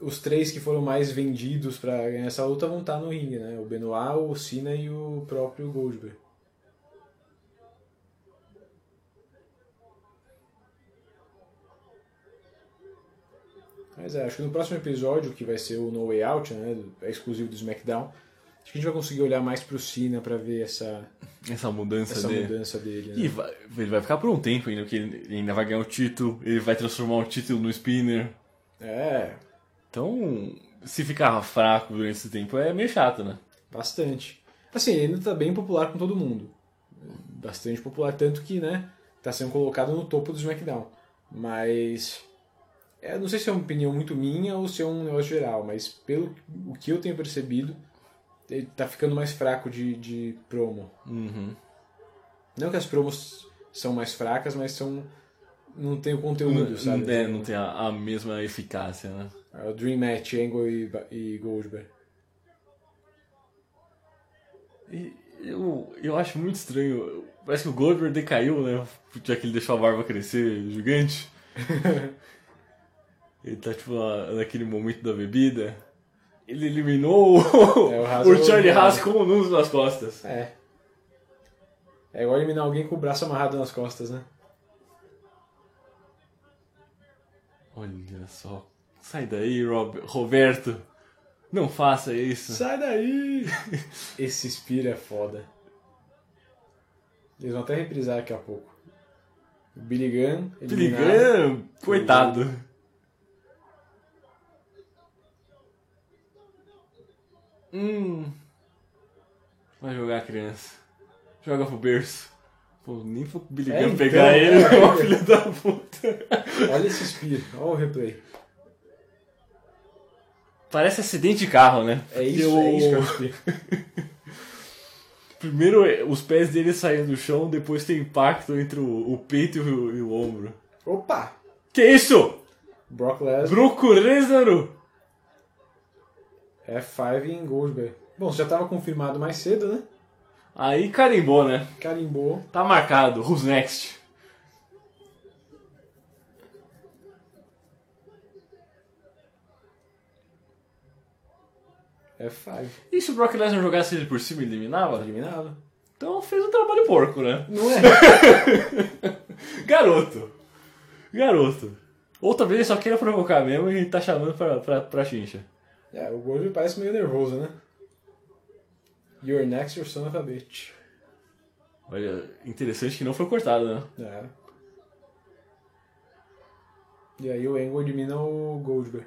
os três que foram mais vendidos pra ganhar essa luta vão estar no ringue, né? O Benoit, o Cena e o próprio Goldberg. Mas é, acho que no próximo episódio, que vai ser o No Way Out, né? É exclusivo do SmackDown, acho que a gente vai conseguir olhar mais pro Cena pra ver essa, Essa mudança essa dele. mudança dele. né? E vai- ele vai ficar por um tempo ainda, porque ele ele ainda vai ganhar o título, ele vai transformar o título no spinner. É, Então, se ficar fraco durante esse tempo é meio chato, né? bastante. Assim, ele ainda tá bem popular com todo mundo. Bastante popular, tanto que, né, tá sendo colocado no topo do SmackDown. Mas. É, não sei se é uma opinião muito minha ou se é um negócio geral, mas pelo o que eu tenho percebido, ele tá ficando mais fraco de, de promo. Uhum. Não que as promos são mais fracas, mas são. Não tem o conteúdo, Não, sabe? é, não tem a, a mesma eficácia, né? É o Dream Match, Angle e, e Goldberg. E eu, eu acho muito estranho. Parece que o Goldberg decaiu, né? Já que ele deixou a barba crescer gigante. ele tá, tipo, na- naquele momento da bebida. Ele eliminou o, É, o Haas o Charlie Haas com o Nunes nas costas. É. É igual eliminar alguém com o braço amarrado nas costas, né? Olha só. Sai daí, Rob, Roberto. Não faça isso. Sai daí! Esse Spear é foda. Eles vão até reprisar daqui a pouco. O Billy Gunn. Billy. Gunn, coitado. Hum. Vai jogar a criança. Joga pro berço. Pô, nem pro Billy É, então, pegar ele, é. filho da puta. Olha esse Spear, olha o replay. Parece acidente de carro, né? É isso, Porque é isso que é o- Spear. Primeiro é, os pés dele saem do chão, depois tem impacto entre o, o peito e o, e o ombro. Opa! Que isso? Brock Lesnar. Broco Lesnar? F5 em Goldberg. Bom, já estava confirmado mais cedo, né? Aí carimbou, né? Carimbou. Tá marcado. Who's next? F5. E se o Brock Lesnar jogasse ele por cima e eliminava? Eliminado. Então fez um trabalho porco, né? Não é? Garoto. Garoto. Ou talvez ele só queira provocar mesmo e tá chamando pra, pra, pra chincha. É, o Goldberg parece meio nervoso, né? You're next, your son of a bitch. Olha, interessante que não foi cortado, né? É. E aí o Angle elimina o Goldberg.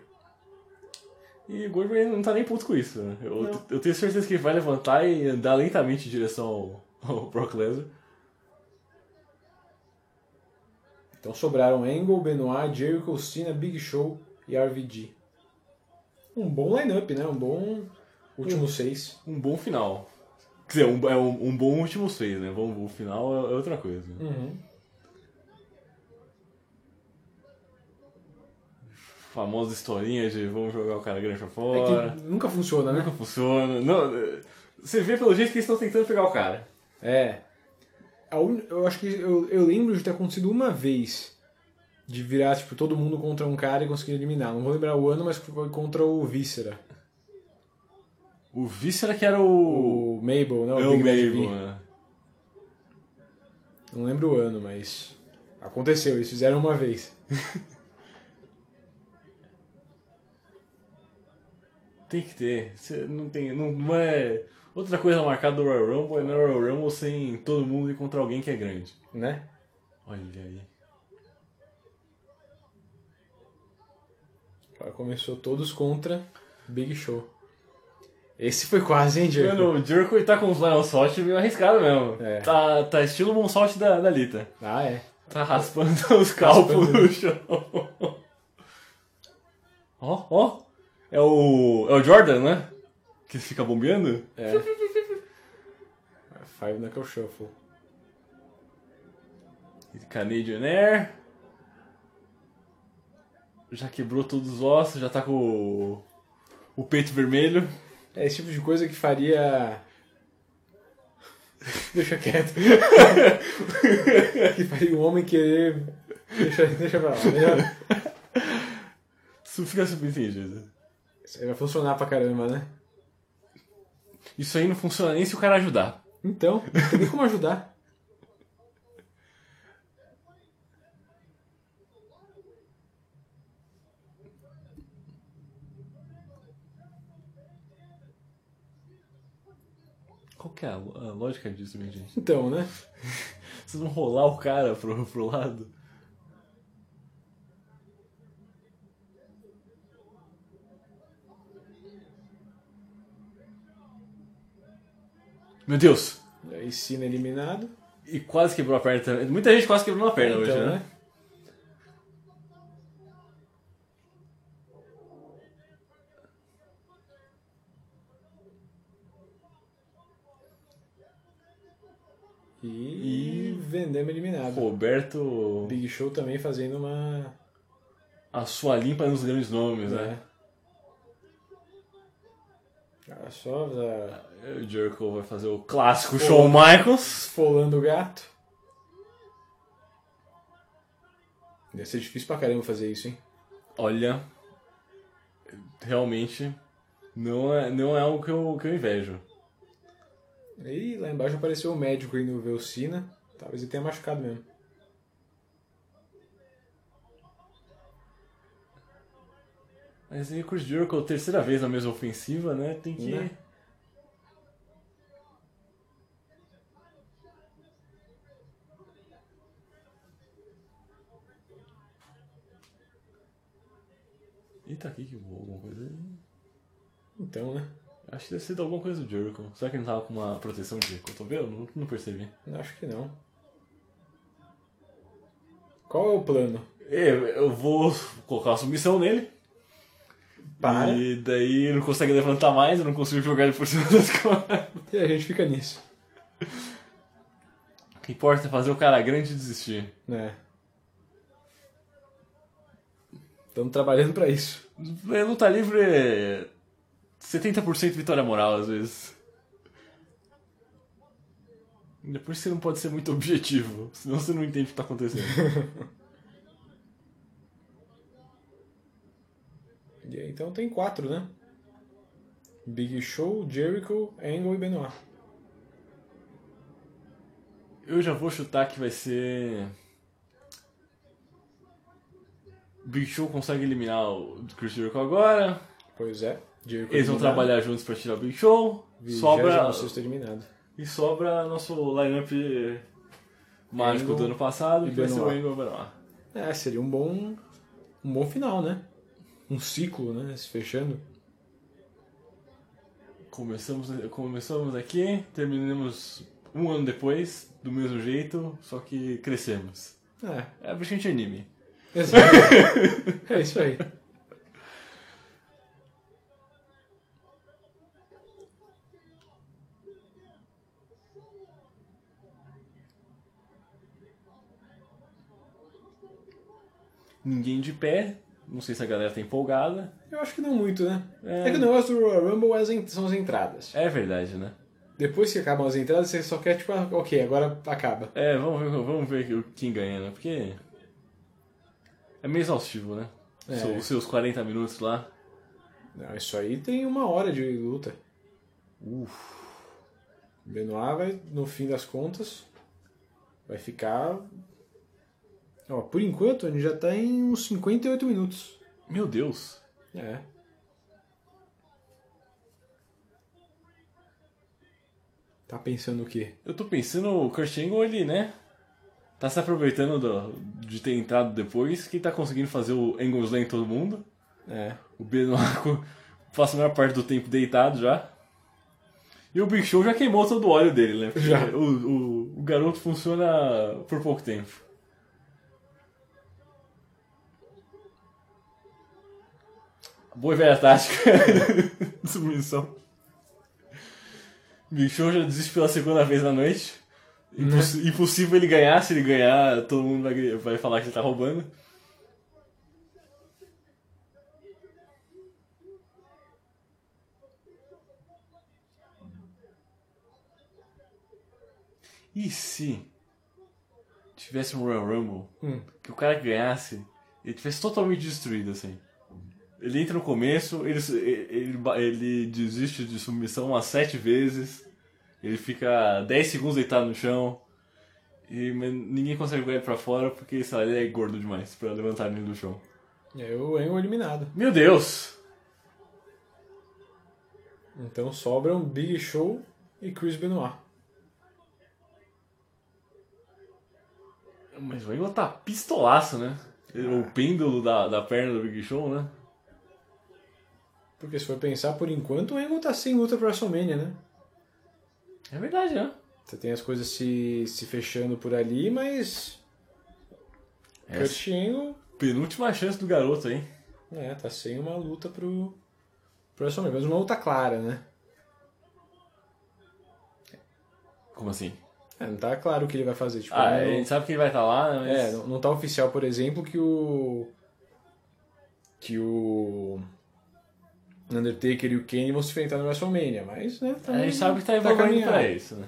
E o Goldberg não tá nem puto com isso, né? Eu, Não. eu tenho certeza que ele vai levantar e andar lentamente em direção ao, ao Brock Lesnar. Então sobraram Angle, Benoit, Jericho, Cena, Big Show e RVD. Um bom lineup, né? Um bom último seis. Um bom final. Quer dizer, um, é um, um bom último seis, né? Bom, o final é, é outra coisa. Uhum. Famosa historinha de vamos jogar o cara grande pra É fora. que nunca funciona, né? Nunca funciona. Não, é, você vê pelo jeito que eles estão tentando pegar o cara. É. Un- Eu acho que eu, eu lembro de ter acontecido uma vez. De virar, tipo, todo mundo contra um cara e conseguir eliminar. Não vou lembrar o ano, mas foi contra o Víscera. O Víscera que era o. O Mabel, não? é o Big Bad Mabel, né? Não lembro o ano, mas. Aconteceu, eles fizeram uma vez. Tem que ter. Você não tem. Não, não é. Outra coisa marcada do Royal Rumble é no Royal Rumble sem todo mundo ir contra alguém que é grande. Né? Olha aí. Agora começou todos contra Big Show. Esse foi quase, hein, Jericho? Mano, o ele tá com os Lion Salt meio arriscado mesmo. É. Tá, tá estilo Monsault da, da Lita. Ah, é. Tá raspando os calpos no chão. Ó, ó. É o. É o Jordan, né? Que fica bombeando? É. Five Knuckle Shuffle. Canadian Air. Já quebrou todos os ossos, já tá com o, o peito vermelho. É esse tipo de coisa que faria. Deixa quieto. que faria um homem querer. Deixa, deixa pra lá. Melhor. Isso fica subentendido. Isso aí vai funcionar pra caramba, né? Isso aí não funciona nem se o cara ajudar. Então, não tem nem como ajudar. Qual que é a, lógica disso, minha gente? Então, né? Vocês vão rolar o cara pro, pro lado? Meu Deus! Aí, Cena eliminado. E quase quebrou a perna também. Muita gente quase quebrou a perna hoje, Então, né? né? E, Vendema eliminado. Roberto. Big Show também fazendo uma. A sua limpa nos grandes nomes, né? Olha só, tá O Jericho vai fazer o clássico Shawn Michaels. esfolando o gato. Deve ser difícil pra caramba fazer isso, hein? Olha, realmente não é, não é algo que eu, que eu invejo. E lá embaixo apareceu o médico indo ver o Cena. Talvez ele tenha machucado mesmo. Mas aí o Chris Jericho, terceira vez na mesma ofensiva, né? Tem que. Né? Eita, aqui que voou alguma coisa aí. Então, né? Acho que deve ser alguma coisa do Jericho. Será que ele não tava com uma proteção de cotovelo? Não, não percebi. Acho que não. Qual é o plano? É, Eu vou colocar uma submissão nele. Para. E daí ele não consegue levantar mais, eu não consigo jogar ele por cima das costas. E a gente fica nisso. O que importa é fazer o cara grande desistir. né? Estamos trabalhando pra isso. Luta livre é 70% vitória moral, às vezes. Depois você não pode ser muito objetivo, senão você não entende o que tá acontecendo. E aí, então tem quatro, né? Big Show, Jericho, Angle e Benoit. Eu já vou chutar que vai ser. Big Show consegue eliminar o Chris Jericho agora. Pois é. Jericho Eles vão eliminado. trabalhar juntos pra tirar o Big Show. Sobra. eliminado. E sobra nosso lineup mágico Angle do ano passado, e que vai ser o Benoit. Angle Benoit. É, seria um bom um bom final, né? Um ciclo, né? Se fechando. Começamos, começamos aqui, terminamos um ano depois, do mesmo jeito, só que crescemos. É. É bastante anime. Exato. é isso aí. Ninguém de pé, não sei se a galera tá empolgada. Eu acho que não muito, né? É. É, que o negócio do Royal Rumble é são as entradas. É verdade, né? Depois que acabam as entradas, você só quer, tipo, ah, ok, agora acaba. É, vamos ver, vamos ver quem ganha, né? Porque é meio exaustivo, né? É. Os seus 40 minutos lá. Não, isso aí tem uma hora de luta. Uf. Benoit vai, no fim das contas, vai ficar. Ó, por enquanto, a gente já tá em uns 58 minutos. Meu Deus. É. Tá pensando o quê? Eu tô pensando, o Kurt Angle, ele, né? Tá se aproveitando do- de ter entrado depois, que tá conseguindo fazer o Angle Slam em todo mundo. É. O Benoit passa a maior parte do tempo deitado já. E o Big Show já queimou todo o óleo dele, né? Porque Já. O, o, o garoto funciona por pouco tempo. Boa e velha tática. Submissão. Big Show já desiste pela segunda vez na noite. Imposs- Impossível ele ganhar. Se ele ganhar, todo mundo vai, vai falar que ele tá roubando. E se tivesse um Royal Rumble Hum. que o cara que ganhasse ele tivesse totalmente destruído assim? Ele entra no começo, ele, ele, ele desiste de submissão umas sete vezes, ele fica 10 segundos deitado no chão e ninguém consegue ele pra fora porque sei lá, ele é gordo demais pra levantar ele do chão. E aí o Angle eliminado. Meu Deus! Então sobram Big Show e Chris Benoit. Mas o Angle tá pistolaço, né? O pêndulo da, da perna do Big Show, né? Porque se for pensar, por enquanto o Angle tá sem luta pra WrestleMania, né? É verdade, né? Você tem as coisas se, se fechando por ali, mas. É. Kurt Angle Penúltima chance do garoto aí. é, tá sem uma luta pro, pro WrestleMania. Mas uma luta clara, né? Como assim? É, não tá claro o que ele vai fazer. Tipo, Ah, não- a gente sabe que ele vai estar lá, né? Mas... É, não, não tá oficial, por exemplo, que o. Que o. Undertaker e o Kane vão se enfrentar no WrestleMania, mas, né? a gente sabe que tá evoluindo caminhando. pra isso, né?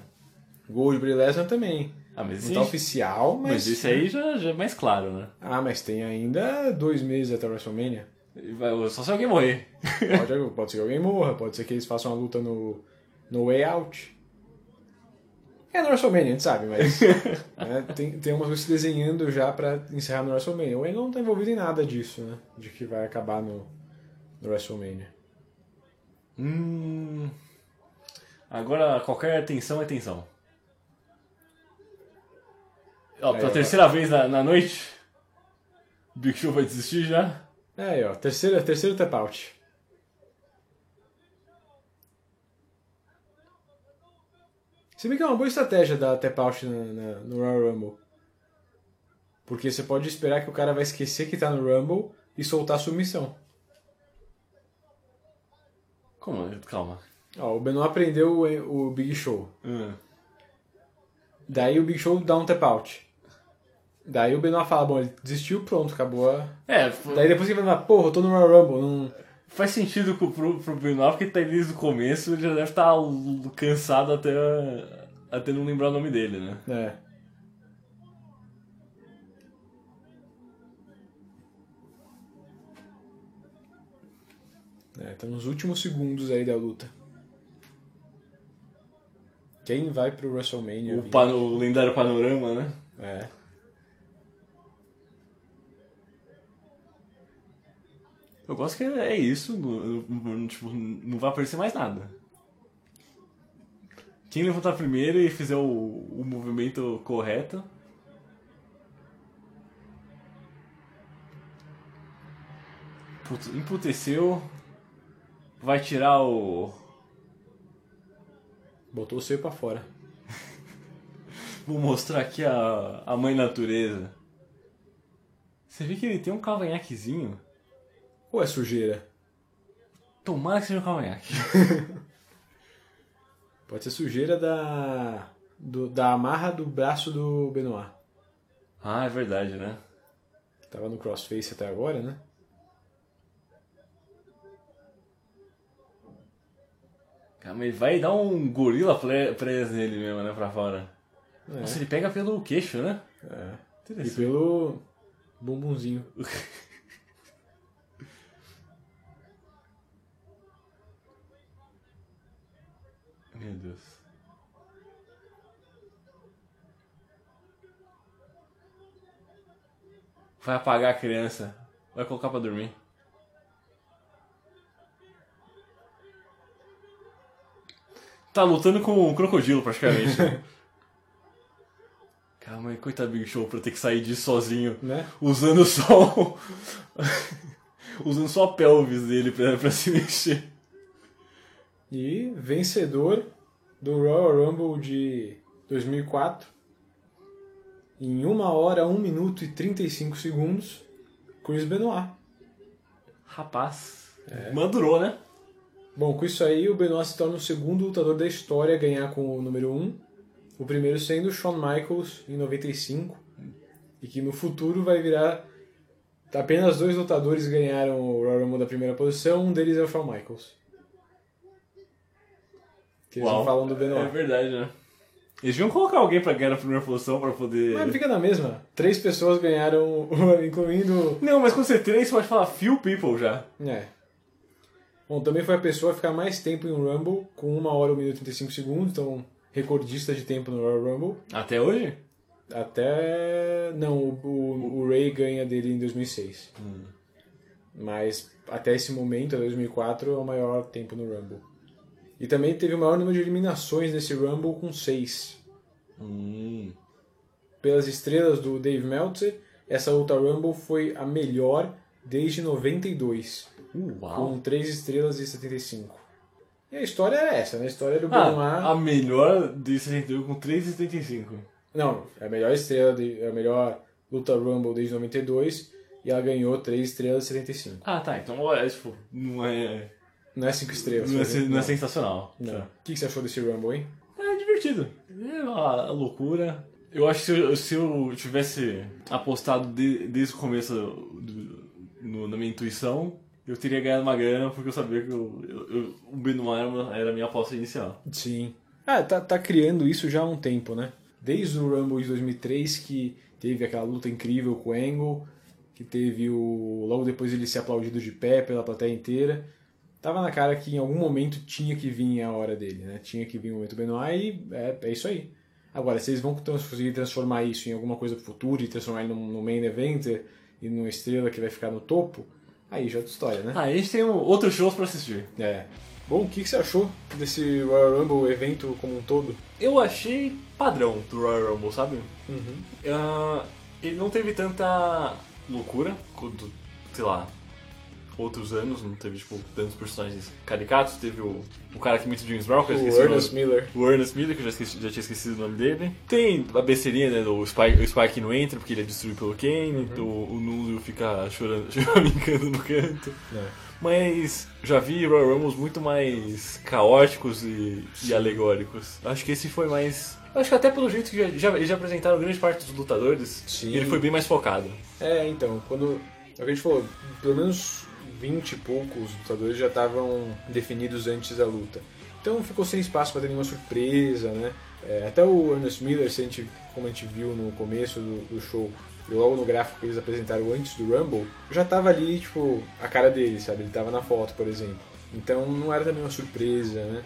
Gold e Lesnar também. Ah, mas Não tá oficial, mas. mas esse aí já, já é mais claro, né? Ah, mas tem ainda dois meses até o WrestleMania. Só se alguém morrer. Pode, pode ser que alguém morra, pode ser que eles façam uma luta no, no Way Out. É no WrestleMania, a gente sabe, mas né, tem, tem umas coisas se desenhando já pra encerrar no WrestleMania. O Angle não tá envolvido em nada disso, né? De que vai acabar no, no WrestleMania. Hum... Agora qualquer tensão é tensão. Ó, pela ó. terceira vez na, na noite, Big Show vai desistir já. É aí, ó, terceiro, terceiro tap out. Se bem que é uma boa estratégia dar tap out na, na- no Royal Rumble. Porque você pode esperar que o cara vai esquecer que tá no Rumble e soltar a submissão. Como? Calma. Ó, o Benoit prendeu o, o Big Show. Hum. Daí o Big Show dá um tap out. Daí o Benoit fala, bom, ele desistiu, pronto, acabou a... É, foi- Daí depois ele fala, porra, eu tô no Royal Rumble, não... faz sentido pro, pro, Benoit, porque tá desde o começo, ele já deve estar cansado até, até não lembrar o nome dele, né? É. É, tá nos últimos segundos aí da luta. Quem vai pro WrestleMania? O, pano- o lendário panorama, né? É. Eu gosto que é isso, tipo, não vai aparecer mais nada. Quem levantar primeiro e fizer o, o movimento correto. Emputeceu. Vai tirar o. Botou o seio pra fora. Vou mostrar aqui a, a mãe natureza. Você vê que ele tem um cavanhaquezinho? Ou é sujeira? Tomara que seja um cavanhaque. Pode ser sujeira da. do- da amarra do braço do Benoit. Ah, é verdade, né? Tava no crossface até agora, né? Cara, mas ele vai dar um gorila pre- press nele mesmo, né? Pra fora. É. Nossa, ele pega pelo queixo, né? É. E pelo bumbumzinho. Meu Deus. Vai apagar a criança. Vai colocar pra dormir. Tá lutando com um crocodilo, praticamente. Calma aí, coitado Big Show pra ter que sair disso sozinho. Né? Usando só. o- usando só a pelvis dele pra, pra se mexer. E vencedor do Royal Rumble de 2004. Em 1 hora, 1 minuto e 35 segundos, Chris Benoit. Rapaz. Madurou, né? Bom, com isso aí, o Benoit se torna o segundo lutador da história a ganhar com o número 1. O primeiro sendo Shawn Michaels, em 95. E que no futuro vai virar. Apenas dois lutadores ganharam o Royal Rumble da primeira posição, um deles é o Shawn Michaels. Que eles não falam do Benoit. É verdade, né? Eles deviam colocar alguém pra ganhar na primeira posição pra poder. Mas fica na mesma. Três pessoas ganharam, incluindo. Não, mas quando você tem, você pode falar few people já. É. Bom, também foi a pessoa a ficar mais tempo em um Rumble, com 1 hora, 1 minuto e 35 segundos, então recordista de tempo no Royal Rumble. Até hoje? Até. Não, o, o, o Ray ganha dele em 2006. Mas até esse momento, 2004, é o maior tempo no Rumble. E também teve o maior número de eliminações nesse Rumble com 6. Hum. Pelas estrelas do Dave Meltzer, essa luta Rumble foi a melhor desde 92. Uau. Com 3 estrelas e 75. E a história é essa, né? A história do Ah, Benoit. a melhor de 61 com 3,75. Não, é a melhor estrela, de, é a melhor luta Rumble desde 92 e ela ganhou 3 estrelas e 75. Ah, tá. Então é tipo, não é. Não é 5 estrelas. Não é, não é sensacional. Não. Tá. O que que você achou desse Rumble, hein? É divertido. É uma loucura. Eu acho que se eu, se eu tivesse apostado de- desde o começo do- no- na minha intuição, eu teria ganhado uma grana porque eu sabia que eu- eu- eu- o Benoit era, a minha aposta inicial. Sim. Ah, tá, tá criando isso já há um tempo, né? Desde o Rumble de 2003, que teve aquela luta incrível com o Angle, que teve o. Logo depois ele ser aplaudido de pé pela plateia inteira. Tava na cara que em algum momento tinha que vir a hora dele, né? Tinha que vir o momento Benoit e é, é isso aí. Agora, se eles vão conseguir transformar isso em alguma coisa pro futuro e transformar ele num main eventer e numa estrela que vai ficar no topo, aí já é outra história, né? Ah, a gente tem um- outros shows pra assistir. É. Bom, o que, que você achou desse Royal Rumble evento como um todo? Eu achei padrão do Royal Rumble, sabe? Uhum. Ah, ele não teve tanta loucura quanto, sei lá, outros anos, não teve, tipo, tantos personagens caricatos. Teve o, o cara que imita o James Brown, que eu O esqueci Ernest nome. Miller. O Ernest Miller, que eu já, esqueci- já tinha esquecido o nome dele. Tem a besteirinha, né, do Spike, o Spike não entra porque ele é destruído pelo Kane, Uhum. o, o Núzio fica chorando, choramingando no canto. É. Mas já vi Royal Rumbles muito mais caóticos e, e alegóricos. Acho que esse foi mais Eu acho que até pelo jeito que já, já, eles já apresentaram grande parte dos lutadores, Sim. ele foi bem mais focado. É, então, quando. É o que a gente falou, pelo menos 20 e poucos lutadores já estavam definidos antes da luta. Então ficou sem espaço para ter nenhuma surpresa, né? É, até o Ernest Miller, se a gente, como a gente viu no começo do, do show, logo no gráfico que eles apresentaram antes do Rumble, já tava ali, tipo, a cara dele, sabe? Ele tava na foto, por exemplo. Então não era também uma surpresa, né?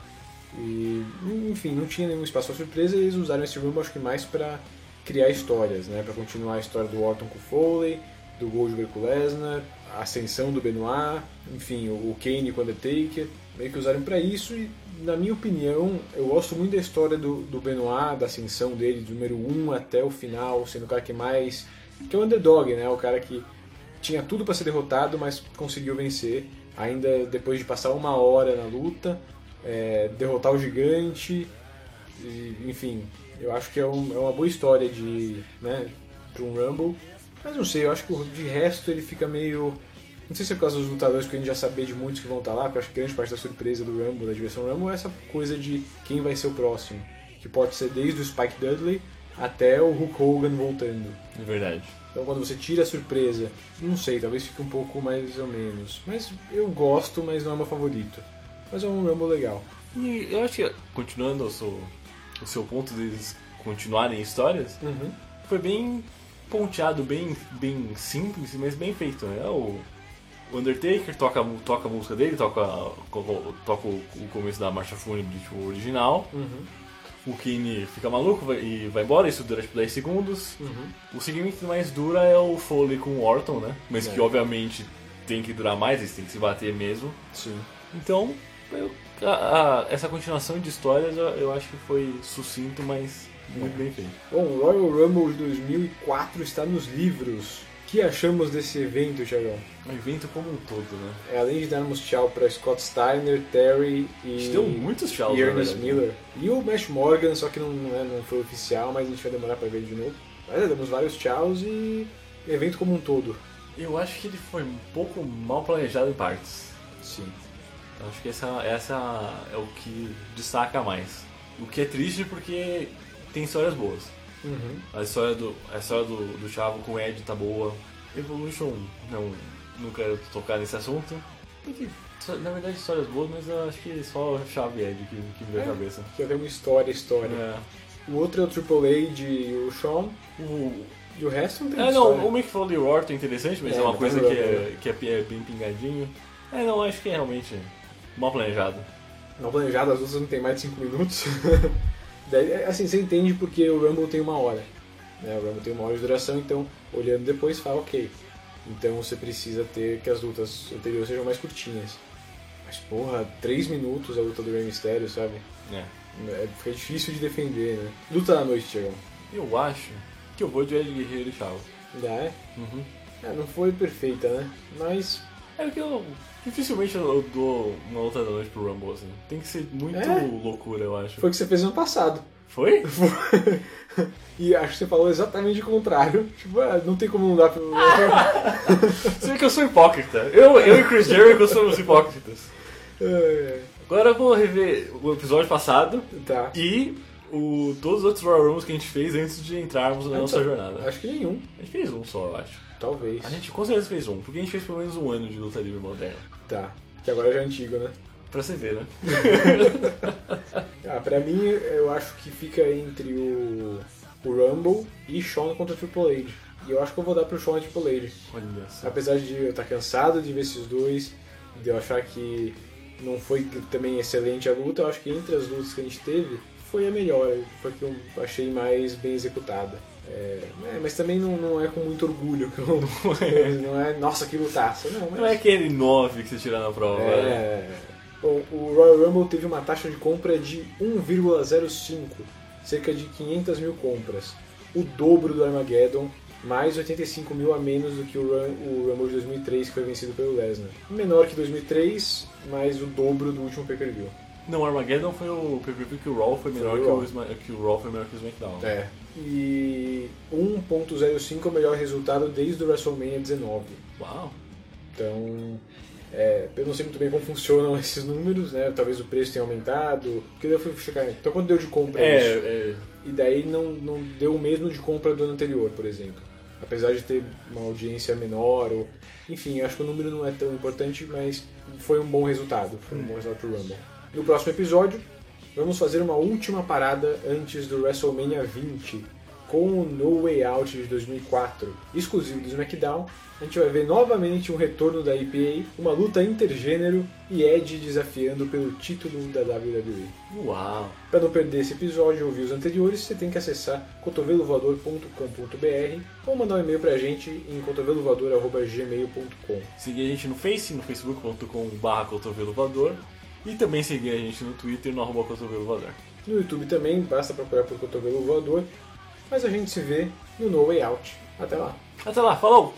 E, enfim, não tinha nenhum espaço para surpresa e eles usaram esse Rumble, acho que mais para criar histórias, né? Para continuar a história do Orton com o Foley, do Goldberg com o Lesnar, ascensão do Benoit, enfim, o Kane com o Undertaker, meio que usaram para isso e, na minha opinião, eu gosto muito da história do, do Benoit, da ascensão dele, do número 1 até o final, sendo o cara que mais... que é o underdog, né? O cara que tinha tudo para ser derrotado, mas conseguiu vencer, ainda depois de passar uma hora na luta, é, derrotar o gigante, e, enfim, eu acho que é, um- é uma boa história de, né, para um Rumble. Mas não sei, eu acho que de resto ele fica meio. Não sei se é por causa dos lutadores, porque a gente já sabia de muitos que vão estar lá, porque eu acho que grande parte da surpresa do Rumble, da diversão Rumble, é essa coisa de quem vai ser o próximo. Que pode ser desde o Spike Dudley até o Hulk Hogan voltando. É verdade. Então quando você tira a surpresa, não sei, talvez fique um pouco mais ou menos. Mas eu gosto, mas não é meu favorito. Mas é um Rumble legal. E eu acho que, continuando o seu, o seu ponto deles continuarem histórias, Uhum. foi bem ponteado, bem, bem simples, mas bem feito. Né? O o Undertaker toca, toca a música dele, toca, toca o, começo da marcha fúnebre tipo, original. Uhum. O Kane fica maluco vai- e vai embora, isso dura tipo 10 segundos. Uhum. O segmento que mais dura é o Foley com o Orton, né? Mas É. que obviamente tem que durar mais, eles têm que se bater mesmo. Sim. Então, eu- a- a- essa continuação de histórias eu, eu acho que foi sucinto, mas muito bem feito. Bom, Royal Rumble de 2004 está nos livros. O que achamos desse evento, Thiagão? Um evento como um todo, né? É, além de darmos tchau para Scott Steiner, Terry e, A gente deu muitos tchauz, e Ernest verdade. Miller. E o Mash Morgan, só que não, não, é- não foi oficial, mas a gente vai demorar para ver de novo. Mas é, demos vários tchauz e evento como um todo. Eu acho que ele foi um pouco mal planejado em partes. Sim. Eu acho que essa, essa é o que destaca mais. O que é triste porque tem histórias boas. Uhum. A história do, a história do, do Chavo com o Ed tá boa. Evolution, não, não quero tocar nesse assunto. Porque, na verdade, histórias boas, mas eu acho que só Chavo e Ed que, que me a É. cabeça. Que tem uma história, história. É. O outro é o Triple H e o Sean. O, E o resto não tem É, história. não, o Mick Foley e o Orton é interessante, mas É, é, uma coisa que é, é, que é, é bem pingadinho. É, não, acho que é realmente mal planejado. Não planejado, as lutas não tem mais de 5 minutos. Daí, é, assim, você entende porque o Rumble tem uma hora. Né? O Rumble tem uma hora de duração, então olhando depois fala ok. Então você precisa ter que as lutas anteriores sejam mais curtinhas. Mas porra, 3 minutos a luta do Rey Mysterio, sabe? É. É, fica difícil de defender, né? Luta da noite, Tiagão. Eu acho que eu vou de Ed Guerreiro e Chavo. Ainda é? Uhum. É, não foi perfeita, né? Mas. É que eu dificilmente eu dou uma luta da noite pro Rumble, assim. Tem que ser muito É? loucura, eu acho. Foi o que você fez ano passado. Foi? e acho que você falou exatamente o contrário. Tipo, ah, não tem como não dar pra. Você vê que eu sou hipócrita. Eu, eu e Chris Jericho somos hipócritas. É, Agora eu vou rever o episódio passado Tá. e o, todos os outros Royal Rumbles que a gente fez antes de entrarmos na nossa jornada. Acho que nenhum. A gente fez um só, eu acho. Talvez. A gente com certeza fez um, porque a gente fez pelo menos um ano de luta livre moderna. Tá. Que agora já é antigo, né? Pra você ver, né? Ah, pra mim, eu acho que fica entre o, o Rumble e Shawn contra Triple H. E eu acho que eu vou dar pro Shawn e Triple H. Olha só. Apesar de eu estar cansado de ver esses dois, de eu achar que não foi também excelente a luta, eu acho que entre as lutas que a gente teve, foi a melhor, foi a que eu achei mais bem executada. É, é, mas também não, não é com muito orgulho que eu, não é, nossa, que lutaça, não, mas... Não é aquele 9 que você tira na prova. né? É. Bom, o Royal Rumble teve uma taxa de compra de 1,05, cerca de 500 mil compras. O dobro do Armageddon, mais 85 mil a menos do que o, Rum- o Rumble de 2003, que foi vencido pelo Lesnar. Menor que 2003, mas o dobro do último pay-per-view. Não, o Armageddon foi o pay-per-view que o Raw foi menor Foi o que, o, que o Raw foi menor que o SmackDown. É. E 1.05 é o melhor resultado desde o WrestleMania 19. Uau. Então, É, eu não sei muito bem como funcionam esses números, né? Talvez o preço tenha aumentado. Porque eu fui checar. Então quanto deu de compra É, isso? é. E daí não, não deu o mesmo de compra do ano anterior, por exemplo. Apesar de ter uma audiência menor, ou... enfim, eu acho que o número não é tão importante, mas foi um bom resultado. Foi um bom resultado pro Rumble. No próximo episódio, vamos fazer uma última parada antes do WrestleMania 20, com o No Way Out de 2004, exclusivo do SmackDown. A gente vai ver novamente um retorno da IPA, uma luta intergênero e Edge desafiando pelo título da WWE. Uau! Para não perder esse episódio ou ouvir os anteriores, você tem que acessar cotovelovoador.com.br ou mandar um e-mail pra gente em cotovelovoador.gmail.com. Seguir a gente no Face, no facebook.com.br cotovelovador e também seguir a gente no Twitter, no arroba cotovelovador. No YouTube também, basta procurar por Cotovelo Voador. Mas a gente se vê no No Way Out. Até lá! Até lá, falou!